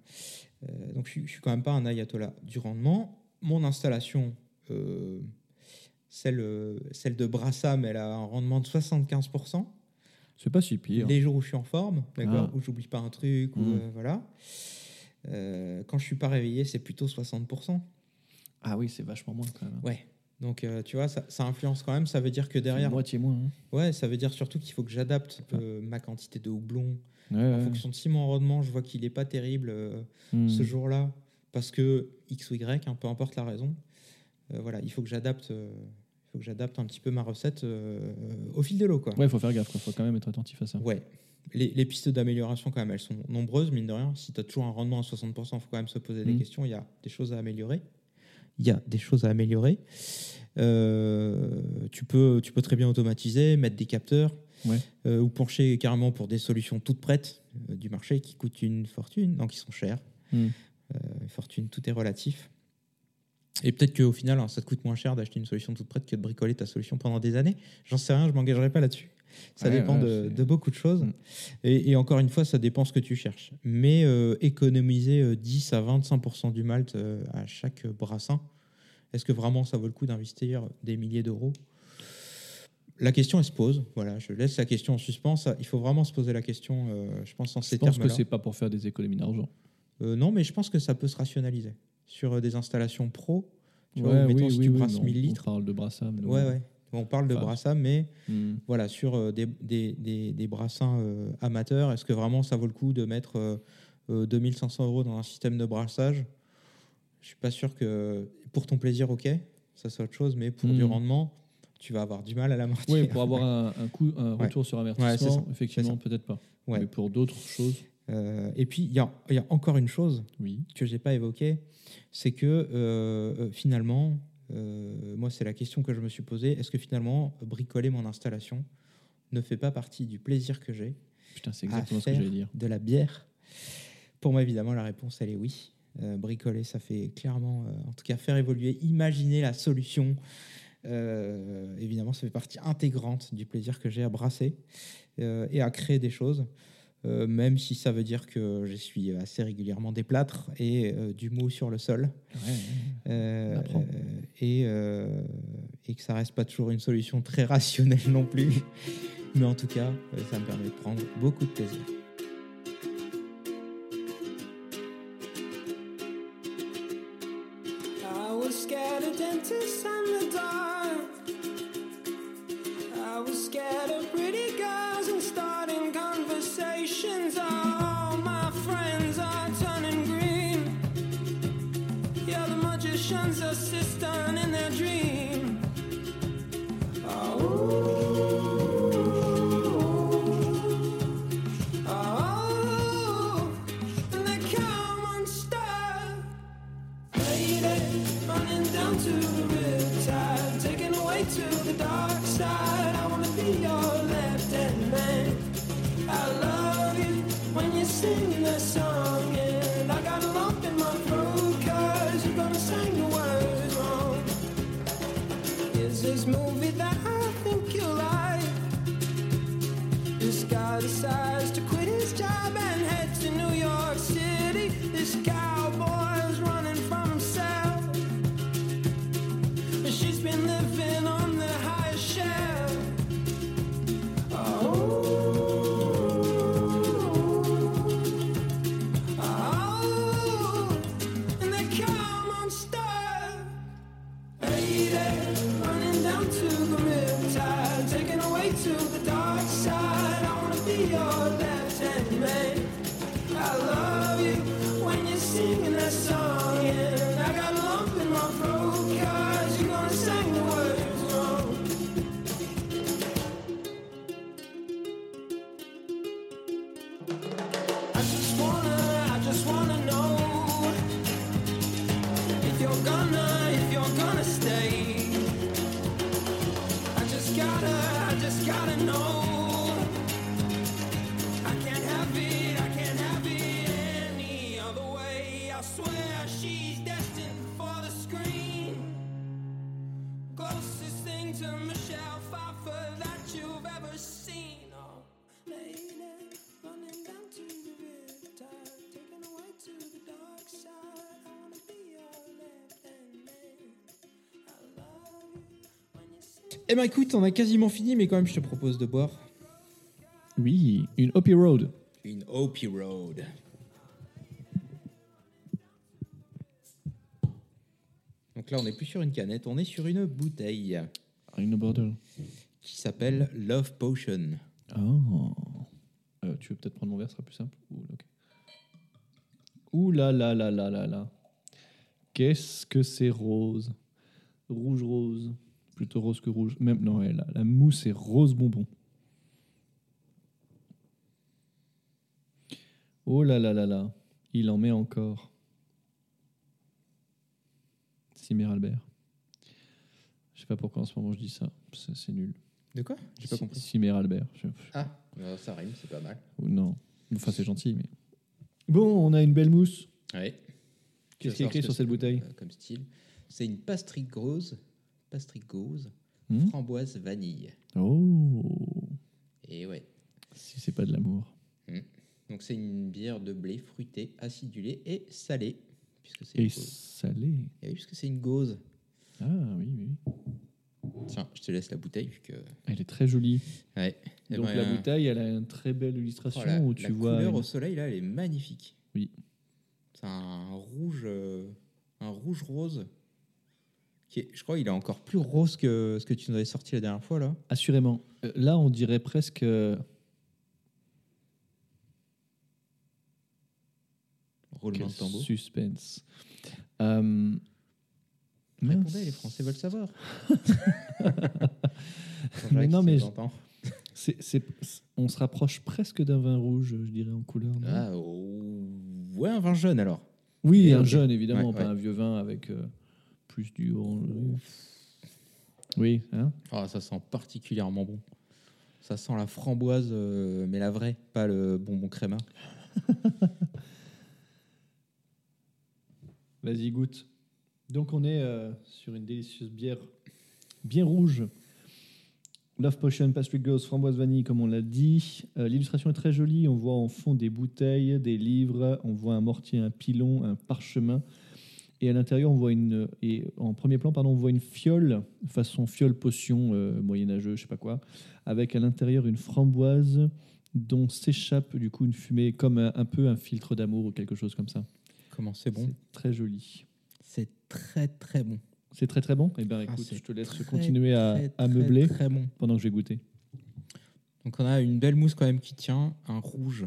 Donc, je, je suis quand même pas un ayatollah du rendement. Mon installation, celle, euh, celle de Brassam, elle a un rendement de 75%. C'est pas si pire. Les jours où je suis en forme, d'accord, Ah. où j'oublie pas un truc, ou Mm. euh, voilà. Euh, quand je suis pas réveillé, c'est plutôt 60%. Ah oui, c'est vachement moins quand même. Ouais. Donc, euh, tu vois, ça, ça influence quand même. Ça veut dire que Derrière. Moitié moins. hein. ouais, ça veut dire surtout qu'il faut que j'adapte ma quantité de houblon Ouais, en ouais. fonction de si mon rendement, je vois qu'il est pas terrible Hmm. ce jour-là, parce que X ou Y, hein, peu importe la raison. voilà, il faut que j'adapte. Il faut que j'adapte un petit peu ma recette euh, au fil de l'eau, quoi. Ouais, faut faire gaffe. Il faut quand même être attentif à ça. Ouais. Les, les pistes d'amélioration, quand même, elles sont nombreuses, mine de rien. Si tu as toujours un rendement à 60%, il faut quand même se poser des Mhm. questions. Il y a des choses à améliorer. Il y a des choses à améliorer. Euh, tu, peux, tu peux très bien automatiser, mettre des capteurs, Ouais. euh, ou pencher carrément pour des solutions toutes prêtes du marché qui coûtent une fortune, donc qui sont chères. Une fortune, tout est relatif. Et peut-être qu'au final, hein, ça te coûte moins cher d'acheter une solution toute prête que de bricoler ta solution pendant des années. J'en sais rien, je m'engagerai pas là-dessus. Ça Ouais, dépend ouais, de, beaucoup de choses. Mm. Et, et encore une fois, ça dépend ce que tu cherches. Mais euh, économiser euh, 10 à 25% du malt euh, à chaque brassin, est-ce que vraiment ça vaut le coup d'investir des milliers d'euros? La question, elle se pose. Voilà, je laisse la question en suspens. Ça, il faut vraiment se poser la question, euh, je pense, en Je ces pense que termes-là. c'est pas pour faire des économies d'argent. Euh, non, mais je pense que ça peut se rationaliser. Sur euh, des installations pro, tu Ouais, mettons, oui, si oui, tu oui, brasses mais on- 1000 litres. On parle de Brassam. Ouais, ouais. On parle de Enfin, brassam, mais Hmm. voilà, sur euh, des, des, des, des brassins euh, amateurs, est-ce que vraiment ça vaut le coup de mettre euh, euh, 2500 euros dans un système de brassage? Je suis pas sûr que pour ton plaisir, ok, ça c'est autre chose, mais pour du rendement, tu vas avoir du mal à l'amortir. Oui, pour avoir un, un coup, un Ouais. retour sur Ouais, c'est ça, effectivement, peut-être pas. Ouais. Mais pour d'autres choses, Euh, et puis il y a, il y a encore une chose oui. que j'ai pas évoqué, c'est que euh, euh, finalement, Euh, moi, c'est la question que je me suis posée. Est-ce que finalement, bricoler mon installation ne fait pas partie du plaisir que j'ai Putain, c'est à exactement ce que faire j'allais dire. de la bière? Pour moi, évidemment, la réponse, elle est oui. Bricoler, ça fait clairement, en tout cas, faire évoluer, imaginer la solution. Euh, évidemment, ça fait partie intégrante du plaisir que j'ai à brasser euh, et à créer des choses. Euh, même si ça veut dire que j'essuie assez régulièrement des plâtres et euh, du mou sur le sol. Euh, euh, et, et que ça reste pas toujours une solution très rationnelle non plus. *laughs* Mais en tout cas, ça me permet de prendre beaucoup de plaisir. Ben écoute, on a quasiment fini, mais quand même, je te propose de boire Oui, une Hoppy Road. une Opie Road. Donc là, on n'est plus sur une canette, on est sur une bouteille Une bottle. qui s'appelle Love Potion. Oh. Euh, tu veux peut-être prendre mon verre, ce sera plus simple. Ouh, ok. Ouh là là là là là là. Qu'est-ce que c'est rose Rouge rose. Plutôt rose que rouge. Même non, ouais, la, la mousse est rose bonbon. Oh là là là là. Il en met encore. Cimer Albert. Je sais pas pourquoi en ce moment je dis ça. C'est nul. De quoi? J'ai pas compris. Cimer Albert. Je- Ah, euh, ça rime, c'est pas mal. ou Non. Enfin, c'est gentil, mais. Bon, on a une belle mousse. Ouais. Qu'est-ce qui est écrit sur cette bouteille? Comme style. C'est une pastry gauze, pastry gauze, Hmm? framboise vanille. Oh Et ouais. Si c'est pas de l'amour. Donc c'est une bière de blé fruité, acidulée et salée. Puisque c'est Et une gauze. salé. Et oui, puisque c'est une gauze. Ah oui, oui. Tiens, je te laisse la bouteille. Vu que... Elle est très jolie. ouais. Eh Donc ben, la bouteille, elle a une très belle illustration oh, la, où la tu vois. couleur une- au soleil, là, elle est magnifique. Oui. C'est un rouge, euh, un rouge rose. Qui est, je crois qu'il est encore plus rose que ce que tu nous avais sorti la dernière fois, là. Assurément. Euh, Là, on dirait presque. euh, Roulement quel de tambour. suspense. Euh. Répondez, les Français veulent savoir. *laughs* Mais non, mais c'est- on se rapproche presque d'un vin rouge, je dirais, en couleur. Ah, oh, ouais, un vin jeune alors. oui, et un jeune, évidemment, Ouais, pas ouais. un vieux vin avec euh, plus du orange. Oui, hein Ah, ça sent particulièrement bon. Ça sent la framboise, euh, mais la vraie, pas le bonbon créma. *laughs* Vas-y, goûte. Donc, on est euh, sur une délicieuse bière bien rouge. Love Potion, Patrick Ghost, framboise vanille, comme on l'a dit. Euh, L'illustration est très jolie. On voit en fond des bouteilles, des livres. On voit un mortier, un pilon, un parchemin. Et à l'intérieur, on voit une. Et en premier plan, pardon, on voit une fiole, façon fiole potion euh, moyenâgeux, je sais pas quoi, avec à l'intérieur une framboise dont s'échappe du coup une fumée comme un, un peu un filtre d'amour ou quelque chose comme ça. Comment c'est bon C'est très joli. C'est très très bon. C'est très très bon. Eh bien, Ah, écoute, je te laisse très, continuer à, très, à très, meubler Très bon. pendant que je vais goûter. Donc on a une belle mousse quand même qui tient, un rouge,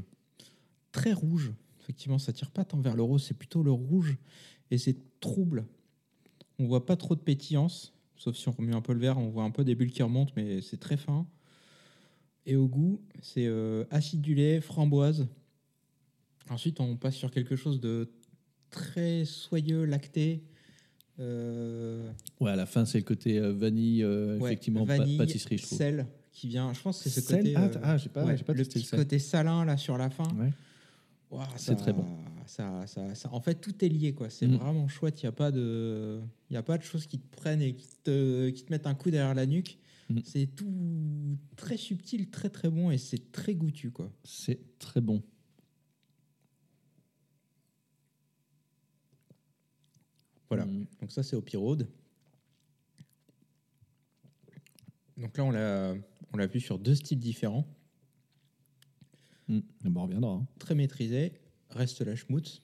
très rouge. Effectivement, ça tire pas tant vers le rose, c'est plutôt le rouge et c'est trouble. On voit pas trop de pétillance, sauf si on remet un peu le vert, on voit un peu des bulles qui remontent, mais c'est très fin. Et au goût, c'est euh, acidulé, framboise. Ensuite, on passe sur quelque chose de très soyeux, lacté. Euh, Ouais, à la fin, c'est le côté euh, vanille, euh, ouais, effectivement, vanille, pâtisserie, je trouve. sel qui vient. Je pense que c'est ce côté. Ah, euh, t- ah, j'ai pas- ouais, j'ai pas le petit côté salin là sur la fin. Ouais. C'est très bon. Ça, ça, ça- en fait, tout est lié, quoi. C'est Mm. vraiment chouette. Il n'y a pas de, il a pas de choses qui te prennent et qui te, qui te mettent un coup derrière la nuque. Mm. C'est tout très subtil, très très bon et c'est très goûtu, quoi. C'est très bon. Voilà. Mm. Donc ça, c'est au Pyrode. Donc là, on l'a, on l'a vu sur deux styles différents, on reviendra. hein. très maîtrisés. Reste la schmutz,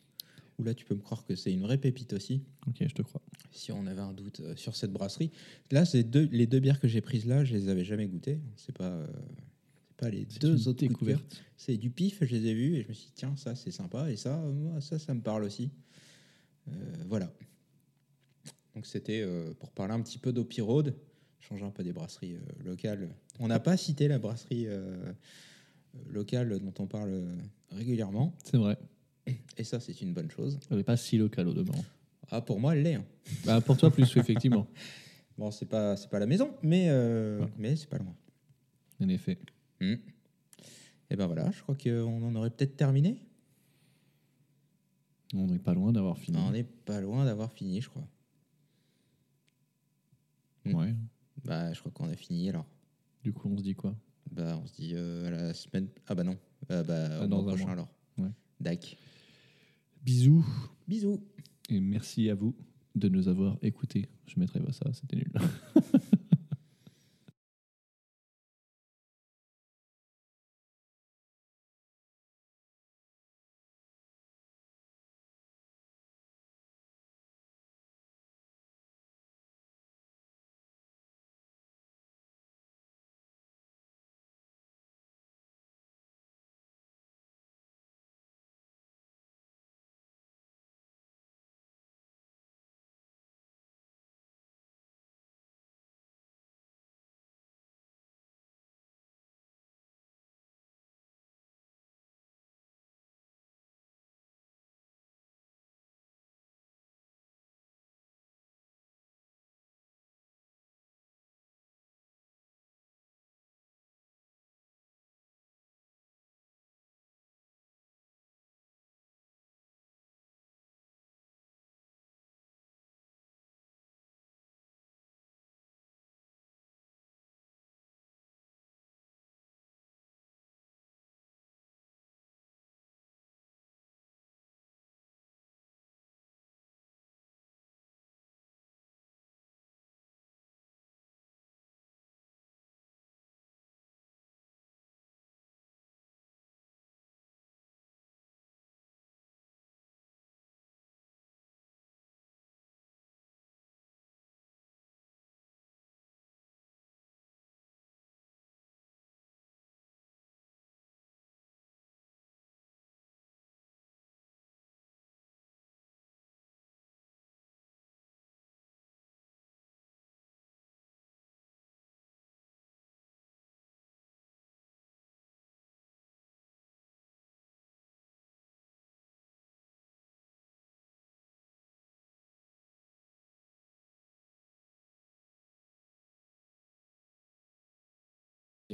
où là, tu peux me croire que c'est une vraie pépite aussi. Ok, je te crois. si on avait un doute euh, sur cette brasserie. Là, c'est deux, les deux bières que j'ai prises là, je les avais jamais goûtées. C'est pas, euh, c'est pas les deux autres coups de cœur. découverte. C'est du pif, je les ai vus et je me suis dit tiens ça c'est sympa et ça moi, ça ça me parle aussi. Euh, voilà. Donc c'était euh, pour parler un petit peu d'Opirode, changer un peu des brasseries locales. On n'a pas cité la brasserie locale dont on parle euh, régulièrement C'est vrai. et ça c'est une bonne chose. Elle n'est pas si locale au demeurant. Ah pour moi elle l'est. hein. Bah, pour toi, plus, effectivement. *laughs* Bon, c'est pas c'est pas la maison, mais euh, Ouais. mais c'est pas loin. En effet. Et ben voilà, je crois qu'on en aurait peut-être terminé. On n'est pas loin d'avoir fini. On n'est pas loin d'avoir fini, je crois. Mm. Ouais. Bah, je crois qu'on a fini alors. Du coup, on se dit quoi? Bah, on se dit euh, à la semaine. Ah bah non. Euh, bah, Ah, au mois prochain mois. alors. Ouais. Dac. Bisous. Bisous. Et merci à vous de nous avoir écoutés. Je mettrai pas ça, c'était nul. *laughs*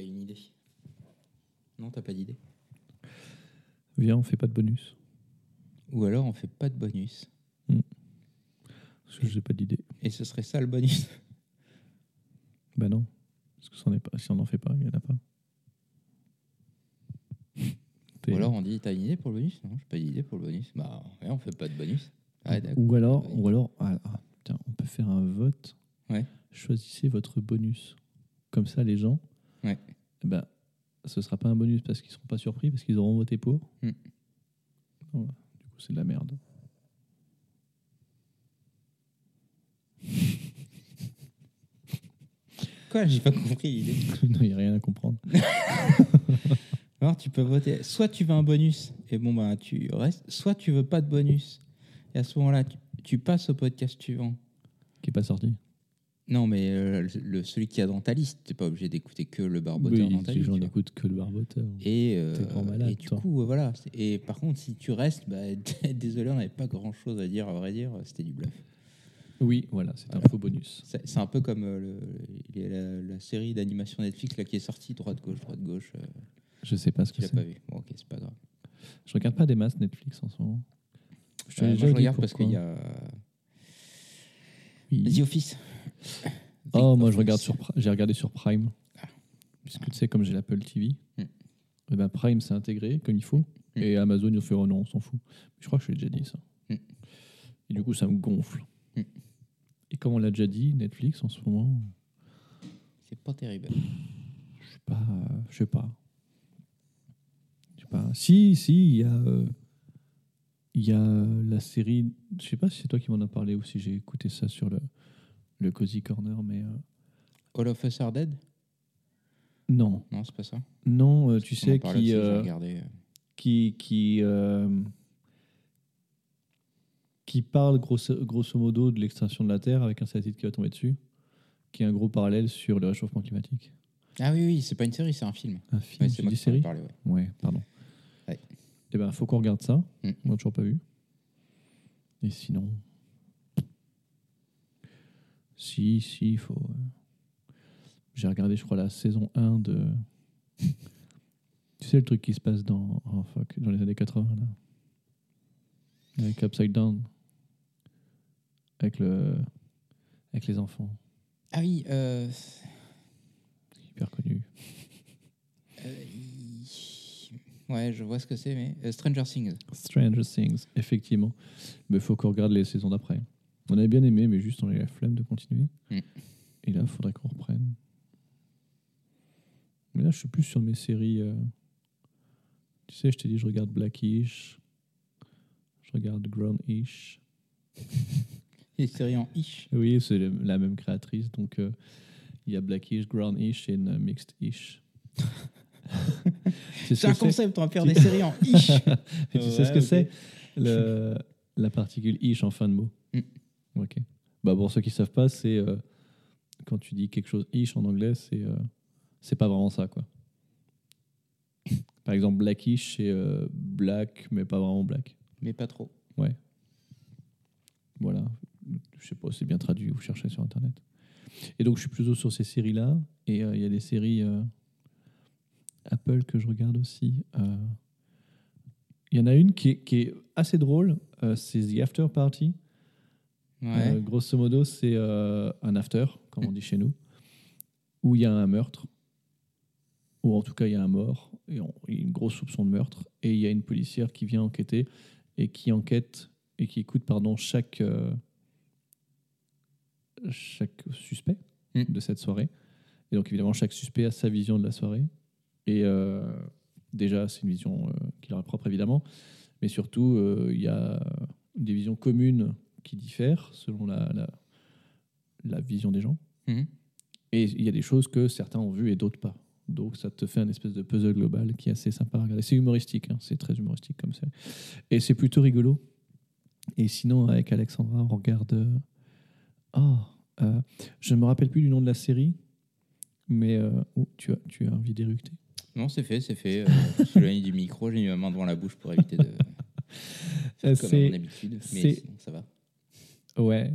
Une idée? Non, t'as pas d'idée? Viens, on fait pas de bonus. Ou alors on fait pas de bonus. Parce que j'ai pas d'idée. Et ce serait ça le bonus? Bah non. Parce que c'en est pas. si on n'en fait pas, il y en a pas. *laughs* Ou alors on dit t'as une idée pour le bonus? Non, j'ai pas d'idée pour le bonus. Bah ouais, on fait pas de bonus. Ouais, d'accord. ou alors, Bonus. ou alors ah, ah, putain, on peut faire un vote. Ouais. Choisissez votre bonus. Comme ça, les gens, Ouais. ben, ce sera pas un bonus parce qu'ils seront pas surpris, parce qu'ils auront voté pour. Hmm. Voilà. Du coup, c'est de la merde. *laughs* Quoi J'ai pas compris l'idée. *laughs* non, il n'y a rien à comprendre. *laughs* Alors tu peux voter. Soit tu veux un bonus et bon bah tu restes. Soit tu veux pas de bonus. Et à ce moment-là, tu, tu passes au podcast suivant. Qui est pas sorti. Non, mais euh, le, celui qui a dans ta liste, t'es pas obligé d'écouter que le barboteur Oui, dans ta les gens n'écoutent que le barboteur. Et, euh, grand malade, et du toi. coup, euh, voilà. C'est- Et par contre, si tu restes, bah, *laughs* désolé, on n'avait pas grand-chose à dire. À vrai dire, c'était du bluff. Oui, voilà, c'est un faux bonus. C'est c'est un peu comme euh, le, la, la série d'animation Netflix là, qui est sortie, droite-gauche, droite-gauche. Je sais pas ce que l'as pas c'est. vu. Bon, ok, c'est pas grave. Je regarde pas des masses Netflix en ce moment. Je te moi, regarde parce qu'il y a Oui. The Office. *coughs* Oh, moi je regarde sur j'ai regardé sur Prime. Puisque tu sais, comme j'ai l'Apple TV, Hmm. eh ben Prime s'est intégré comme il faut. Hmm. Et Amazon, ils ont fait oh non, on s'en fout. Je crois que je l'ai déjà dit ça. Hmm. Et du coup, ça me gonfle. Et comme on l'a déjà dit, Netflix en ce moment, C'est pas terrible. je sais pas. Je sais pas. Je sais pas. Si, si, il y a. euh, Il y a la série. Je sais pas si c'est toi qui m'en as parlé ou si j'ai écouté ça sur le, le Cozy Corner, mais. euh, All of Us Are Dead? Non. Non, c'est pas ça. Non, euh, tu sais, qui. euh, regardé. qui qui euh, qui parle grosso, grosso modo de l'extinction de la Terre avec un satellite qui va tomber dessus, qui est un gros parallèle sur le réchauffement climatique. Ah oui, oui, c'est pas une série, c'est un film. Un film, Ouais, c'est moi qui série parlé, ouais. Ouais, pardon. Ouais. Eh ben, faut qu'on regarde ça. Mm. On n'a toujours pas vu. Et sinon, si, si, il faut. euh, J'ai regardé, je crois, la saison 1 de. *laughs* tu sais le truc qui se passe dans, oh, fuck, dans les années 80 là, avec Upside Down, avec le, avec les enfants, Ah oui, euh, hyper connu. euh, ouais, je vois ce que c'est, mais euh, Stranger Things. Stranger Things, effectivement. Mais il faut qu'on regarde les saisons d'après. On avait bien aimé, mais juste on a eu la flemme de continuer. Mm. Et là, il faudrait qu'on reprenne. Mais là, je suis plus sur mes séries. euh, Tu sais, je t'ai dit, je regarde Blackish. Je regarde Grown-ish. *laughs* Les séries en ish. Oui, c'est la même créatrice. Donc, euh, il y a Blackish, Grown-ish et une Mixed-ish. *laughs* Sais ce C'est un concept, on va faire des séries en ish. *laughs* Tu sais ce que c'est? La particule ish en fin de mot. Mm. Ok. Bah pour ceux qui savent pas, c'est euh, quand tu dis quelque chose ish en anglais, c'est euh, c'est pas vraiment ça quoi. Par exemple, blackish, c'est euh, black, mais pas vraiment black. mais pas trop. Voilà. Je sais pas, c'est bien traduit, vous cherchez sur internet. Et donc je suis plutôt sur ces séries-là. Et euh, il y a des séries euh, Apple que je regarde aussi. Il y en a une qui est, qui est assez drôle, c'est The After Party. Ouais. Euh, grosso modo, c'est euh, un after, comme on dit chez nous, où il y a un meurtre, ou en tout cas il y a un mort, et on- y a une grosse soupçon de meurtre, et il y a une policière qui vient enquêter, et qui enquête, et qui écoute pardon, chaque, euh, chaque suspect Mm. de cette soirée. Et donc évidemment, chaque suspect a sa vision de la soirée. Et euh, déjà, c'est une vision euh, qui leur est propre évidemment, mais surtout, il y a des visions communes qui diffèrent selon la, la, la vision des gens. Mhm. Et il y a des choses que certains ont vues et d'autres pas. Donc ça te fait un espèce de puzzle global qui est assez sympa à regarder. C'est humoristique, hein, c'est très humoristique comme série. Et c'est plutôt rigolo. Et sinon, avec Alexandra, on regarde... euh, Oh, euh, je ne me rappelle plus du nom de la série, mais... euh, oh, tu, as, tu as envie d'éructer? Non, c'est fait, c'est fait. Je suis éloigné du micro, j'ai mis ma main devant la bouche pour éviter de *laughs* comme c'est- mon habitude. Mais sinon, ça va. Ouais,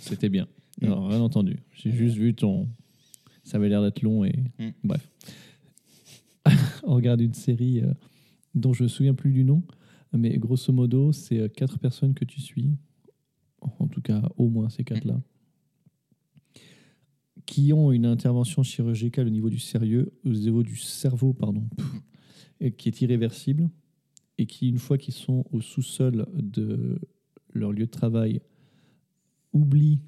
c'était bien. Mm. Alors, rien entendu. J'ai juste vu ton... Ça avait l'air d'être long et... Mm. Bref. *laughs* on regarde une série euh, dont je me souviens plus du nom, mais grosso modo, c'est euh, quatre personnes que tu suis, en tout cas au moins ces quatre-là, qui ont une intervention chirurgicale au niveau du sérieux, au niveau du cerveau, pardon, et qui est irréversible, et qui, une fois qu'ils sont au sous-sol de leur lieu de travail, oublient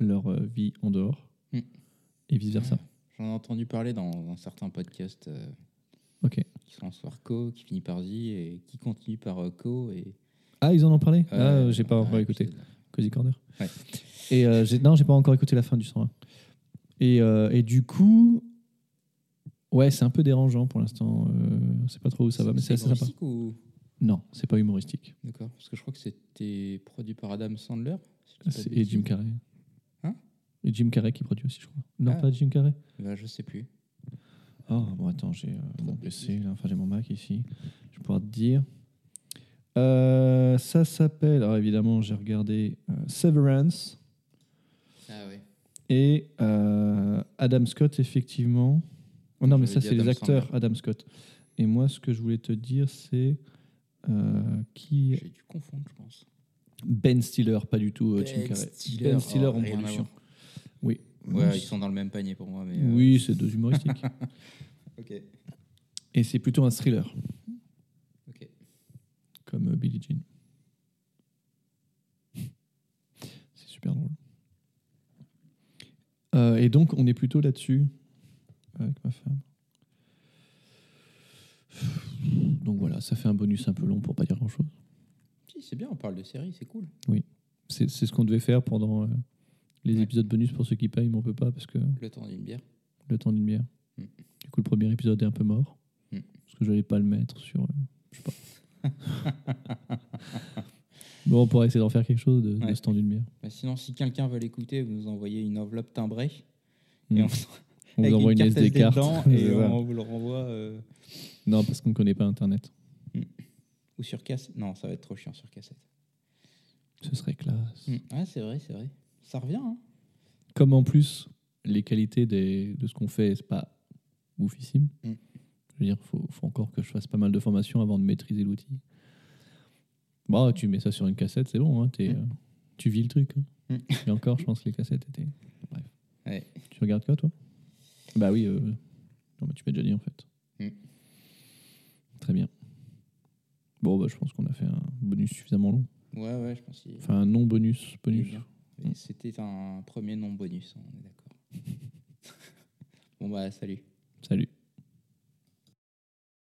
leur euh, vie en dehors, Mm. et vice-versa. J'en ai entendu parler dans, dans certains podcasts euh, Ok. qui commencent par Co, qui finit par Z et qui continue par euh, Co. Et, Ah, ils en ont parlé? Ah, j'ai pas encore écouté. Cozy Corner. Ouais. Et non, j'ai pas encore écouté la fin du 101. Et, et du coup, ouais, c'est un peu dérangeant pour l'instant. Euh, c'est pas trop où ça va, mais c'est assez sympa. ou... Non, c'est pas humoristique. D'accord. Parce que je crois que c'était produit par Adam Sandler. si Et. Jim Carrey. Hein? Et Jim Carrey qui produit aussi, je crois. Non, Ah. pas Jim Carrey. Bah, je sais plus. Oh, bon, attends, j'ai euh, mon PC, là, enfin j'ai mon Mac ici. Je vais pouvoir te dire. Euh, ça s'appelle, alors évidemment, j'ai regardé euh, Severance. Ah ouais. Et Adam Scott, effectivement. Oh non, mais ça, c'est les acteurs. Adam Scott. Et moi, ce que je voulais te dire, c'est qui J'ai dû confondre, je pense. Ben Stiller, pas du tout euh, Jim Ben Carrey. Stiller, Ben Stiller oh, en rien à production. Oui. Ouais, ils sont dans le même panier pour moi. Mais euh, Oui, c'est deux humoristiques. *laughs* Ok. Et c'est plutôt un thriller, Ok. comme euh, Billie Jean. *laughs* C'est super drôle. Euh, et donc, on est plutôt là-dessus avec ma femme. Donc voilà, ça fait un bonus un peu long pour pas dire grand-chose. Si, c'est bien, on parle de série, c'est cool. C'est c'est ce qu'on devait faire pendant euh, les Ouais. épisodes bonus pour ceux qui payent, mais on peut pas parce que Le temps d'une bière. le temps d'une bière. Mm. Du coup, le premier épisode est un peu mort. Mm. Parce que je n'allais pas le mettre sur. euh, je sais pas. *laughs* bon, on pourra essayer d'en faire quelque chose de, de Ouais. ce temps d'une bière. Bah, sinon, si quelqu'un veut l'écouter, vous nous envoyez une enveloppe timbrée. Mm. Et on, *laughs* On avec vous envoie une, carte SD card. dedans C'est et ça. on vous le renvoie. euh, Non, parce qu'on ne connaît pas Internet. ou sur cassette. Non, ça va être trop chiant sur cassette. Ce serait classe. Mm. Ouais, c'est vrai, c'est vrai. Ça revient, hein. Comme en plus, les qualités des- de ce qu'on fait, c'est pas oufissime. Mm. Je veux dire, il faut, faut encore que je fasse pas mal de formations avant de maîtriser l'outil. Bon, tu mets ça sur une cassette, c'est bon. hein, Mm. euh, tu vis le truc. hein. Mm. Et encore, je pense que les cassettes étaient. Bref. Ouais. Tu regardes quoi, toi? Bah oui. euh, Non, mais tu m'as déjà dit en fait. Mm. Très bien. Bon, bah, je pense qu'on a fait un bonus suffisamment long. Ouais, ouais, je pense qu'il Enfin, un non-bonus. Bonus. Et C'était un premier non bonus, on est d'accord. *laughs* bon, bah, salut. Salut.